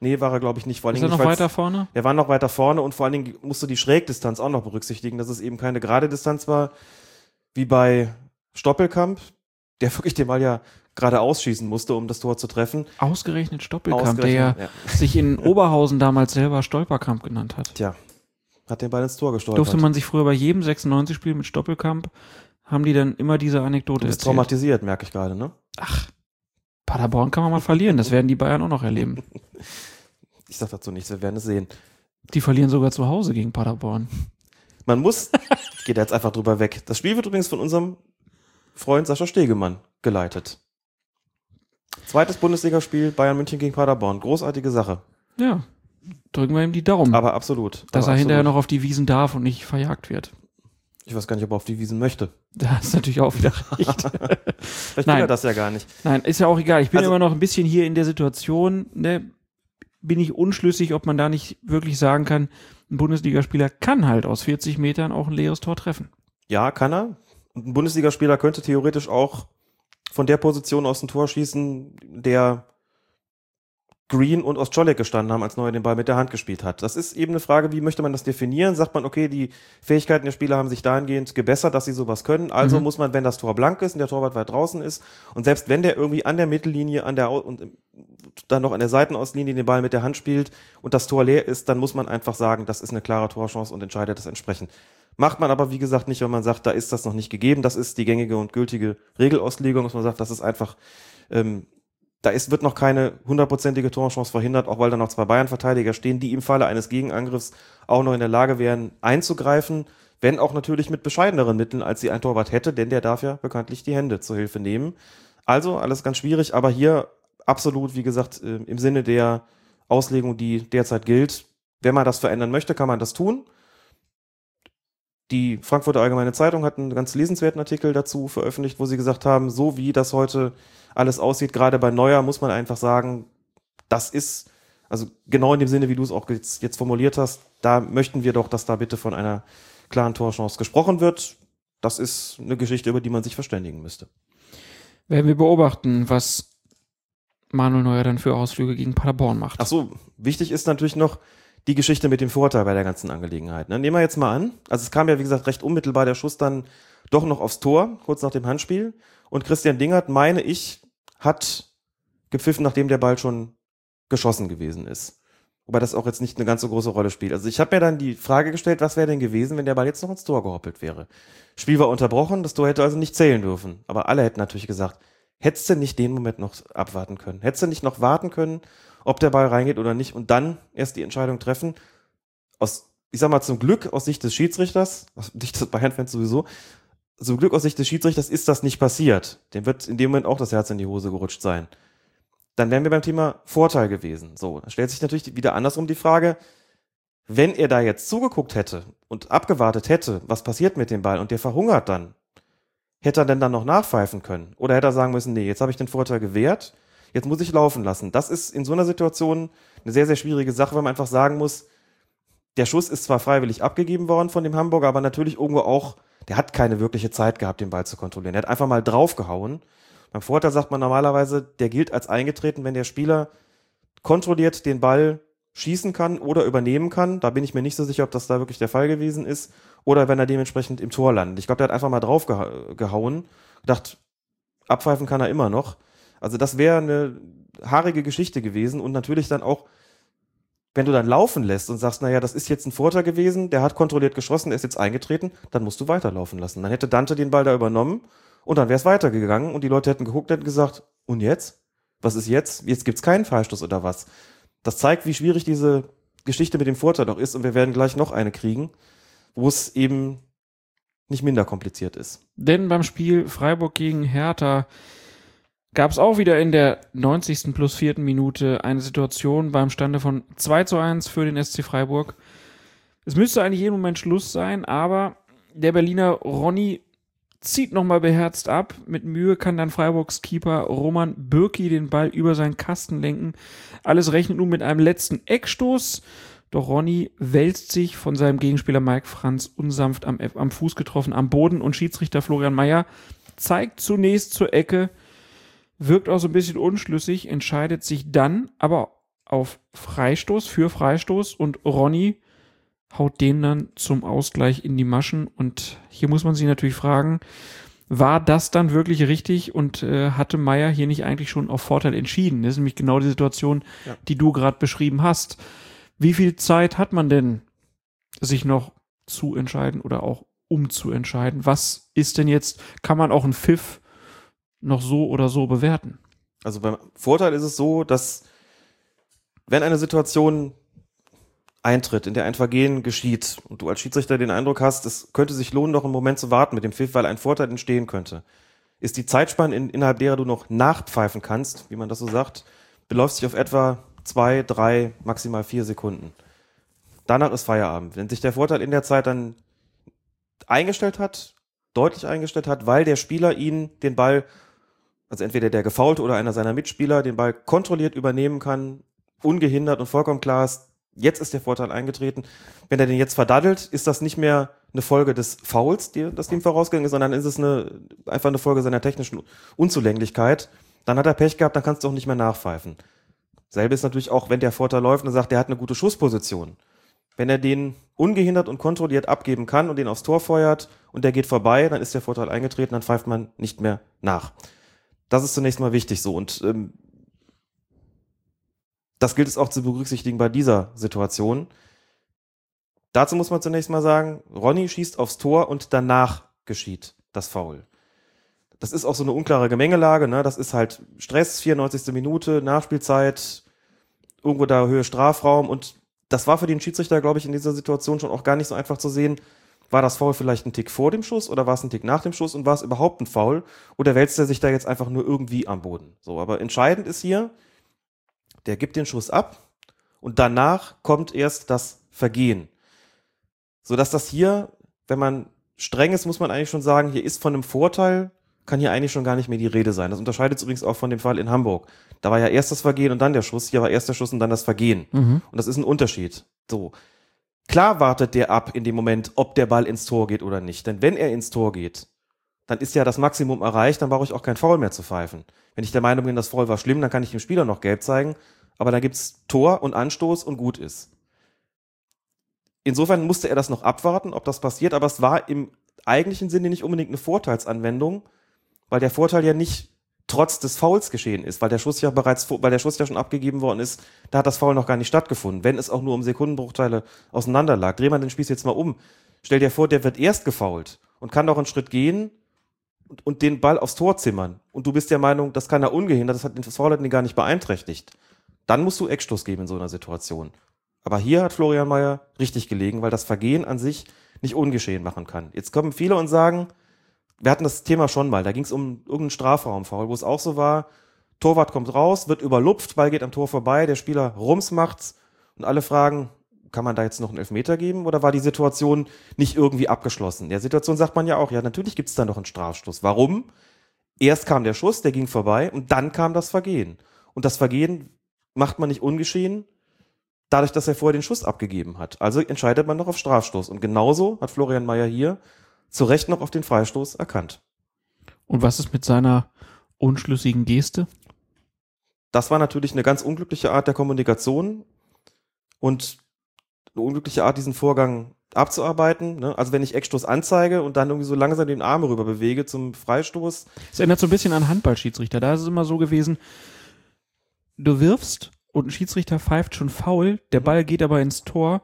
Nee, war er, glaube ich, nicht. Vor allen Ist er noch weiter vorne? Er war noch weiter vorne und vor allen Dingen musst du die Schrägdistanz auch noch berücksichtigen, dass es eben keine gerade Distanz war, wie bei Stoppelkamp, der (laughs) wirklich den Ball ja gerade ausschießen musste, um das Tor zu treffen. Ausgerechnet Stoppelkamp, der ja, Ausgerechnet, (laughs) sich in Oberhausen damals selber Stolperkamp genannt hat. Tja, hat den Ball ins Tor gestolpert. Durfte man sich früher bei jedem 96-Spiel mit Stoppelkamp, haben die dann immer diese Anekdote du bist erzählt. traumatisiert, merke ich gerade, ne? Paderborn kann man mal verlieren, das werden die Bayern auch noch erleben. (laughs) Ich sag dazu nichts, wir werden es sehen. Die verlieren sogar zu Hause gegen Paderborn. Man muss, ich gehe da jetzt einfach drüber weg. Das Spiel wird übrigens von unserem Freund Sascha Stegemann geleitet. Zweites Bundesligaspiel Bayern München gegen Paderborn. Großartige Sache. Ja, drücken wir ihm die Daumen. Aber absolut. dass aber er hinterher absolut. noch auf die Wiesen darf und nicht verjagt wird. Ich weiß gar nicht, ob er auf die Wiesen möchte. Da ist natürlich auch wieder (laughs) recht. Vielleicht will Nein. er das ja gar nicht. Nein, ist ja auch egal. Ich bin Also- immer noch ein bisschen hier in der Situation, ne, bin ich unschlüssig, ob man da nicht wirklich sagen kann, ein Bundesligaspieler kann halt aus 40 Metern auch ein leeres Tor treffen. Ja, kann er. Und ein Bundesligaspieler könnte theoretisch auch von der Position aus ein Tor schießen, der Green und Ostscholek gestanden haben, als Neuer den Ball mit der Hand gespielt hat. Das ist eben eine Frage, wie möchte man das definieren? Sagt man, okay, die Fähigkeiten der Spieler haben sich dahingehend gebessert, dass sie sowas können. Also Mhm. muss man, wenn das Tor blank ist und der Torwart weit draußen ist und selbst wenn der irgendwie an der Mittellinie, an der und dann noch an der Seitenauslinie den Ball mit der Hand spielt und das Tor leer ist, dann muss man einfach sagen, das ist eine klare Torchance und entscheidet das entsprechend. Macht man aber, wie gesagt, nicht, wenn man sagt, da ist das noch nicht gegeben. Das ist die gängige und gültige Regelauslegung, dass man sagt, das ist einfach, ähm, da ist, wird noch keine hundertprozentige Torchance verhindert, auch weil da noch zwei Bayern-Verteidiger stehen, die im Falle eines Gegenangriffs auch noch in der Lage wären, einzugreifen, wenn auch natürlich mit bescheideneren Mitteln, als sie ein Torwart hätte, denn der darf ja bekanntlich die Hände zur Hilfe nehmen. Also alles ganz schwierig, aber hier absolut, wie gesagt, äh, im Sinne der Auslegung, die derzeit gilt. Wenn man das verändern möchte, kann man das tun. Die Frankfurter Allgemeine Zeitung hat einen ganz lesenswerten Artikel dazu veröffentlicht, wo sie gesagt haben, so wie das heute alles aussieht, gerade bei Neuer, muss man einfach sagen, das ist, also genau in dem Sinne, wie du es auch jetzt, jetzt formuliert hast, da möchten wir doch, dass da bitte von einer klaren Torchance gesprochen wird. Das ist eine Geschichte, über die man sich verständigen müsste. Werden wir beobachten, was Manuel Neuer dann für Ausflüge gegen Paderborn macht. Ach so, wichtig ist natürlich noch die Geschichte mit dem Vorteil bei der ganzen Angelegenheit. Ne? Nehmen wir jetzt mal an, also es kam ja wie gesagt recht unmittelbar der Schuss dann doch noch aufs Tor, kurz nach dem Handspiel. Und Christian Dingert, meine ich, hat gepfiffen, nachdem der Ball schon geschossen gewesen ist. Wobei das auch jetzt nicht eine ganz so große Rolle spielt. Also ich habe mir dann die Frage gestellt, was wäre denn gewesen, wenn der Ball jetzt noch ins Tor gehoppelt wäre. Spiel war unterbrochen, das Tor hätte also nicht zählen dürfen. Aber alle hätten natürlich gesagt, hättest du nicht den Moment noch abwarten können? Hättest du nicht noch warten können, ob der Ball reingeht oder nicht und dann erst die Entscheidung treffen? Aus, ich sag mal, zum Glück aus Sicht des Schiedsrichters, aus Sicht des Bayern-Fans sowieso, zum Glück aus Sicht des Schiedsrichters ist das nicht passiert. Dem wird in dem Moment auch das Herz in die Hose gerutscht sein. Dann wären wir beim Thema Vorteil gewesen. So, da stellt sich natürlich wieder andersrum die Frage, wenn er da jetzt zugeguckt hätte und abgewartet hätte, was passiert mit dem Ball und der verhungert dann, hätte er denn dann noch nachpfeifen können? Oder hätte er sagen müssen, nee, jetzt habe ich den Vorteil gewährt, jetzt muss ich laufen lassen. Das ist in so einer Situation eine sehr, sehr schwierige Sache, weil man einfach sagen muss, der Schuss ist zwar freiwillig abgegeben worden von dem Hamburger, aber natürlich irgendwo auch, der hat keine wirkliche Zeit gehabt, den Ball zu kontrollieren. Er hat einfach mal draufgehauen. Beim Vorteil sagt man normalerweise, der gilt als eingetreten, wenn der Spieler kontrolliert den Ball schießen kann oder übernehmen kann. Da bin ich mir nicht so sicher, ob das da wirklich der Fall gewesen ist. Oder wenn er dementsprechend im Tor landet. Ich glaube, der hat einfach mal drauf geha gehauen. Gedacht, abpfeifen kann er immer noch. Also das wäre eine haarige Geschichte gewesen und natürlich dann auch, wenn du dann laufen lässt und sagst, naja, das ist jetzt ein Vorteil gewesen, der hat kontrolliert geschossen, der ist jetzt eingetreten, dann musst du weiterlaufen lassen. Dann hätte Dante den Ball da übernommen und dann wäre es weitergegangen und die Leute hätten geguckt, hätten gesagt, und jetzt? Was ist jetzt? Jetzt gibt's keinen Freistoß oder was? Das zeigt, wie schwierig diese Geschichte mit dem Vorteil doch ist und wir werden gleich noch eine kriegen, wo es eben nicht minder kompliziert ist. Denn beim Spiel Freiburg gegen Hertha gab es auch wieder in der 90. plus vierten Minute eine Situation beim Stande von 2 zu 1 für den SC Freiburg. Es müsste eigentlich jeden Moment Schluss sein, aber der Berliner Ronny zieht nochmal beherzt ab. Mit Mühe kann dann Freiburgs Keeper Roman Bürki den Ball über seinen Kasten lenken. Alles rechnet nun mit einem letzten Eckstoß. Doch Ronny wälzt sich von seinem Gegenspieler Mike Franz unsanft am, am Fuß getroffen am Boden und Schiedsrichter Florian Mayer zeigt zunächst zur Ecke, wirkt auch so ein bisschen unschlüssig, entscheidet sich dann aber auf Freistoß für Freistoß und Ronny haut den dann zum Ausgleich in die Maschen. Und hier muss man sich natürlich fragen, war das dann wirklich richtig und äh, hatte Meier hier nicht eigentlich schon auf Vorteil entschieden? Das ist nämlich genau die Situation, Ja. die du gerade beschrieben hast. Wie viel Zeit hat man denn, sich noch zu entscheiden oder auch umzuentscheiden? Was ist denn jetzt, kann man auch einen Pfiff noch so oder so bewerten? Also beim Vorteil ist es so, dass wenn eine Situation eintritt, in der ein Vergehen geschieht und du als Schiedsrichter den Eindruck hast, es könnte sich lohnen, noch einen Moment zu warten mit dem Pfiff, weil ein Vorteil entstehen könnte, ist die Zeitspanne, in, innerhalb derer du noch nachpfeifen kannst, wie man das so sagt, beläuft sich auf etwa zwei, drei, maximal vier Sekunden. Danach ist Feierabend. Wenn sich der Vorteil in der Zeit dann eingestellt hat, deutlich eingestellt hat, weil der Spieler ihn den Ball, also entweder der Gefaulte oder einer seiner Mitspieler, den Ball kontrolliert übernehmen kann, ungehindert und vollkommen klar ist, jetzt ist der Vorteil eingetreten. Wenn er den jetzt verdaddelt, ist das nicht mehr eine Folge des Fouls, die, das ihm vorausgegangen ist, sondern ist es eine, einfach eine Folge seiner technischen Unzulänglichkeit. Dann hat er Pech gehabt, dann kannst du auch nicht mehr nachpfeifen. Selbe ist natürlich auch, wenn der Vorteil läuft und sagt, der hat eine gute Schussposition. Wenn er den ungehindert und kontrolliert abgeben kann und den aufs Tor feuert und der geht vorbei, dann ist der Vorteil eingetreten, dann pfeift man nicht mehr nach. Das ist zunächst mal wichtig so. Und ähm, das gilt es auch zu berücksichtigen bei dieser Situation. Dazu muss man zunächst mal sagen, Ronny schießt aufs Tor und danach geschieht das Foul. Das ist auch so eine unklare Gemengelage, ne? Das ist halt Stress, 94. Minute, Nachspielzeit, irgendwo da Höhe Strafraum und das war für den Schiedsrichter, glaube ich, in dieser Situation schon auch gar nicht so einfach zu sehen. War das Foul vielleicht ein Tick vor dem Schuss oder war es ein Tick nach dem Schuss und war es überhaupt ein Foul oder wälzt er sich da jetzt einfach nur irgendwie am Boden? So, aber entscheidend ist hier, der gibt den Schuss ab und danach kommt erst das Vergehen. So dass das hier, wenn man streng ist, muss man eigentlich schon sagen, hier ist von einem Vorteil, kann hier eigentlich schon gar nicht mehr die Rede sein. Das unterscheidet es übrigens auch von dem Fall in Hamburg. Da war ja erst das Vergehen und dann der Schuss. Hier war erst der Schuss und dann das Vergehen. Mhm. Und das ist ein Unterschied. So. Klar wartet der ab in dem Moment, ob der Ball ins Tor geht oder nicht. Denn wenn er ins Tor geht, dann ist ja das Maximum erreicht, dann brauche ich auch kein Foul mehr zu pfeifen. Wenn ich der Meinung bin, das Foul war schlimm, dann kann ich dem Spieler noch gelb zeigen, aber dann gibt's Tor und Anstoß und gut ist. Insofern musste er das noch abwarten, ob das passiert, aber es war im eigentlichen Sinne nicht unbedingt eine Vorteilsanwendung, weil der Vorteil ja nicht trotz des Fouls geschehen ist, weil der Schuss ja bereits, weil der Schuss ja schon abgegeben worden ist, da hat das Foul noch gar nicht stattgefunden, wenn es auch nur um Sekundenbruchteile auseinander lag. Dreh mal den Spieß jetzt mal um. Stell dir vor, der wird erst gefoult und kann noch einen Schritt gehen und, und den Ball aufs Tor zimmern. Und du bist der Meinung, das kann er ungehindert, das hat den Foul gar nicht beeinträchtigt. Dann musst du Eckstoß geben in so einer Situation. Aber hier hat Florian Mayer richtig gelegen, weil das Vergehen an sich nicht ungeschehen machen kann. Jetzt kommen viele und sagen, wir hatten das Thema schon mal, da ging es um irgendeinen Strafraumfoul, wo es auch so war, Torwart kommt raus, wird überlupft, Ball geht am Tor vorbei, der Spieler rums macht's und alle fragen, kann man da jetzt noch einen Elfmeter geben oder war die Situation nicht irgendwie abgeschlossen? In der Situation sagt man ja auch, ja, natürlich gibt's da noch einen Strafstoß. Warum? Erst kam der Schuss, der ging vorbei und dann kam das Vergehen. Und das Vergehen macht man nicht ungeschehen, dadurch, dass er vorher den Schuss abgegeben hat. Also entscheidet man noch auf Strafstoß. Und genauso hat Florian Mayer hier zu Recht noch auf den Freistoß erkannt. Und was ist mit seiner unschlüssigen Geste? Das war natürlich eine ganz unglückliche Art der Kommunikation und eine unglückliche Art, diesen Vorgang abzuarbeiten. Ne? Also wenn ich Eckstoß anzeige und dann irgendwie so langsam den Arm rüber bewege zum Freistoß. Es erinnert so ein bisschen an Handballschiedsrichter. Da ist es immer so gewesen, du wirfst und ein Schiedsrichter pfeift schon faul, der Ball geht aber ins Tor,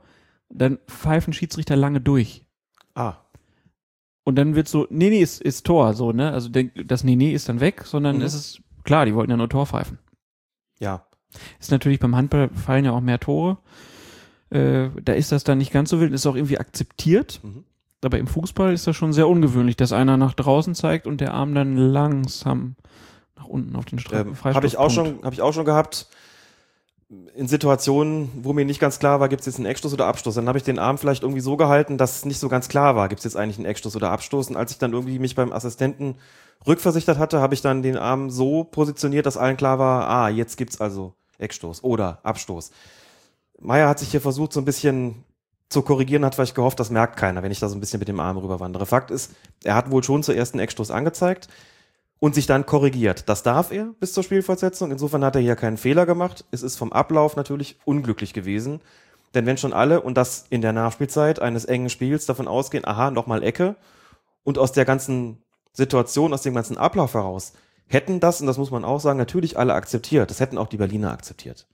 dann pfeifen Schiedsrichter lange durch. Ah. Und dann wird so, nee, nee, ist, ist Tor, so, ne? Also denk, das Nee, nee ist dann weg, sondern Mhm. es ist, klar, die wollten ja nur Tor pfeifen. Ja. Ist natürlich beim Handball fallen ja auch mehr Tore. Äh, da ist das dann nicht ganz so wild, ist auch irgendwie akzeptiert. Mhm. Aber im Fußball ist das schon sehr ungewöhnlich, dass einer nach draußen zeigt und der Arm dann langsam nach unten auf den Stra Ähm, habe ich auch schon, habe ich auch schon gehabt. In Situationen, wo mir nicht ganz klar war, gibt es jetzt einen Eckstoß oder Abstoß. Dann habe ich den Arm vielleicht irgendwie so gehalten, dass es nicht so ganz klar war, gibt es jetzt eigentlich einen Eckstoß oder Abstoß. Und als ich dann irgendwie mich beim Assistenten rückversichert hatte, habe ich dann den Arm so positioniert, dass allen klar war, ah, jetzt gibt's also Eckstoß oder Abstoß. Meier hat sich hier versucht, so ein bisschen zu korrigieren, hat vielleicht gehofft, das merkt keiner, wenn ich da so ein bisschen mit dem Arm rüberwandere. Fakt ist, er hat wohl schon zur ersten Eckstoß angezeigt und sich dann korrigiert. Das darf er bis zur Spielfortsetzung. Insofern hat er hier keinen Fehler gemacht. Es ist vom Ablauf natürlich unglücklich gewesen. Denn wenn schon alle und das in der Nachspielzeit eines engen Spiels davon ausgehen, aha, nochmal Ecke und aus der ganzen Situation, aus dem ganzen Ablauf heraus hätten das, und das muss man auch sagen, natürlich alle akzeptiert. Das hätten auch die Berliner akzeptiert.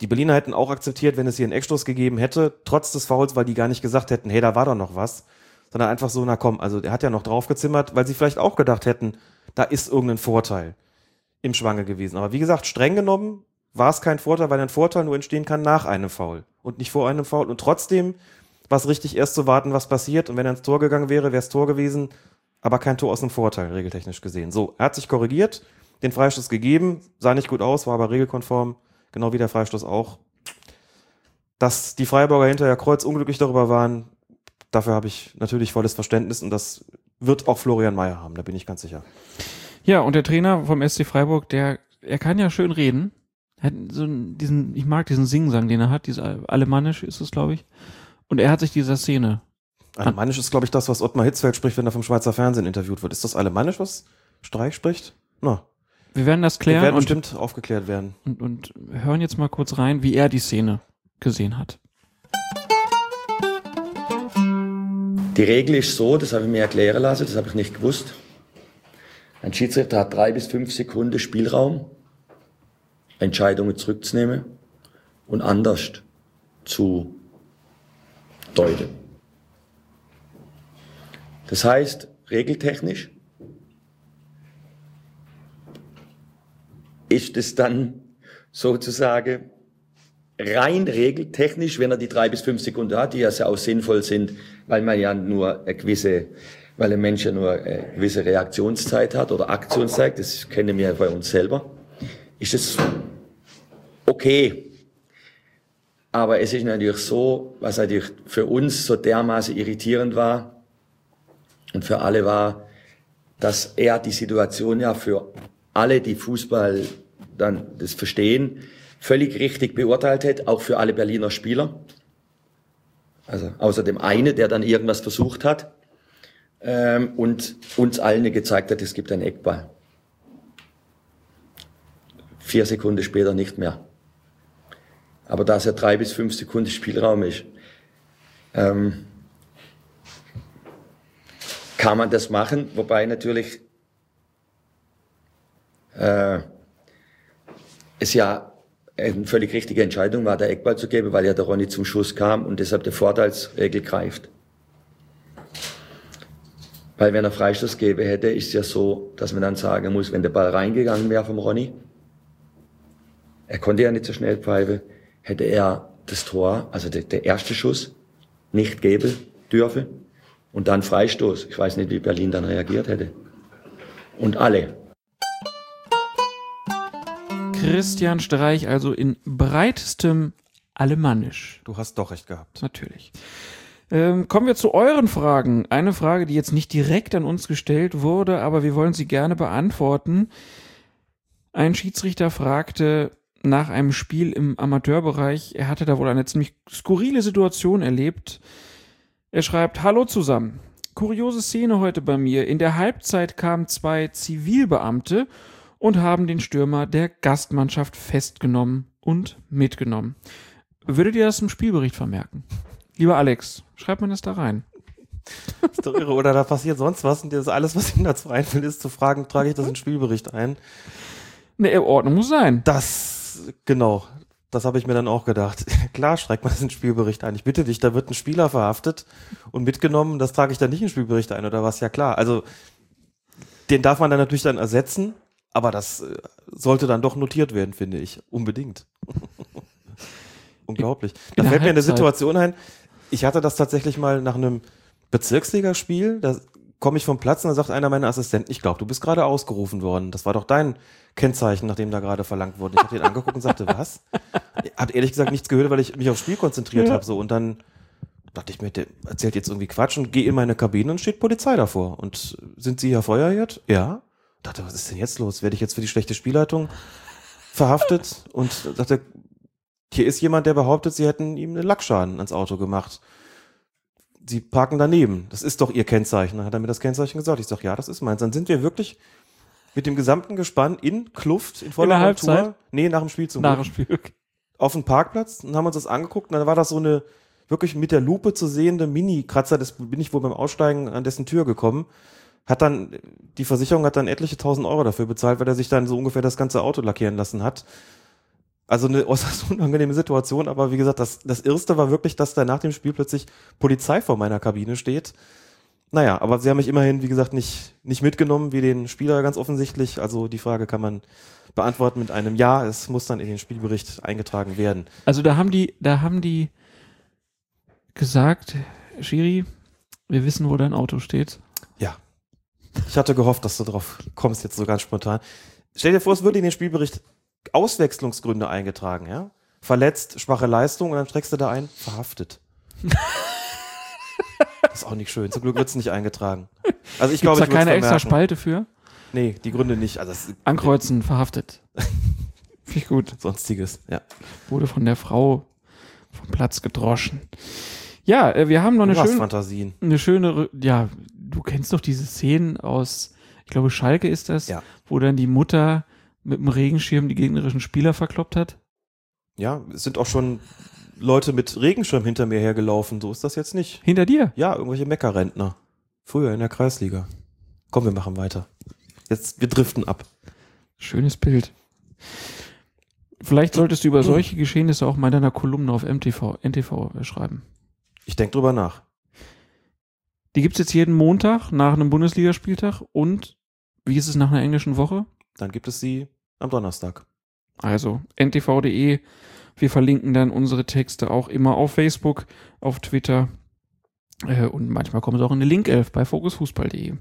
Die Berliner hätten auch akzeptiert, wenn es hier einen Eckstoß gegeben hätte, trotz des Fouls, weil die gar nicht gesagt hätten, hey, da war doch noch was, sondern einfach so, na komm, also der hat ja noch draufgezimmert, weil sie vielleicht auch gedacht hätten, da ist irgendein Vorteil im Schwange gewesen. Aber wie gesagt, streng genommen war es kein Vorteil, weil ein Vorteil nur entstehen kann nach einem Foul und nicht vor einem Foul. Und trotzdem war es richtig, erst zu warten, was passiert. Und wenn er ins Tor gegangen wäre, wäre es Tor gewesen, aber kein Tor aus einem Vorteil, regeltechnisch gesehen. So, er hat sich korrigiert, den Freistoß gegeben, sah nicht gut aus, war aber regelkonform genau wie der Freistoß auch. Dass die Freiburger hinterher kreuzunglücklich darüber waren, dafür habe ich natürlich volles Verständnis und das wird auch Florian Mayer haben, da bin ich ganz sicher. Ja, und der Trainer vom SC Freiburg, der, er kann ja schön reden. Er hat so diesen, ich mag diesen Singsang, den er hat, dieses Alemannisch ist es, glaube ich. Und er hat sich dieser Szene. Alemannisch ist, glaube ich, das, was Ottmar Hitzfeld spricht, wenn er vom Schweizer Fernsehen interviewt wird. Ist das Alemannisch, was Streich spricht? Na, wir werden das klären. Wir werden und, bestimmt aufgeklärt werden. Und, und hören jetzt mal kurz rein, wie er die Szene gesehen hat. Die Regel ist so, das habe ich mir erklären lassen, das habe ich nicht gewusst. Ein Schiedsrichter hat drei bis fünf Sekunden Spielraum, Entscheidungen zurückzunehmen und anders zu deuten. Das heißt, regeltechnisch ist es dann sozusagen rein regeltechnisch, wenn er die drei bis fünf Sekunden hat, die ja sehr auch sinnvoll sind, weil man ja nur eine gewisse, weil ein Mensch ja nur eine gewisse Reaktionszeit hat oder Aktionszeit, das kennen wir ja bei uns selber, ist es okay. Aber es ist natürlich so, was natürlich für uns so dermaßen irritierend war und für alle war, dass er die Situation ja für alle, die Fußball dann das verstehen, völlig richtig beurteilt hätte, auch für alle Berliner Spieler. Also außer dem einen, der dann irgendwas versucht hat ähm, und uns allen gezeigt hat, es gibt einen Eckball. Vier Sekunden später nicht mehr. Aber da es ja drei bis fünf Sekunden Spielraum ist, ähm, kann man das machen, wobei natürlich äh, es ja eine völlig richtige Entscheidung war, der Eckball zu geben, weil ja der Ronny zum Schuss kam und deshalb der Vorteilsregel greift. Weil wenn er Freistoß gäbe hätte, ist es ja so, dass man dann sagen muss, wenn der Ball reingegangen wäre vom Ronny, er konnte ja nicht so schnell pfeifen, hätte er das Tor, also der, der erste Schuss, nicht geben dürfen und dann Freistoß. Ich weiß nicht, wie Berlin dann reagiert hätte. Und alle, Christian Streich also in breitestem Alemannisch. Du hast doch recht gehabt. Natürlich. Ähm, kommen wir zu euren Fragen. Eine Frage, die jetzt nicht direkt an uns gestellt wurde, aber wir wollen sie gerne beantworten. Ein Schiedsrichter fragte nach einem Spiel im Amateurbereich, er hatte da wohl eine ziemlich skurrile Situation erlebt. Er schreibt, Hallo zusammen. Kuriose Szene heute bei mir. In der Halbzeit kamen zwei Zivilbeamte und haben den Stürmer der Gastmannschaft festgenommen und mitgenommen. Würdet ihr das im Spielbericht vermerken? Lieber Alex, schreibt man das da rein. ist doch irre, oder da passiert sonst was und das alles, was ihm dazu einfällt, ist zu fragen, trage ich das in den Spielbericht ein? Ne, Ordnung muss sein. Das, genau, das habe ich mir dann auch gedacht. (laughs) Klar, schreibt man das in den Spielbericht ein. Ich bitte dich, da wird ein Spieler verhaftet und mitgenommen, das trage ich dann nicht in den Spielbericht ein, oder was? Ja klar, also den darf man dann natürlich dann ersetzen, aber das äh, sollte dann doch notiert werden, finde ich. Unbedingt. (laughs) Unglaublich. Da fällt mir eine Situation ein. Ich hatte das tatsächlich mal nach einem Bezirksligaspiel. Da komme ich vom Platz und dann sagt einer meiner Assistenten, ich glaube, du bist gerade ausgerufen worden. Das war doch dein Kennzeichen, nachdem da gerade verlangt wurde. Ich habe den angeguckt und sagte, was? Habe ehrlich gesagt nichts gehört, weil ich mich aufs Spiel konzentriert Ja. habe. So. Und dann dachte ich mir, der erzählt jetzt irgendwie Quatsch und gehe in meine Kabine und steht Polizei davor. Und sind Sie Herr Feuerherd? Ja. Dachte, was ist denn jetzt los? Werde ich jetzt für die schlechte Spielleitung verhaftet? Und dachte, hier ist jemand, der behauptet, Sie hätten ihm einen Lackschaden ans Auto gemacht. Sie parken daneben. Das ist doch Ihr Kennzeichen. Dann hat er mir das Kennzeichen gesagt. Ich sage, ja, das ist meins. Dann sind wir wirklich mit dem gesamten Gespann in Kluft, in voller In. Halbzeit? Nee, nach dem Spiel zum Nach dem Spiel. okay. Auf dem Parkplatz und haben uns das angeguckt. Und dann war das so eine wirklich mit der Lupe zu sehende Mini-Kratzer. Das bin ich wohl beim Aussteigen an dessen Tür gekommen. Hat dann, die Versicherung hat dann etliche tausend Euro dafür bezahlt, weil er sich dann so ungefähr das ganze Auto lackieren lassen hat. Also eine (laughs) äußerst unangenehme Situation, aber wie gesagt, das, das Erste war wirklich, dass da nach dem Spiel plötzlich Polizei vor meiner Kabine steht. Naja, aber sie haben mich immerhin, wie gesagt, nicht, nicht mitgenommen, wie den Spieler ganz offensichtlich. Also die Frage kann man beantworten mit einem Ja, es muss dann in den Spielbericht eingetragen werden. Also da haben die, da haben die gesagt, Schiri, wir wissen, wo dein Auto steht. Ich hatte gehofft, dass du drauf kommst, jetzt so ganz spontan. Stell dir vor, es würde in den Spielbericht Auswechslungsgründe eingetragen, ja? Verletzt, schwache Leistung und dann streckst du da ein, verhaftet. (laughs) das ist auch nicht schön. Zum Glück wird es nicht eingetragen. Also ich Gibt's glaube, da ich keine extra. Spalte für? Nee, die Gründe nicht. Also das, Ankreuzen, verhaftet. (laughs) Finde ich gut. Sonstiges, ja. Wurde von der Frau vom Platz gedroschen. Ja, äh, wir haben noch eine Du hast schöne, Fantasien. eine schöne, ja, du kennst doch diese Szenen aus, ich glaube Schalke ist das, Ja. wo dann die Mutter mit dem Regenschirm die gegnerischen Spieler verkloppt hat. Ja, es sind auch schon Leute mit Regenschirm hinter mir hergelaufen. So ist das jetzt nicht. Hinter dir? Ja, irgendwelche Meckerrentner. Früher in der Kreisliga. Komm, wir machen weiter. Jetzt, wir driften ab. Schönes Bild. Vielleicht solltest du über solche Geschehnisse auch mal in deiner Kolumne auf MTV, NTV schreiben. Ich denke drüber nach. Die gibt's jetzt jeden Montag nach einem Bundesligaspieltag und wie ist es nach einer englischen Woche? Dann gibt es sie am Donnerstag. Also ntv.de. Wir verlinken dann unsere Texte auch immer auf Facebook, auf Twitter äh, und manchmal kommt es auch in eine Linkelf bei fokusfußball.de.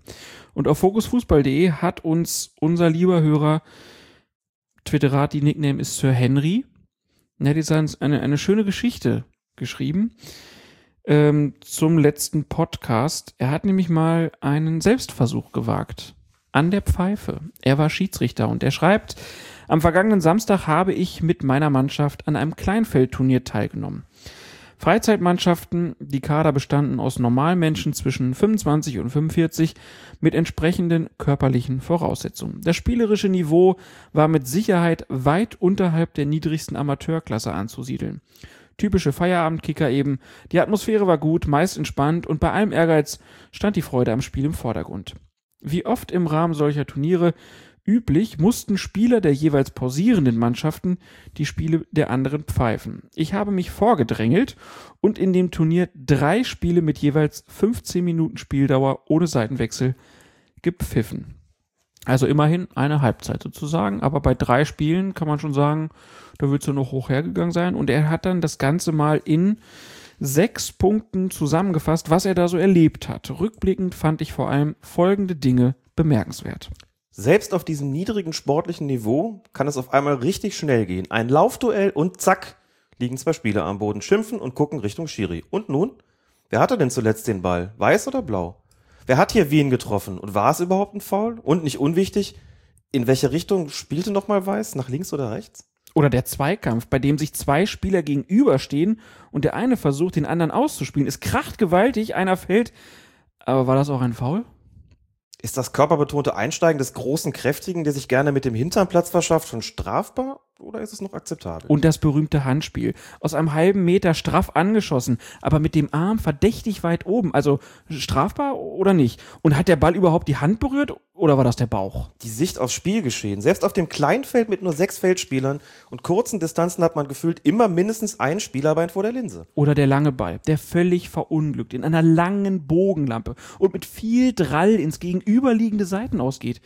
Und auf fokusfußball.de hat uns unser lieber Hörer Twitterat, die Nickname ist Sir Henry. Hat jetzt uns eine, eine schöne Geschichte geschrieben ähm, zum letzten Podcast. Er hat nämlich mal einen Selbstversuch gewagt an der Pfeife. Er war Schiedsrichter und er schreibt, am vergangenen Samstag habe ich mit meiner Mannschaft an einem Kleinfeldturnier teilgenommen. Freizeitmannschaften, die Kader bestanden aus Normalmenschen zwischen 25 und 45 mit entsprechenden körperlichen Voraussetzungen. Das spielerische Niveau war mit Sicherheit weit unterhalb der niedrigsten Amateurklasse anzusiedeln. Typische Feierabendkicker eben. Die Atmosphäre war gut, meist entspannt und bei allem Ehrgeiz stand die Freude am Spiel im Vordergrund. Wie oft im Rahmen solcher Turniere üblich, mussten Spieler der jeweils pausierenden Mannschaften die Spiele der anderen pfeifen. Ich habe mich vorgedrängelt und in dem Turnier drei Spiele mit jeweils 15 Minuten Spieldauer ohne Seitenwechsel gepfiffen. Also immerhin eine Halbzeit sozusagen, aber bei drei Spielen kann man schon sagen, da wird es ja noch hoch hergegangen sein. Und er hat dann das Ganze mal in sechs Punkten zusammengefasst, was er da so erlebt hat. Rückblickend fand ich vor allem folgende Dinge bemerkenswert. Selbst auf diesem niedrigen sportlichen Niveau kann es auf einmal richtig schnell gehen. Ein Laufduell und zack, liegen zwei Spieler am Boden, schimpfen und gucken Richtung Schiri. Und nun? Wer hatte denn zuletzt den Ball? Weiß oder blau? Wer hat hier wen getroffen? Und war es überhaupt ein Foul? Und nicht unwichtig, in welche Richtung spielte nochmal Weiß? Nach links oder rechts? Oder der Zweikampf, bei dem sich zwei Spieler gegenüberstehen und der eine versucht, den anderen auszuspielen. Es kracht gewaltig, einer fällt. Aber war das auch ein Foul? Ist das körperbetonte Einsteigen des großen Kräftigen, der sich gerne mit dem Hintern Platz verschafft, schon strafbar oder ist es noch akzeptabel? Und das berühmte Handspiel. Aus einem halben Meter straff angeschossen, aber mit dem Arm verdächtig weit oben. Also strafbar oder nicht? Und hat der Ball überhaupt die Hand berührt oder war das der Bauch? Die Sicht aufs Spielgeschehen. Selbst auf dem Kleinfeld mit nur sechs Feldspielern und kurzen Distanzen hat man gefühlt immer mindestens ein Spielerbein vor der Linse. Oder der lange Ball, der völlig verunglückt in einer langen Bogenlampe und mit viel Drall ins gegenüberliegende Seiten ausgeht.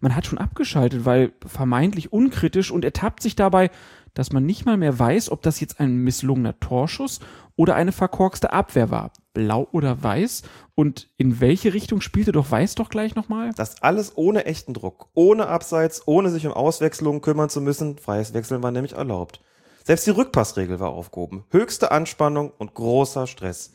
Man hat schon abgeschaltet, weil vermeintlich unkritisch und ertappt sich dabei, dass man nicht mal mehr weiß, ob das jetzt ein misslungener Torschuss oder eine verkorkste Abwehr war. blau oder weiß? Und in welche Richtung spielte doch weiß doch gleich nochmal? Das alles ohne echten Druck, ohne Abseits, ohne sich um Auswechslungen kümmern zu müssen. Freies Wechseln war nämlich erlaubt. Selbst die Rückpassregel war aufgehoben. Höchste Anspannung und großer Stress.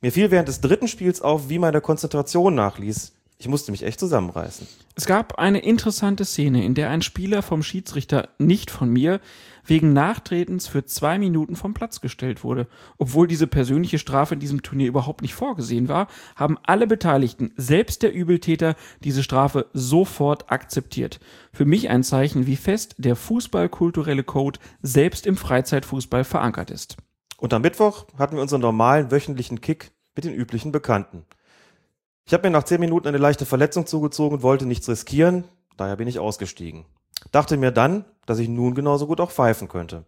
Mir fiel während des dritten Spiels auf, wie meine Konzentration nachließ. Ich musste mich echt zusammenreißen. Es gab eine interessante Szene, in der ein Spieler vom Schiedsrichter, nicht von mir, wegen Nachtretens für zwei Minuten vom Platz gestellt wurde. Obwohl diese persönliche Strafe in diesem Turnier überhaupt nicht vorgesehen war, haben alle Beteiligten, selbst der Übeltäter, diese Strafe sofort akzeptiert. Für mich ein Zeichen, wie fest der fußballkulturelle Code selbst im Freizeitfußball verankert ist. Und am Mittwoch hatten wir unseren normalen wöchentlichen Kick mit den üblichen Bekannten. Ich habe mir nach zehn Minuten eine leichte Verletzung zugezogen und wollte nichts riskieren, daher bin ich ausgestiegen. Dachte mir dann, dass ich nun genauso gut auch pfeifen könnte.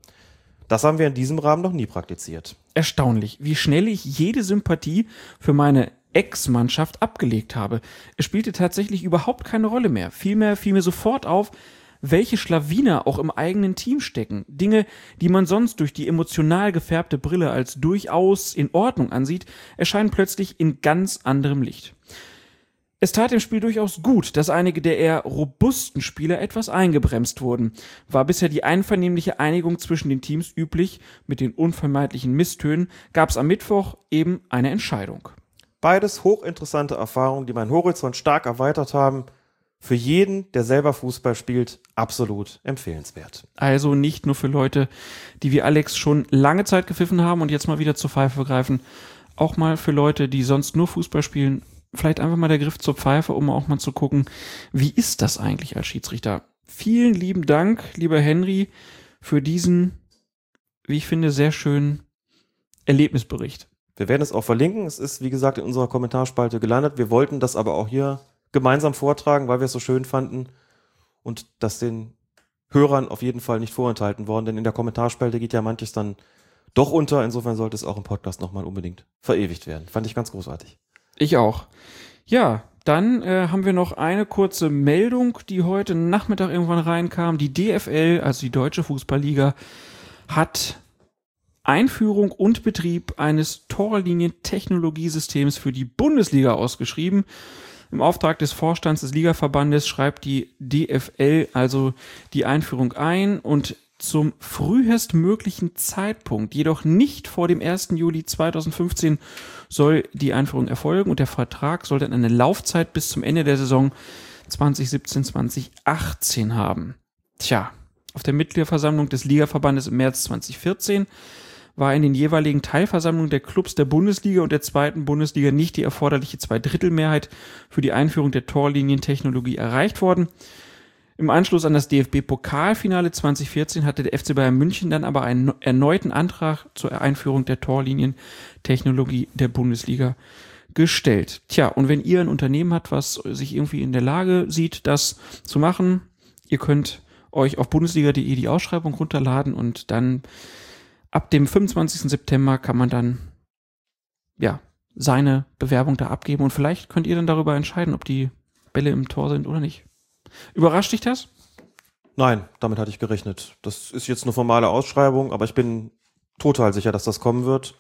Das haben wir in diesem Rahmen noch nie praktiziert. Erstaunlich, wie schnell ich jede Sympathie für meine Ex-Mannschaft abgelegt habe. Es spielte tatsächlich überhaupt keine Rolle mehr. Vielmehr fiel mir sofort auf, welche Schlawiner auch im eigenen Team stecken. Dinge, die man sonst durch die emotional gefärbte Brille als durchaus in Ordnung ansieht, erscheinen plötzlich in ganz anderem Licht. Es tat dem Spiel durchaus gut, dass einige der eher robusten Spieler etwas eingebremst wurden. War bisher die einvernehmliche Einigung zwischen den Teams üblich, mit den unvermeidlichen Misstönen, gab es am Mittwoch eben eine Entscheidung. Beides hochinteressante Erfahrungen, die meinen Horizont stark erweitert haben. Für jeden, der selber Fußball spielt, absolut empfehlenswert. Also nicht nur für Leute, die wie Alex schon lange Zeit gepfiffen haben und jetzt mal wieder zur Pfeife greifen, auch mal für Leute, die sonst nur Fußball spielen vielleicht einfach mal der Griff zur Pfeife, um auch mal zu gucken, wie ist das eigentlich als Schiedsrichter? Vielen lieben Dank, lieber Henry, für diesen, wie ich finde, sehr schönen Erlebnisbericht. Wir werden es auch verlinken. Es ist, wie gesagt, in unserer Kommentarspalte gelandet. Wir wollten das aber auch hier gemeinsam vortragen, weil wir es so schön fanden und das den Hörern auf jeden Fall nicht vorenthalten worden, denn in der Kommentarspalte geht ja manches dann doch unter. Insofern sollte es auch im Podcast nochmal unbedingt verewigt werden. Fand ich ganz großartig. Ich auch. Ja, dann äh, haben wir noch eine kurze Meldung, die heute Nachmittag irgendwann reinkam. Die DFL, also die Deutsche Fußballliga, hat Einführung und Betrieb eines Torlinientechnologiesystems für die Bundesliga ausgeschrieben. Im Auftrag des Vorstands des Ligaverbandes schreibt die DFL also die Einführung ein und zum frühestmöglichen Zeitpunkt, jedoch nicht vor dem 1. Juli 2015, soll die Einführung erfolgen und der Vertrag soll dann eine Laufzeit bis zum Ende der Saison 2017-2018 haben. Tja, auf der Mitgliederversammlung des Ligaverbandes im März 2014 war in den jeweiligen Teilversammlungen der Clubs der Bundesliga und der zweiten Bundesliga nicht die erforderliche Zweidrittelmehrheit für die Einführung der Torlinientechnologie erreicht worden. Im Anschluss an das DFB-Pokalfinale 2014 hatte der FC Bayern München dann aber einen erneuten Antrag zur Einführung der Torlinientechnologie der Bundesliga gestellt. Tja, und wenn ihr ein Unternehmen habt, was sich irgendwie in der Lage sieht, das zu machen, ihr könnt euch auf bundesliga.de die Ausschreibung runterladen und dann ab dem 25. September kann man dann ja seine Bewerbung da abgeben und vielleicht könnt ihr dann darüber entscheiden, ob die Bälle im Tor sind oder nicht. Überrascht dich das? Nein, damit hatte ich gerechnet. Das ist jetzt eine formale Ausschreibung, aber ich bin total sicher, dass das kommen wird.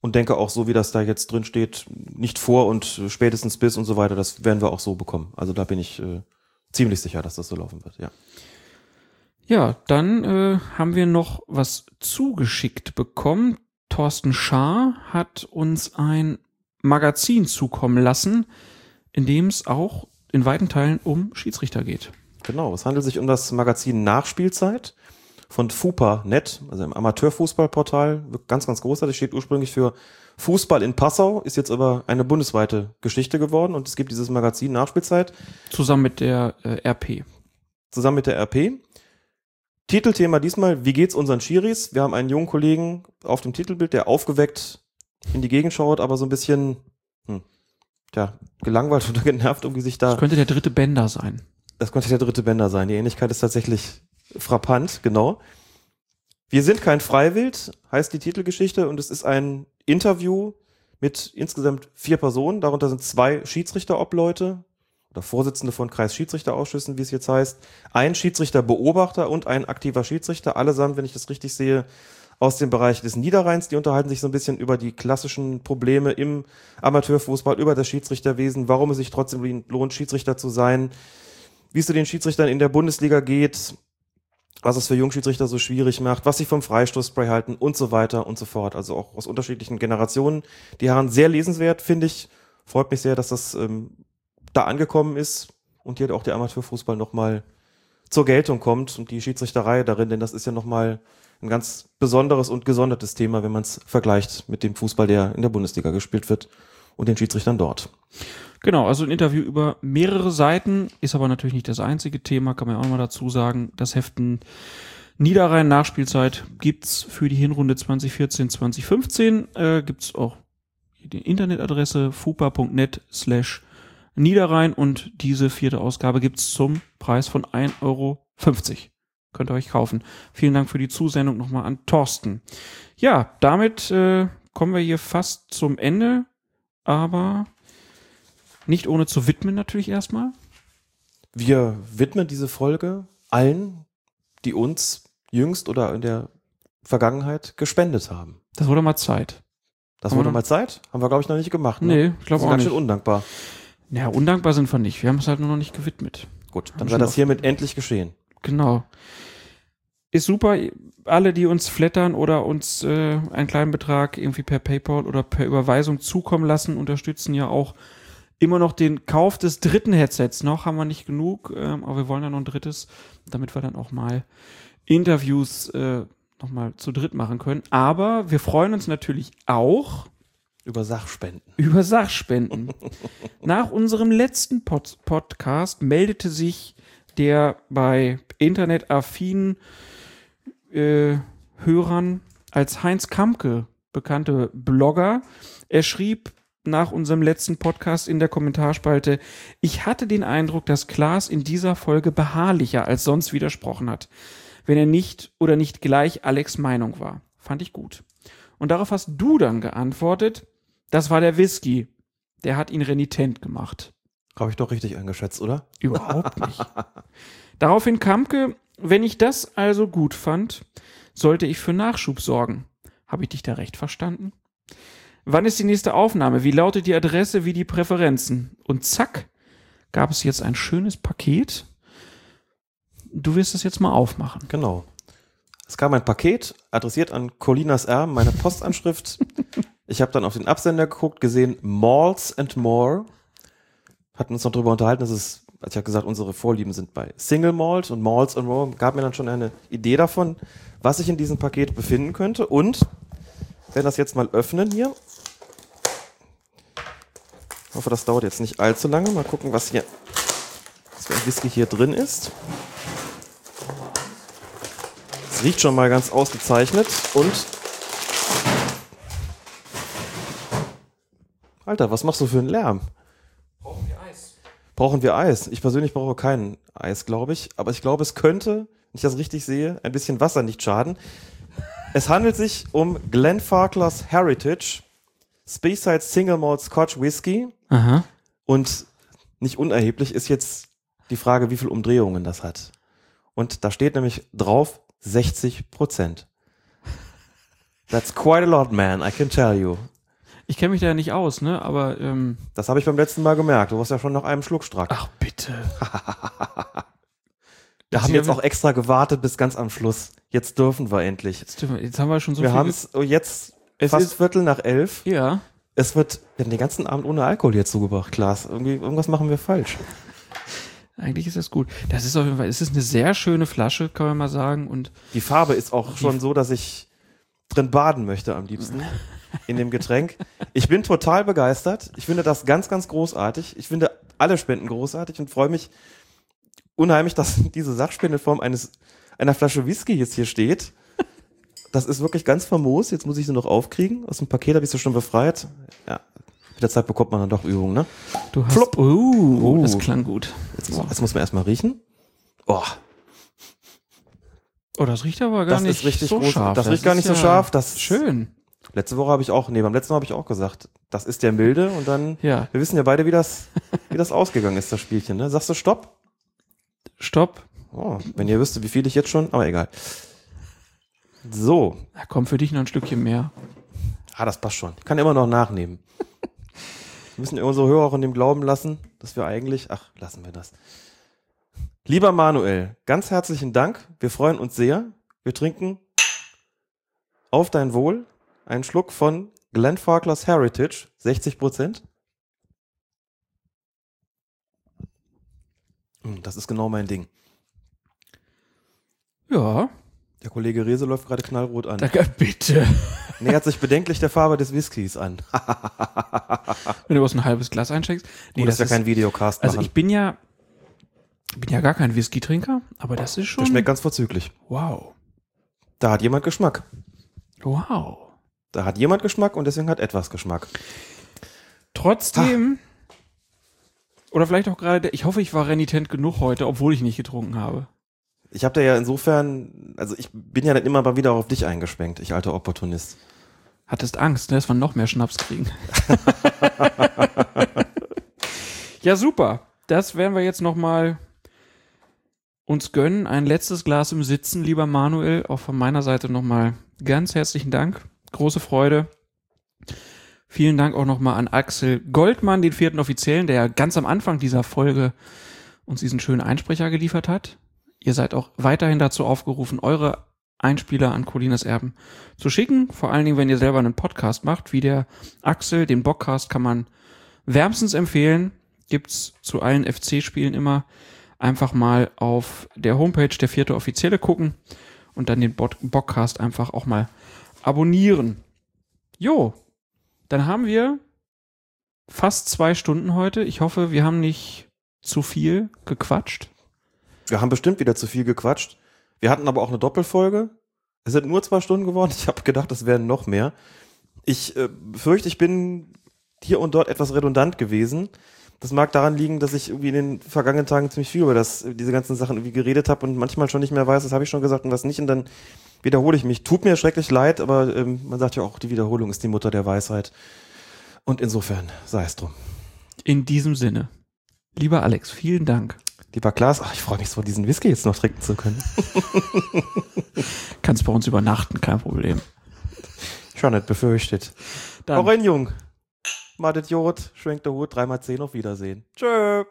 Und denke auch so, wie das da jetzt drin steht, nicht vor und spätestens bis und so weiter, das werden wir auch so bekommen. Also da bin ich äh, ziemlich sicher, dass das so laufen wird, ja. Ja, dann äh, haben wir noch was zugeschickt bekommen. Thorsten Schaar hat uns ein Magazin zukommen lassen, in dem es auch in weiten Teilen um Schiedsrichter geht. Genau, es handelt sich um das Magazin Nachspielzeit von FUPA.net, also im Amateurfußballportal, ganz, ganz großartig, steht ursprünglich für Fußball in Passau, ist jetzt aber eine bundesweite Geschichte geworden und es gibt dieses Magazin Nachspielzeit. Zusammen mit der äh, RP. Zusammen mit der RP. Titelthema diesmal, wie geht's unseren Schiris? Wir haben einen jungen Kollegen auf dem Titelbild, der aufgeweckt in die Gegend schaut, aber so ein bisschen, hm, ja, gelangweilt (laughs) oder genervt um sich da. Das könnte der dritte Bänder sein. Das könnte der dritte Bänder sein. Die Ähnlichkeit ist tatsächlich frappant, genau. Wir sind kein Freiwild, heißt die Titelgeschichte, und es ist ein Interview mit insgesamt vier Personen. Darunter sind zwei Schiedsrichterobleute oder Vorsitzende von Kreisschiedsrichterausschüssen, wie es jetzt heißt, ein Schiedsrichterbeobachter und ein aktiver Schiedsrichter, allesamt, wenn ich das richtig sehe, aus dem Bereich des Niederrheins. Die unterhalten sich so ein bisschen über die klassischen Probleme im Amateurfußball, über das Schiedsrichterwesen, warum es sich trotzdem lohnt, Schiedsrichter zu sein, wie es zu den Schiedsrichtern in der Bundesliga geht, was es für Jungschiedsrichter so schwierig macht, was sie vom Freistoßspray halten und so weiter und so fort. Also auch aus unterschiedlichen Generationen. Die Herren sehr lesenswert, finde ich. Freut mich sehr, dass das ähm, da angekommen ist und hier auch der Amateurfußball nochmal zur Geltung kommt und die Schiedsrichterei darin, denn das ist ja nochmal ein ganz besonderes und gesondertes Thema, wenn man es vergleicht mit dem Fußball, der in der Bundesliga gespielt wird und den Schiedsrichtern dort. Genau, also ein Interview über mehrere Seiten, ist aber natürlich nicht das einzige Thema, kann man ja auch mal dazu sagen. Das Heften Niederrhein Nachspielzeit gibt's für die Hinrunde 2014, 2015. Äh, gibt's auch die Internetadresse fupa.net slash Niederrhein und diese vierte Ausgabe gibt's zum Preis von 1,50 Euro. Könnt ihr euch kaufen. Vielen Dank für die Zusendung nochmal an Thorsten. Ja, damit äh, kommen wir hier fast zum Ende, aber nicht ohne zu widmen natürlich erstmal. Wir widmen diese Folge allen, die uns jüngst oder in der Vergangenheit gespendet haben. Das wurde mal Zeit. Das Haben wurde mal Zeit? Haben wir, glaube ich, noch nicht gemacht. Ne? Nee, ich glaube Das ist auch ganz nicht. schön undankbar. Ja, undankbar sind wir nicht. Wir haben es halt nur noch nicht gewidmet. Gut, dann sei das hiermit endlich geschehen. Genau. Ist super. Alle, die uns flattern oder uns äh, einen kleinen Betrag irgendwie per PayPal oder per Überweisung zukommen lassen, unterstützen ja auch immer noch den Kauf des dritten Headsets. Noch haben wir nicht genug, ähm, aber wir wollen ja noch ein drittes, damit wir dann auch mal Interviews äh, nochmal zu dritt machen können. Aber wir freuen uns natürlich auch Über Sachspenden. über Sachspenden. (laughs) Nach unserem letzten Pod Podcast meldete sich der bei internetaffinen äh, Hörern als Heinz Kamke bekannte Blogger. Er schrieb nach unserem letzten Podcast in der Kommentarspalte, ich hatte den Eindruck, dass Klaas in dieser Folge beharrlicher als sonst widersprochen hat, wenn er nicht oder nicht gleich Alex Meinung war. Fand ich gut. Und darauf hast du dann geantwortet, das war der Whisky. Der hat ihn renitent gemacht. Habe ich doch richtig eingeschätzt, oder? Überhaupt nicht. (laughs) Daraufhin Kamke, wenn ich das also gut fand, sollte ich für Nachschub sorgen. Habe ich dich da recht verstanden? Wann ist die nächste Aufnahme? Wie lautet die Adresse, wie die Präferenzen? Und zack, gab es jetzt ein schönes Paket. Du wirst es jetzt mal aufmachen. Genau. Es kam ein Paket, adressiert an Colinas R, meine Postanschrift. (laughs) ich habe dann auf den Absender geguckt, gesehen Malls and More. Hatten uns noch darüber unterhalten, dass es, als ich habe gesagt, unsere Vorlieben sind bei Single Malt und Malls and More. Gab mir dann schon eine Idee davon, was sich in diesem Paket befinden könnte. Und werden das jetzt mal öffnen hier. Ich hoffe, das dauert jetzt nicht allzu lange. Mal gucken, was hier, was für ein Whisky hier drin ist. Es riecht schon mal ganz ausgezeichnet und. Alter, was machst du für einen Lärm? Brauchen wir Eis? Brauchen wir Eis? Ich persönlich brauche kein Eis, glaube ich. Aber ich glaube, es könnte, wenn ich das richtig sehe, ein bisschen Wasser nicht schaden. Es handelt sich um Glenfarclas Heritage Speyside Single Malt Scotch Whisky. Aha. Und nicht unerheblich ist jetzt die Frage, wie viele Umdrehungen das hat. Und da steht nämlich drauf 60 Prozent. That's quite a lot, man, I can tell you. Ich kenne mich da ja nicht aus, ne? Aber ähm, Das habe ich beim letzten Mal gemerkt. Du warst ja schon nach einem Schluck strack. ach bitte. (laughs) Wir haben jetzt auch extra gewartet bis ganz am Schluss. Jetzt dürfen wir endlich. Jetzt, dürfen wir- jetzt haben wir schon so wir viel. haben es jetzt Es fast ist- Viertel nach elf. ja. Es wird wir haben den ganzen Abend ohne Alkohol hier zugebracht, Klaas. Irgendwie, irgendwas machen wir falsch. Eigentlich ist das gut. Das ist auf jeden Fall, es ist eine sehr schöne Flasche, kann man mal sagen. Und Die Farbe ist auch schon so, dass ich drin baden möchte am liebsten (laughs) in dem Getränk. Ich bin total begeistert. Ich finde das ganz, ganz großartig. Ich finde alle Spenden großartig und freue mich unheimlich, dass diese Sachspende in Form eines einer Flasche Whisky jetzt hier steht. Das ist wirklich ganz famos. Jetzt muss ich sie noch aufkriegen. Aus dem Paket habe ich sie schon befreit. Ja, mit der Zeit bekommt man dann doch Übung, ne? du hast. Flupp. Oh, Oh. das klang gut. Jetzt, jetzt muss man erstmal riechen. Oh, Oh, das riecht aber gar Das nicht ist richtig so groß. scharf. Das riecht gar nicht so scharf, das- schön. Letzte Woche habe ich auch, nee, beim letzten Mal habe ich auch gesagt, das ist der milde und dann, Ja. wir wissen ja beide, wie das, wie das ausgegangen ist, das Spielchen, ne? Sagst du Stopp? Stopp. Oh, wenn ihr wüsstet, wie viel ich jetzt schon, aber egal. So. Da kommt für dich noch ein Stückchen mehr. Ah, das passt schon. Ich kann immer noch nachnehmen. wir müssen unsere Hörer auch in dem Glauben lassen, dass wir eigentlich. Ach, lassen wir das. Lieber Manuel, ganz herzlichen Dank. Wir freuen uns sehr. Wir trinken auf dein Wohl einen Schluck von Glenfarclas Heritage, 60 Prozent. Hm, Das ist genau mein Ding. Ja. Der Kollege Rese läuft gerade knallrot an. Danke, bitte. (laughs) Nähert sich bedenklich der Farbe des Whiskys an. (laughs) Wenn du aus ein halbes Glas einschenkst. Gut, dass wir keinen Videocast Also machen. ich bin ja, bin ja gar kein Whisky-Trinker, aber das ist schon. Der schmeckt ganz vorzüglich. Wow. Da hat jemand Geschmack. Wow. Da hat jemand Geschmack und deswegen hat etwas Geschmack. Trotzdem. Oder vielleicht auch gerade, ich hoffe, ich war renitent genug heute, obwohl ich nicht getrunken habe. Ich habe da ja insofern, also ich bin ja dann immer mal wieder auf dich eingeschwenkt, ich alter Opportunist. Hattest Angst, ne, dass wir noch mehr Schnaps kriegen. (laughs) ja, super. Das werden wir jetzt noch mal uns gönnen. Ein letztes Glas im Sitzen, lieber Manuel. Auch von meiner Seite noch mal ganz herzlichen Dank. Große Freude. Vielen Dank auch noch mal an Axel Goldmann, den vierten Offiziellen, der ganz am Anfang dieser Folge uns diesen schönen Einsprecher geliefert hat. Ihr seid auch weiterhin dazu aufgerufen, eure Einspieler an Colinas Erben zu schicken. Vor allen Dingen, wenn ihr selber einen Podcast macht, wie der Axel. Den Bockcast kann man wärmstens empfehlen. Gibt's zu allen FC-Spielen immer. Einfach mal auf der Homepage der vierte Offizielle gucken und dann den Bockcast einfach auch mal abonnieren. Jo, dann haben wir fast zwei Stunden heute. Ich hoffe, wir haben nicht zu viel gequatscht. Wir haben bestimmt wieder zu viel gequatscht. Wir hatten aber auch eine Doppelfolge. Es sind nur zwei Stunden geworden. Ich habe gedacht, es wären noch mehr. Ich äh, fürchte, ich bin hier und dort etwas redundant gewesen. Das mag daran liegen, dass ich irgendwie in den vergangenen Tagen ziemlich viel über das, diese ganzen Sachen irgendwie geredet habe und manchmal schon nicht mehr weiß, was habe ich schon gesagt und was nicht. Und dann wiederhole ich mich. Tut mir schrecklich leid, aber ähm, man sagt ja auch, die Wiederholung ist die Mutter der Weisheit. Und insofern sei es drum. In diesem Sinne. Lieber Alex, vielen Dank. Lieber Klaas, ach, ich freue mich so, diesen Whisky jetzt noch trinken zu können. (laughs) Kannst bei uns übernachten, kein Problem. Schon nicht befürchtet. Dann- Auch ein Jung. Madet Jod, schwenkt der Hut, dreimal zehn, auf Wiedersehen. Tschö.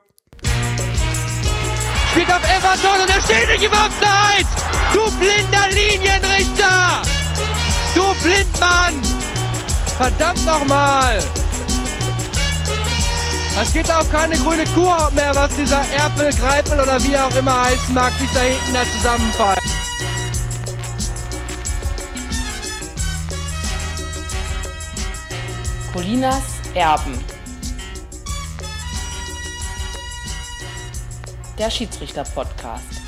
Spielt auf Everton und er steht nicht im Offside! Du blinder Linienrichter! Du Blindmann! Verdammt nochmal! Es gibt auch keine grüne Kuhhaut mehr, was dieser Erpel, Greipel oder wie auch immer heißen mag, sich da hinten da zusammenfallen. Colinas Erben. Der Schiedsrichter-Podcast.